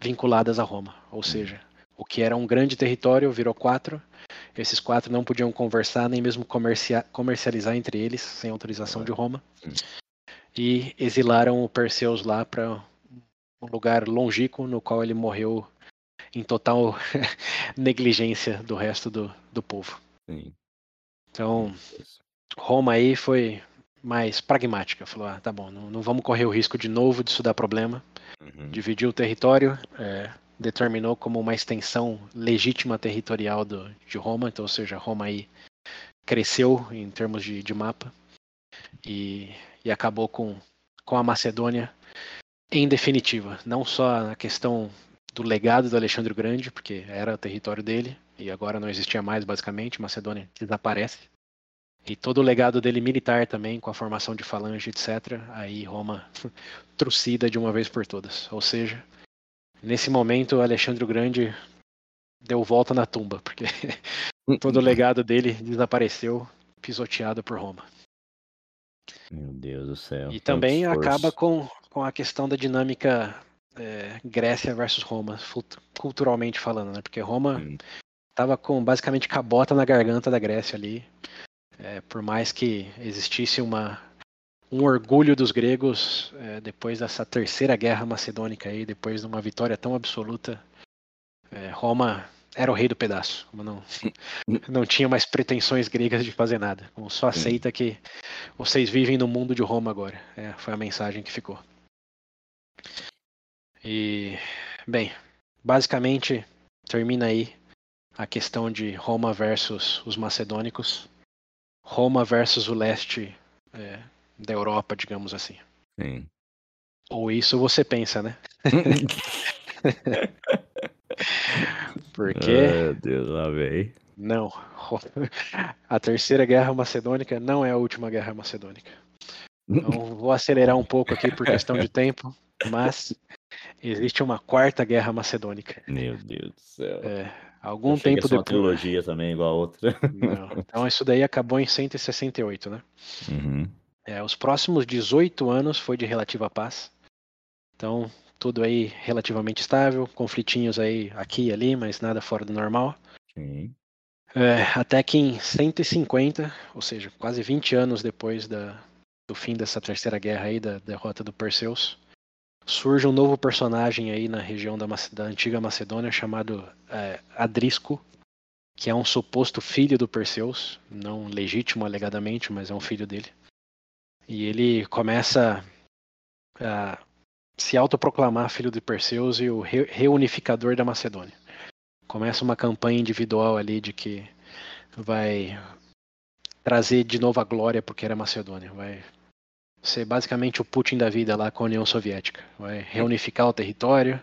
vinculadas a Roma. Ou seja, o que era um grande território virou quatro esses quatro não podiam conversar nem mesmo comercializar entre eles sem autorização de Roma. E exilaram o Perseus lá para um lugar longínquo no qual ele morreu em total [LAUGHS] negligência do resto do, do povo. Sim. Então, Roma aí foi mais pragmática. Falou: ah, tá bom, não, não vamos correr o risco de novo disso dar problema. Uhum. Dividiu o território, é, determinou como uma extensão legítima territorial do, de Roma, então, ou seja, Roma aí cresceu em termos de, de mapa e, e acabou com, com a Macedônia em definitiva, não só na questão do legado do Alexandre Grande, porque era o território dele e agora não existia mais basicamente, Macedônia desaparece. E todo o legado dele militar também, com a formação de falange, etc. Aí Roma [LAUGHS] trucida de uma vez por todas. Ou seja, Nesse momento, Alexandre o Grande deu volta na tumba, porque [LAUGHS] todo o legado dele desapareceu, pisoteado por Roma. Meu Deus do céu. E também acaba com, com a questão da dinâmica é, Grécia versus Roma, culturalmente falando, né? Porque Roma estava com basicamente cabota na garganta da Grécia ali. É, por mais que existisse uma um orgulho dos gregos é, depois dessa terceira guerra macedônica aí, depois de uma vitória tão absoluta. É, Roma era o rei do pedaço, não, [LAUGHS] não tinha mais pretensões gregas de fazer nada, como só aceita que vocês vivem no mundo de Roma agora. É, foi a mensagem que ficou. E, bem, basicamente termina aí a questão de Roma versus os macedônicos, Roma versus o leste é, da Europa, digamos assim. Sim. Ou isso você pensa, né? [LAUGHS] Porque. Meu Deus, lá vem. Não. [LAUGHS] A terceira guerra macedônica não é a última guerra macedônica. Então, [LAUGHS] vou acelerar um pouco aqui por questão de tempo, mas existe uma quarta guerra macedônica. Meu Deus do céu. É, algum tempo depois. uma trilogia também, igual a outra. Não. Então, isso daí acabou em 168, né? Uhum. É, os próximos 18 anos foi de relativa paz. Então, tudo aí relativamente estável, conflitinhos aí aqui e ali, mas nada fora do normal. Sim. É, até que em 150, ou seja, quase 20 anos depois da, do fim dessa terceira guerra aí, da derrota do Perseus, surge um novo personagem aí na região da, da antiga Macedônia chamado é, Adrisco, que é um suposto filho do Perseus, não legítimo alegadamente, mas é um filho dele. E ele começa a se autoproclamar filho de Perseus e o reunificador da Macedônia. Começa uma campanha individual ali de que vai trazer de novo a glória porque era Macedônia. Vai ser basicamente o Putin da vida lá com a União Soviética. Vai reunificar o território,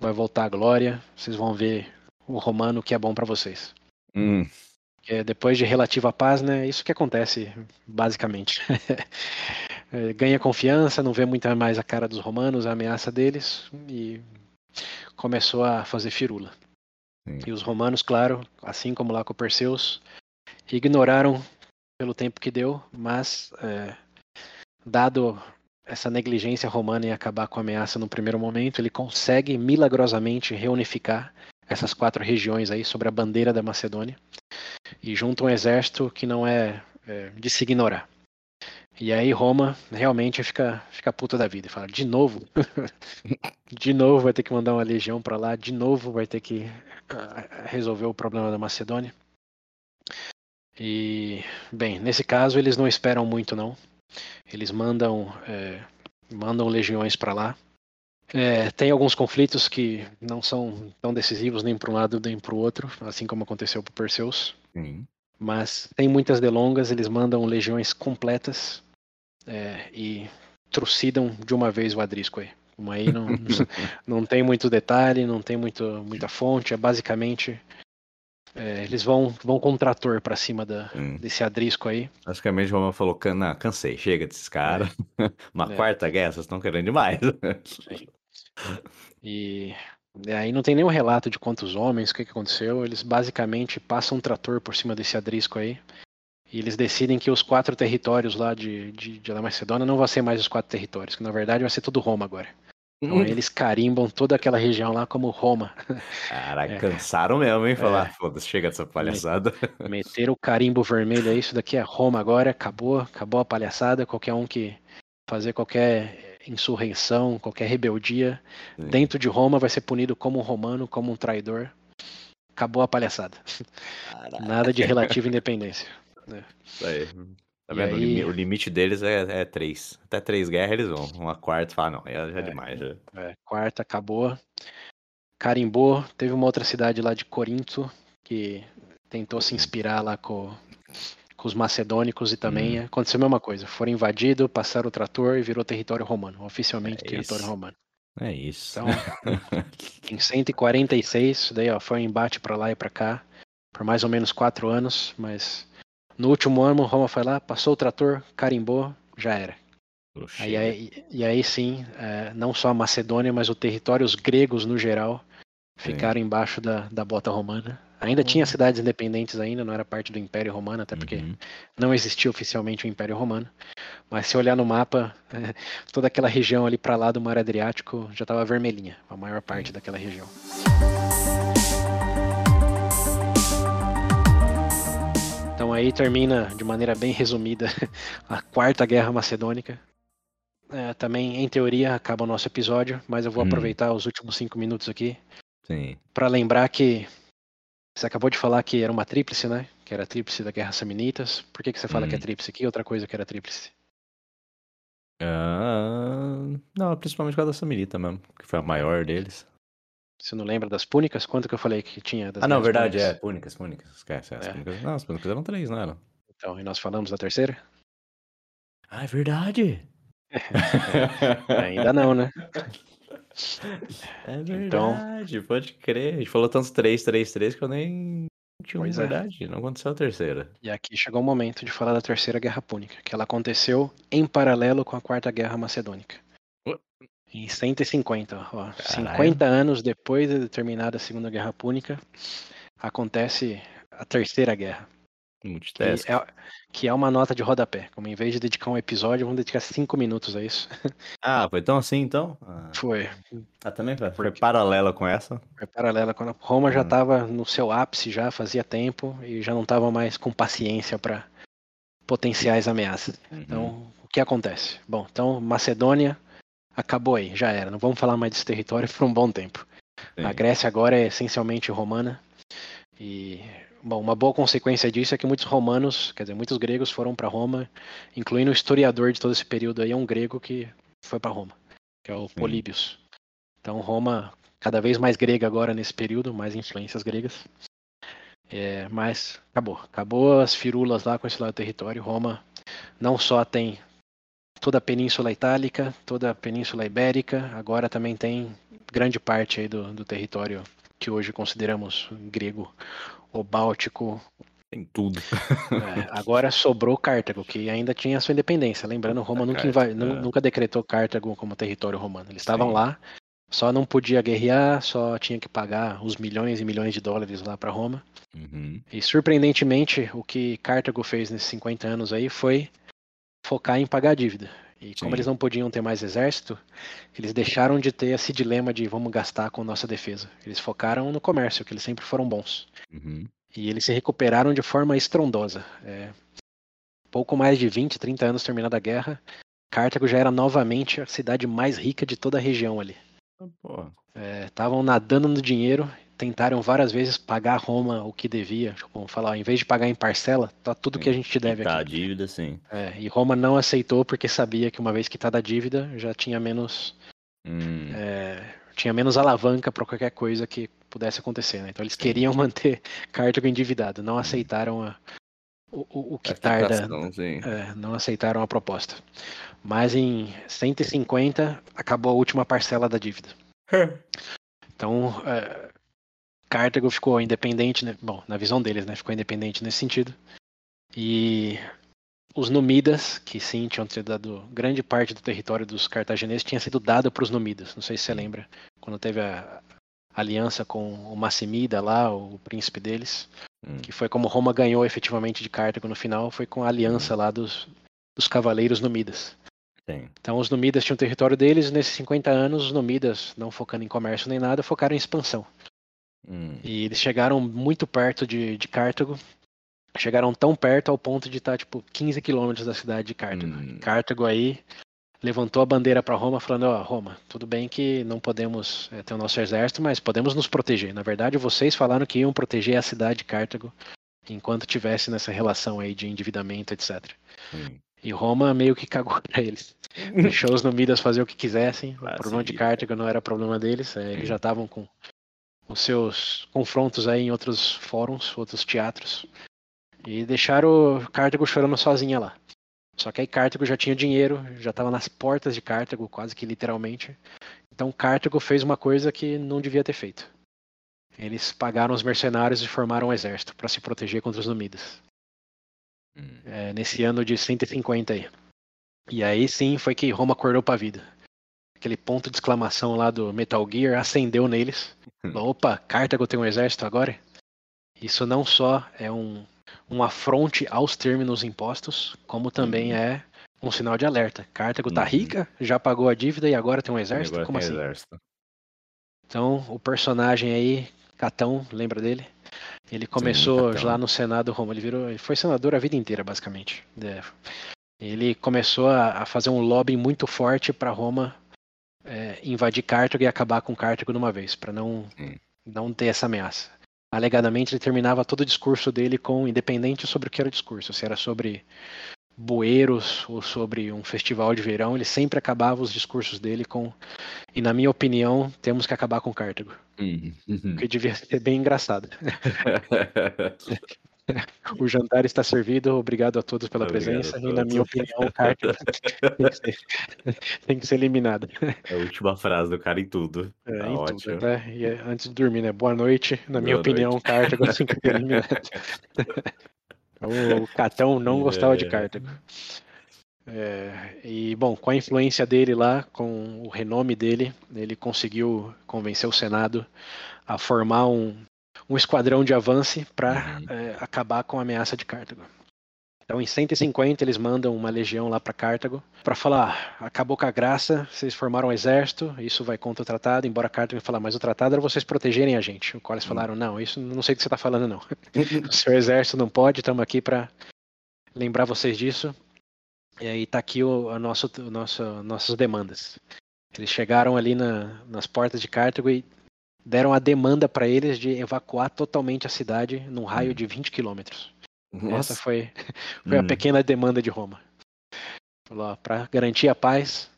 vai voltar a glória. Vocês vão ver o romano que é bom para vocês. Hum. É, depois de relativa paz, né? Isso que acontece, basicamente. [LAUGHS] é, ganha confiança, não vê muito mais a cara dos romanos, a ameaça deles, e começou a fazer firula. Sim. E os romanos, claro, assim como lá com Perseus, ignoraram pelo tempo que deu, mas é, dado essa negligência romana em acabar com a ameaça no primeiro momento, ele consegue milagrosamente reunificar essas quatro regiões aí sobre a bandeira da Macedônia e junta um exército que não é, é de se ignorar. E aí Roma realmente fica, fica puta da vida e fala, de novo? [LAUGHS] de novo vai ter que mandar uma legião para lá, de novo vai ter que uh, resolver o problema da Macedônia. E, bem, nesse caso eles não esperam muito não. Eles mandam, é, mandam legiões para lá É, tem alguns conflitos que não são tão decisivos nem para um lado nem para o outro, assim como aconteceu para Perseus. Sim. Mas tem muitas delongas, eles mandam legiões completas é, e trucidam de uma vez o Adrisco aí. Como aí [LAUGHS] não, não tem muito detalhe, não tem muito, muita fonte, é basicamente é, eles vão, vão com um trator pra cima da, Hum. desse adrisco aí. Basicamente, o Roma falou: "Can- não, cansei, chega desses caras. [LAUGHS] Uma É. quarta guerra, vocês estão querendo demais. E, e aí não tem nenhum relato de quantos homens, o que, que aconteceu. Eles basicamente passam um trator por cima desse adrisco aí. E eles decidem que os quatro territórios lá de, de, de La Macedônia não vão ser mais os quatro territórios, que na verdade vai ser tudo Roma agora. Então eles carimbam toda aquela região lá como Roma. Caraca, [LAUGHS] É. cansaram mesmo, hein? Falar, foda-se, chega dessa palhaçada. [LAUGHS] Meteram o carimbo vermelho aí, isso daqui é Roma agora, acabou, acabou a palhaçada. Qualquer um que fazer qualquer insurreição, qualquer rebeldia Sim. dentro de Roma vai ser punido como um romano, como um traidor. Acabou a palhaçada. Caraca, Nada de relativa independência. isso aí. Tá E vendo? O aí- O limite deles é, é três. Até três guerras eles vão. Uma quarta, fala, não, é, já é É. demais. Já. É, quarta acabou. Carimbou. Teve uma outra cidade lá de Corinto que tentou se inspirar lá com, com os macedônicos e também Hum. aconteceu a mesma coisa. Foram invadidos, passaram o trator e virou território romano, oficialmente É território isso. romano. É isso. Então, [LAUGHS] em 146, isso daí ó, foi um embate pra lá e pra cá, por mais ou menos quatro anos, mas no último ano Roma foi lá, passou o trator, carimbou, já era. Aí, aí- e aí sim, é, não só a Macedônia, mas os territórios gregos no geral ficaram embaixo da, da bota romana. Ainda tinha Uhum. cidades independentes ainda, não era parte do Império Romano, até porque Uhum. não existia oficialmente o Império Romano. Mas se olhar no mapa, [LAUGHS] toda aquela região ali para lá do Mar Adriático já estava vermelhinha, a maior parte daquela região. Então aí termina de maneira bem resumida [LAUGHS] a quarta guerra macedônica. É, também, em teoria, acaba o nosso episódio, mas eu vou Hum. aproveitar os últimos cinco minutos aqui para lembrar que você acabou de falar que era uma tríplice, né? Que era a tríplice da Guerra Samnitas. Por que, que você fala que é Hum. tríplice? Que outra coisa que era tríplice? Ah, não, principalmente com a da Samirita mesmo, que foi a maior deles. Você não lembra das púnicas? Quanto que eu falei que tinha das ah, não, verdade, é. púnicas? Púnicas, púnicas. Esquece, as É. púnicas. Não, as púnicas eram três, não eram? Então, e nós falamos da terceira? Ah, é verdade. [LAUGHS] Ainda não, né? É Então- verdade, pode crer. A gente falou tantos 3, 3, 3 que eu nem tinha uma Pois é. verdade. Não aconteceu a terceira. E aqui chegou o momento de falar da Terceira Guerra Púnica, que ela aconteceu em paralelo com a Quarta Guerra Macedônica. Em 150, ó, 50 anos depois de terminada a Segunda Guerra Púnica, acontece a Terceira Guerra, que Multitask. é, que é uma nota de rodapé. Como em vez de dedicar um episódio, vamos dedicar cinco minutos a isso. [LAUGHS] Ah, foi tão assim então? Ah, Foi, ah, também foi, foi paralela com essa. foi paralela quando a Roma já Hum. estava no seu ápice, já fazia tempo e já não estava mais com paciência para potenciais ameaças. Uhum. Então, o que acontece? Bom, então Macedônia acabou aí, já era. Não vamos falar mais desse território por um bom tempo. Sim. A Grécia agora é essencialmente romana. E, bom, uma boa consequência disso é que muitos romanos, quer dizer, muitos gregos foram para Roma, incluindo o historiador de todo esse período aí, é um grego que foi para Roma, que é o Sim. Políbios. Então, Roma, cada vez mais grega agora nesse período, mais influências gregas. É, mas acabou. Acabou as firulas lá com esse lado do território. Roma não só tem toda a Península Itálica, toda a Península Ibérica, agora também tem grande parte aí do, do território que hoje consideramos grego, o Báltico. Tem tudo. É, agora sobrou Cartago, que ainda tinha sua independência. Lembrando, Roma nunca, Cartago, inva- nu- é. nunca decretou Cartago como território romano. Eles estavam Sim. lá, só não podia guerrear, só tinha que pagar os milhões e milhões de dólares lá para Roma. Uhum. E surpreendentemente, o que Cartago fez nesses 50 anos aí foi focar em pagar a dívida. E como Sim. eles não podiam ter mais exército, eles deixaram de ter esse dilema de vamos gastar com nossa defesa. Eles focaram no comércio, que eles sempre foram bons. Uhum. E eles se recuperaram de forma estrondosa. É, pouco mais de 20, 30 anos terminada a guerra, Cartago já era novamente a cidade mais rica de toda a região ali. Ah, Estavam nadando no dinheiro, tentaram várias vezes pagar a Roma o que devia. Tipo, vamos falar, ó, em vez de pagar em parcela, tá tudo que a gente te deve tá, a aqui. dívida, sim. É, e Roma não aceitou porque sabia que uma vez quitada a dívida já tinha menos Hum. É, tinha menos alavanca para qualquer coisa que pudesse acontecer. Né? Então eles queriam [LAUGHS] manter Cartago endividado, não aceitaram a, o, o, o que tarda. É, não aceitaram a proposta. Mas em 150 acabou a última parcela da dívida. então é, Cartago ficou independente, né? bom, na visão deles, né? Ficou independente nesse sentido. E os Numidas, que sim tinham dado grande parte do território dos cartagineses, tinha sido dado para os Numidas. Não sei se você lembra, quando teve a aliança com o Massimida lá, o príncipe deles, hum. que foi como Roma ganhou efetivamente de Cartago no final, foi com a aliança hum. lá dos, dos cavaleiros Numidas. Sim. Então os Numidas tinham o território deles, e nesses 50 anos os Numidas, não focando em comércio nem nada, focaram em expansão. Hum. E eles chegaram muito perto de, de Cartago, chegaram tão perto ao ponto de estar, tipo, 15 quilômetros da cidade de Cartago. Hum. Cartago aí levantou a bandeira para Roma, falando: Ó, oh, Roma, tudo bem que não podemos é, ter o nosso exército, mas podemos nos proteger. Na verdade, vocês falaram que iam proteger a cidade de Cartago enquanto tivesse nessa relação aí de endividamento, etc. Hum. E Roma meio que cagou para eles. [LAUGHS] Deixou os Numidas fazer o que quisessem. Ah, o problema sim. de Cartago não era problema deles. É, eles já estavam com os seus confrontos aí em outros fóruns, outros teatros. E deixaram o Cartago chorando sozinha lá. Só que aí Cartago já tinha dinheiro, já estava nas portas de Cartago, quase que literalmente. Então Cartago fez uma coisa que não devia ter feito. Eles pagaram os mercenários e formaram um exército para se proteger contra os Numidas. Hum. É, nesse ano de 150 aí. E aí sim foi que Roma acordou para a vida. Aquele ponto de exclamação lá do Metal Gear acendeu neles. Opa, Cartago tem um exército agora? Isso não só é um um afronte aos termos impostos, como também uhum. é um sinal de alerta. Cartago tá uhum. rica, já pagou a dívida e agora tem um exército? Agora como assim? Exército. Então, o personagem aí, Catão, lembra dele? Ele começou Sim, lá no Senado Roma, ele virou, ele foi senador a vida inteira, basicamente. É. Ele começou a, a, fazer um lobby muito forte para Roma é, invadir Cartago e acabar com Cartago de uma vez, para não, não ter essa ameaça alegadamente ele terminava todo o discurso dele com independente sobre o que era o discurso, se era sobre bueiros ou sobre um festival de verão, ele sempre acabava os discursos dele com e na minha opinião temos que acabar com Cartago. Uhum. Que devia ser bem engraçado. [LAUGHS] [LAUGHS] o jantar está servido, obrigado a todos pela obrigado presença. E na minha opinião, o Carter tem, que ser, [LAUGHS] tem que ser eliminado. É a última frase do cara em tudo. É, tá em ótimo. tudo, né? E é, antes de dormir, né? Boa noite. Na minha opinião, o Carter tem que ser eliminado. [LAUGHS] o Catão não gostava é. de Carter. É, e bom, com a influência dele lá, com o renome dele, ele conseguiu convencer o Senado a formar um, um esquadrão de avance para uhum. é, acabar com a ameaça de Cartago. Então, em 150, eles mandam uma legião lá para Cartago para falar: ah, acabou com a graça, vocês formaram um exército, isso vai contra o tratado. Embora Cartago falar, mas o tratado era vocês protegerem a gente. O qual eles uhum. falaram: não, isso não sei o que você está falando, não. [LAUGHS] [LAUGHS] o seu exército não pode, estamos aqui para lembrar vocês disso. E aí está aqui o, a nosso, o nosso, nossas demandas. Eles chegaram ali na, nas portas de Cartago e deram a demanda para eles de evacuar totalmente a cidade num raio hum. de 20 quilômetros. Essa foi, foi hum. a pequena demanda de Roma. Falou, para garantir a paz,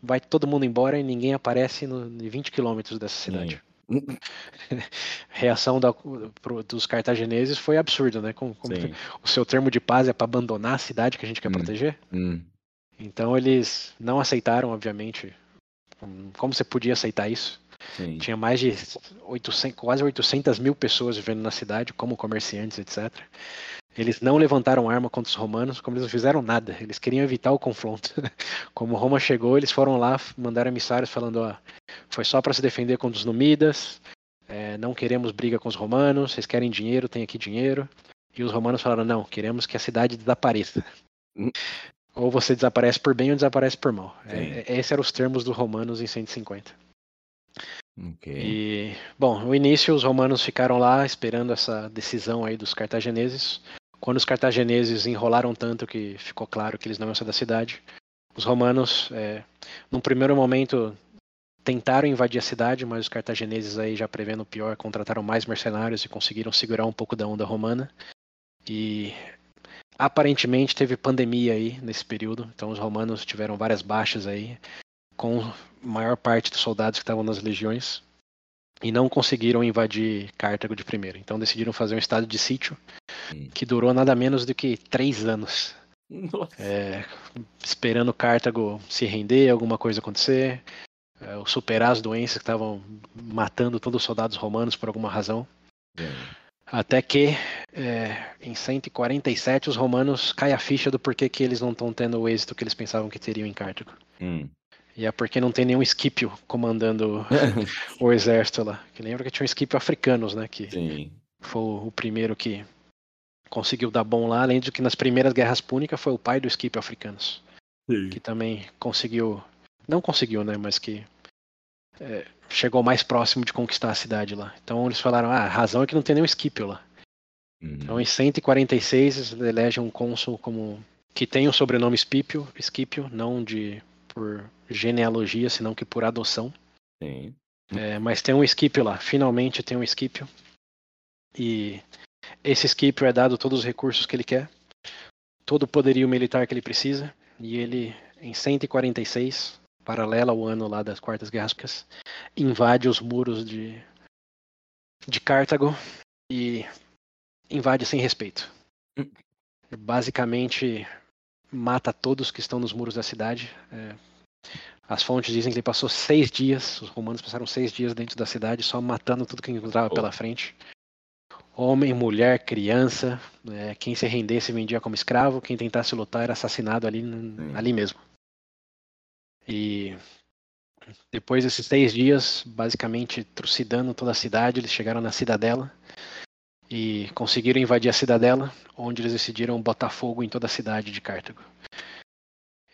vai todo mundo embora e ninguém aparece no, em 20 quilômetros dessa cidade. [LAUGHS] reação da, pro, dos cartagineses foi absurda, né? Como, como o seu termo de paz é para abandonar a cidade que a gente quer hum. proteger? Hum. Então eles não aceitaram, obviamente. Como você podia aceitar isso? Sim. Tinha mais de 800, quase 800 mil pessoas vivendo na cidade, como comerciantes, etc. Eles não levantaram arma contra os romanos, como eles não fizeram nada. Eles queriam evitar o confronto. [LAUGHS] Como Roma chegou, eles foram lá, mandaram emissários falando: ó, foi só para se defender contra os numidas, é, não queremos briga com os romanos, vocês querem dinheiro, tem aqui dinheiro. E os romanos falaram: não, queremos que a cidade desapareça. Hum. Ou você desaparece por bem ou desaparece por mal. É, é, esses eram os termos dos romanos em 150. E, bom, no início os romanos ficaram lá esperando essa decisão aí dos cartagineses. Quando os cartagineses enrolaram tanto que ficou claro que eles não iam sair da cidade, os romanos, é, num primeiro momento, tentaram invadir a cidade, mas os cartagineses aí já prevendo o pior, contrataram mais mercenários e conseguiram segurar um pouco da onda romana. E aparentemente teve pandemia aí nesse período, então os romanos tiveram várias baixas aí com a maior parte dos soldados que estavam nas legiões e não conseguiram invadir Cartago de primeira. Então decidiram fazer um estado de sítio que durou nada menos do que três anos, Nossa. é, esperando Cartago se render, alguma coisa acontecer, é, ou superar as doenças que estavam matando todos os soldados romanos por alguma razão. Sim. Até que é, em 147 os romanos cai a ficha do porquê que eles não estão tendo o êxito que eles pensavam que teriam em Cartago. Hum. E é porque não tem nenhum Escipio comandando [LAUGHS] o exército lá. Que lembra que tinha um Escipio africanos, né? Que Sim. foi o primeiro que conseguiu dar bom lá, além de que nas primeiras guerras púnicas foi o pai do Escipio africanos, que também conseguiu, não conseguiu, né? Mas que é, chegou mais próximo de conquistar a cidade lá. Então eles falaram, ah, a razão é que não tem nenhum Escipio lá. Uhum. Então em 146 eles elegem um cônsul como que tem o sobrenome Escipio, Escipio, não de por genealogia, senão que por adoção. Sim. É, mas tem um Escipio lá, finalmente tem um Escipio. E esse Escipio é dado todos os recursos que ele quer, todo o poderio militar que ele precisa, e ele, em 146, paralela ao ano lá das Quartas Guerras invade os muros de, de Cartago e invade sem respeito. Hum. Basicamente mata todos que estão nos muros da cidade. É, as fontes dizem que ele passou seis dias, os romanos passaram seis dias dentro da cidade só matando tudo que encontrava Oh. pela frente. Homem, mulher, criança, é, quem se rendesse vendia como escravo, quem tentasse lutar era assassinado ali, Sim. ali mesmo. E depois desses seis dias, basicamente trucidando toda a cidade, eles chegaram na cidadela e conseguiram invadir a cidadela, onde eles decidiram botar fogo em toda a cidade de Cartago.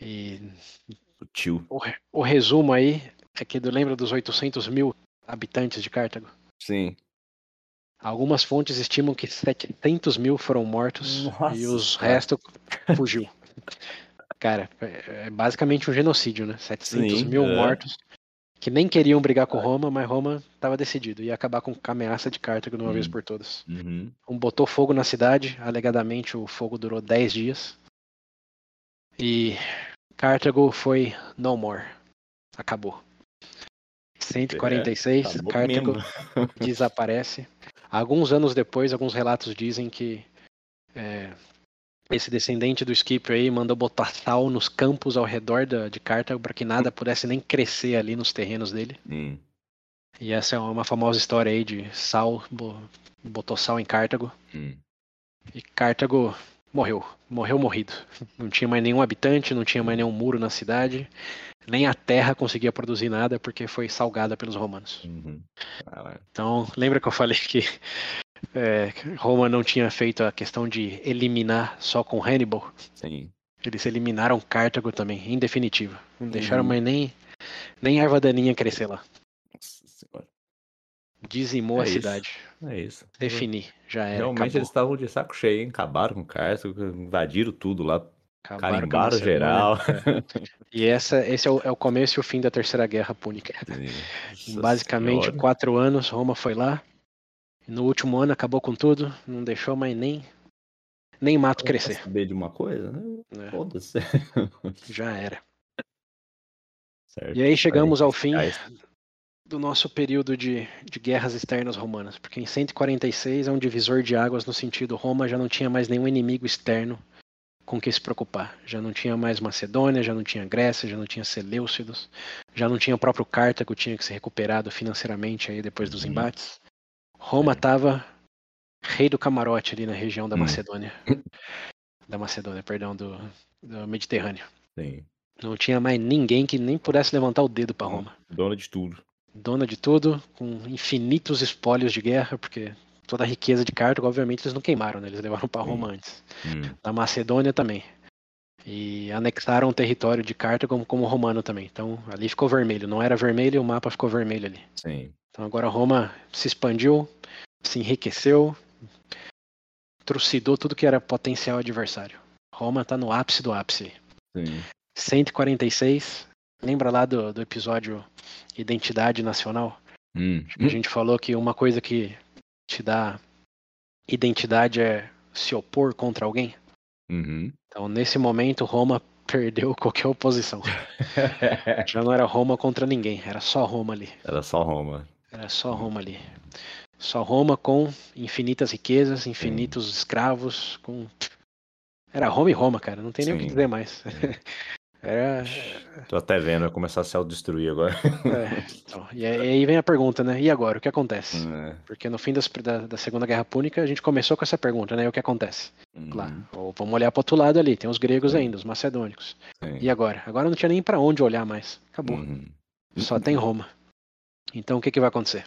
E O tio. o, o resumo aí é que lembra dos 800 mil habitantes de Cartago? Sim. Algumas fontes estimam que 700 mil foram mortos Nossa e os restos [LAUGHS] fugiu. Cara, é é basicamente um genocídio, né? 700 Sim, mil é. mortos que nem queriam brigar com Roma, mas Roma estava decidido, ia acabar com a ameaça de Cartago de uma vez Hum. por todas. Uhum. Um botou fogo na cidade, alegadamente o fogo durou 10 dias. E Cartago foi no more. Acabou. 146, Acabou Cartago [LAUGHS] desaparece. Alguns anos depois, alguns relatos dizem que é, esse descendente do Scipio aí mandou botar sal nos campos ao redor da, de Cartago para que nada pudesse nem crescer ali nos terrenos dele. Hum. E essa é uma famosa história aí de sal, bo- botou sal em Cartago. Hum. E Cartago morreu, morreu morrido. Não tinha mais nenhum habitante, não tinha mais nenhum muro na cidade, nem a terra conseguia produzir nada porque foi salgada pelos romanos. Uhum. Então, lembra que eu falei que é, Roma não tinha feito a questão de eliminar só com Hannibal? Sim. Eles eliminaram Cartago também, em definitivo. Não deixaram Uhum. mais nem, nem erva daninha crescer lá. Nossa senhora. Dizimou É a isso. cidade. É isso. Definir, já era. Realmente acabou. eles estavam de saco cheio, hein? Acabaram com Cartago, invadiram tudo lá, Acabaram carimbaram geral. [LAUGHS] E essa, esse é o, é o começo e o fim da Terceira Guerra Púnica. Sim. Basicamente Senhora. quatro anos, Roma foi lá. No último ano acabou com tudo, não deixou mais nem, nem mato crescer. saber de uma coisa? né? né? Foda-se. [LAUGHS] Já era. Certo. E aí chegamos ao fim do nosso período de, de guerras externas romanas, porque em 146 é um divisor de águas no sentido Roma já não tinha mais nenhum inimigo externo com que se preocupar. Já não tinha mais Macedônia, já não tinha Grécia, já não tinha Seleucidos, já não tinha o próprio Cartago, tinha que ser recuperado financeiramente aí depois dos Uhum. embates. Roma estava rei do camarote ali na região da Hum. Macedônia. [LAUGHS] Da Macedônia, perdão, do, do Mediterrâneo. Sim. Não tinha mais ninguém que nem pudesse levantar o dedo para Roma. Dona de tudo. Dona de tudo, com infinitos espólios de guerra, porque toda a riqueza de Cartago, obviamente, eles não queimaram, né? Eles levaram para. Roma antes. Hum. Da Macedônia também. E anexaram o território de Cartago como, como romano também. Então ali ficou vermelho. Não era vermelho e o mapa ficou vermelho ali. Sim. Então agora Roma se expandiu, se enriqueceu, trucidou tudo que era potencial adversário. Roma tá no ápice do ápice. Sim. 146. Lembra lá do, do episódio Identidade Nacional? Hum. A gente falou que uma coisa que te dá identidade é se opor contra alguém. Uhum. Então, nesse momento, Roma [LAUGHS] perdeu qualquer oposição. [LAUGHS] Já não era Roma contra ninguém, era só Roma ali. Era só Roma. Era só Roma ali. Só Roma com infinitas riquezas, infinitos Sim. escravos, com. Era Roma e Roma, cara. Não tem nem o que dizer mais. [LAUGHS] Era. Tô até vendo, vai começar a se autodestruir agora. É, então, e aí vem a pergunta, né? E agora? O que acontece? É. Porque no fim das, da, da, Segunda Guerra Púnica a gente começou com essa pergunta, né? E o que acontece? Uhum. Lá. Ou vamos olhar para outro lado ali, tem os gregos ainda, os macedônicos. E agora? Agora não tinha nem para onde olhar mais. Acabou. Uhum. Só tem Roma. Então o que, que vai acontecer?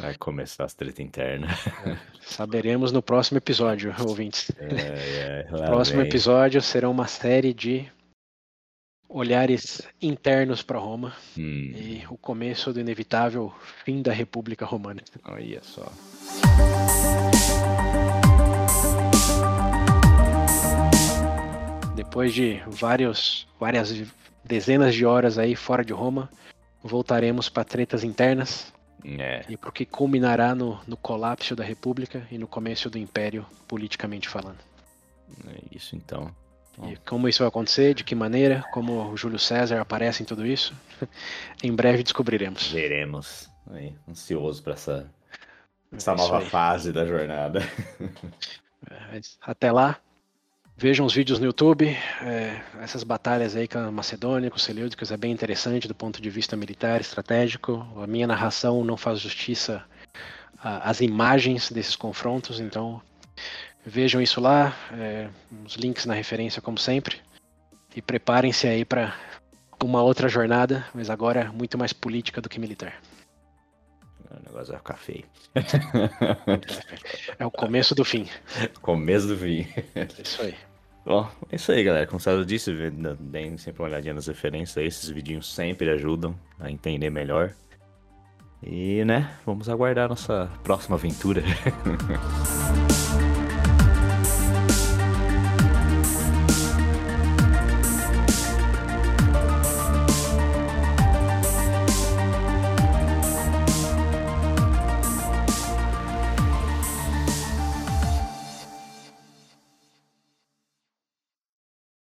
Vai começar as treta interna. É, saberemos no próximo episódio, ouvintes. É, é, próximo vem. episódio será uma série de olhares internos para Roma hum. e o começo do inevitável fim da República Romana. Olha só. Depois de vários, várias dezenas de horas aí fora de Roma, voltaremos para tretas internas é. e para o que culminará no, no colapso da República e no começo do Império, politicamente falando. É isso então. E como isso vai acontecer, de que maneira, como o Júlio César aparece em tudo isso, [LAUGHS] em breve descobriremos. Veremos. Aí, ansioso para essa, essa nova fase da jornada. [LAUGHS] É, até lá, vejam os vídeos no YouTube. É, essas batalhas aí com a Macedônia, com os Seleucos, é bem interessante do ponto de vista militar, estratégico. A minha narração não faz justiça às imagens desses confrontos, então Vejam isso lá, é, os links na referência, como sempre. E preparem-se aí para uma outra jornada, mas agora muito mais política do que militar. O negócio vai ficar feio. É o começo do fim. [LAUGHS] Começo do fim. Isso aí. Bom, é isso aí, galera. Como você disse, deem sempre uma olhadinha nas referências aí. Esses vidinhos sempre ajudam a entender melhor. E, né, vamos aguardar nossa próxima aventura. [LAUGHS]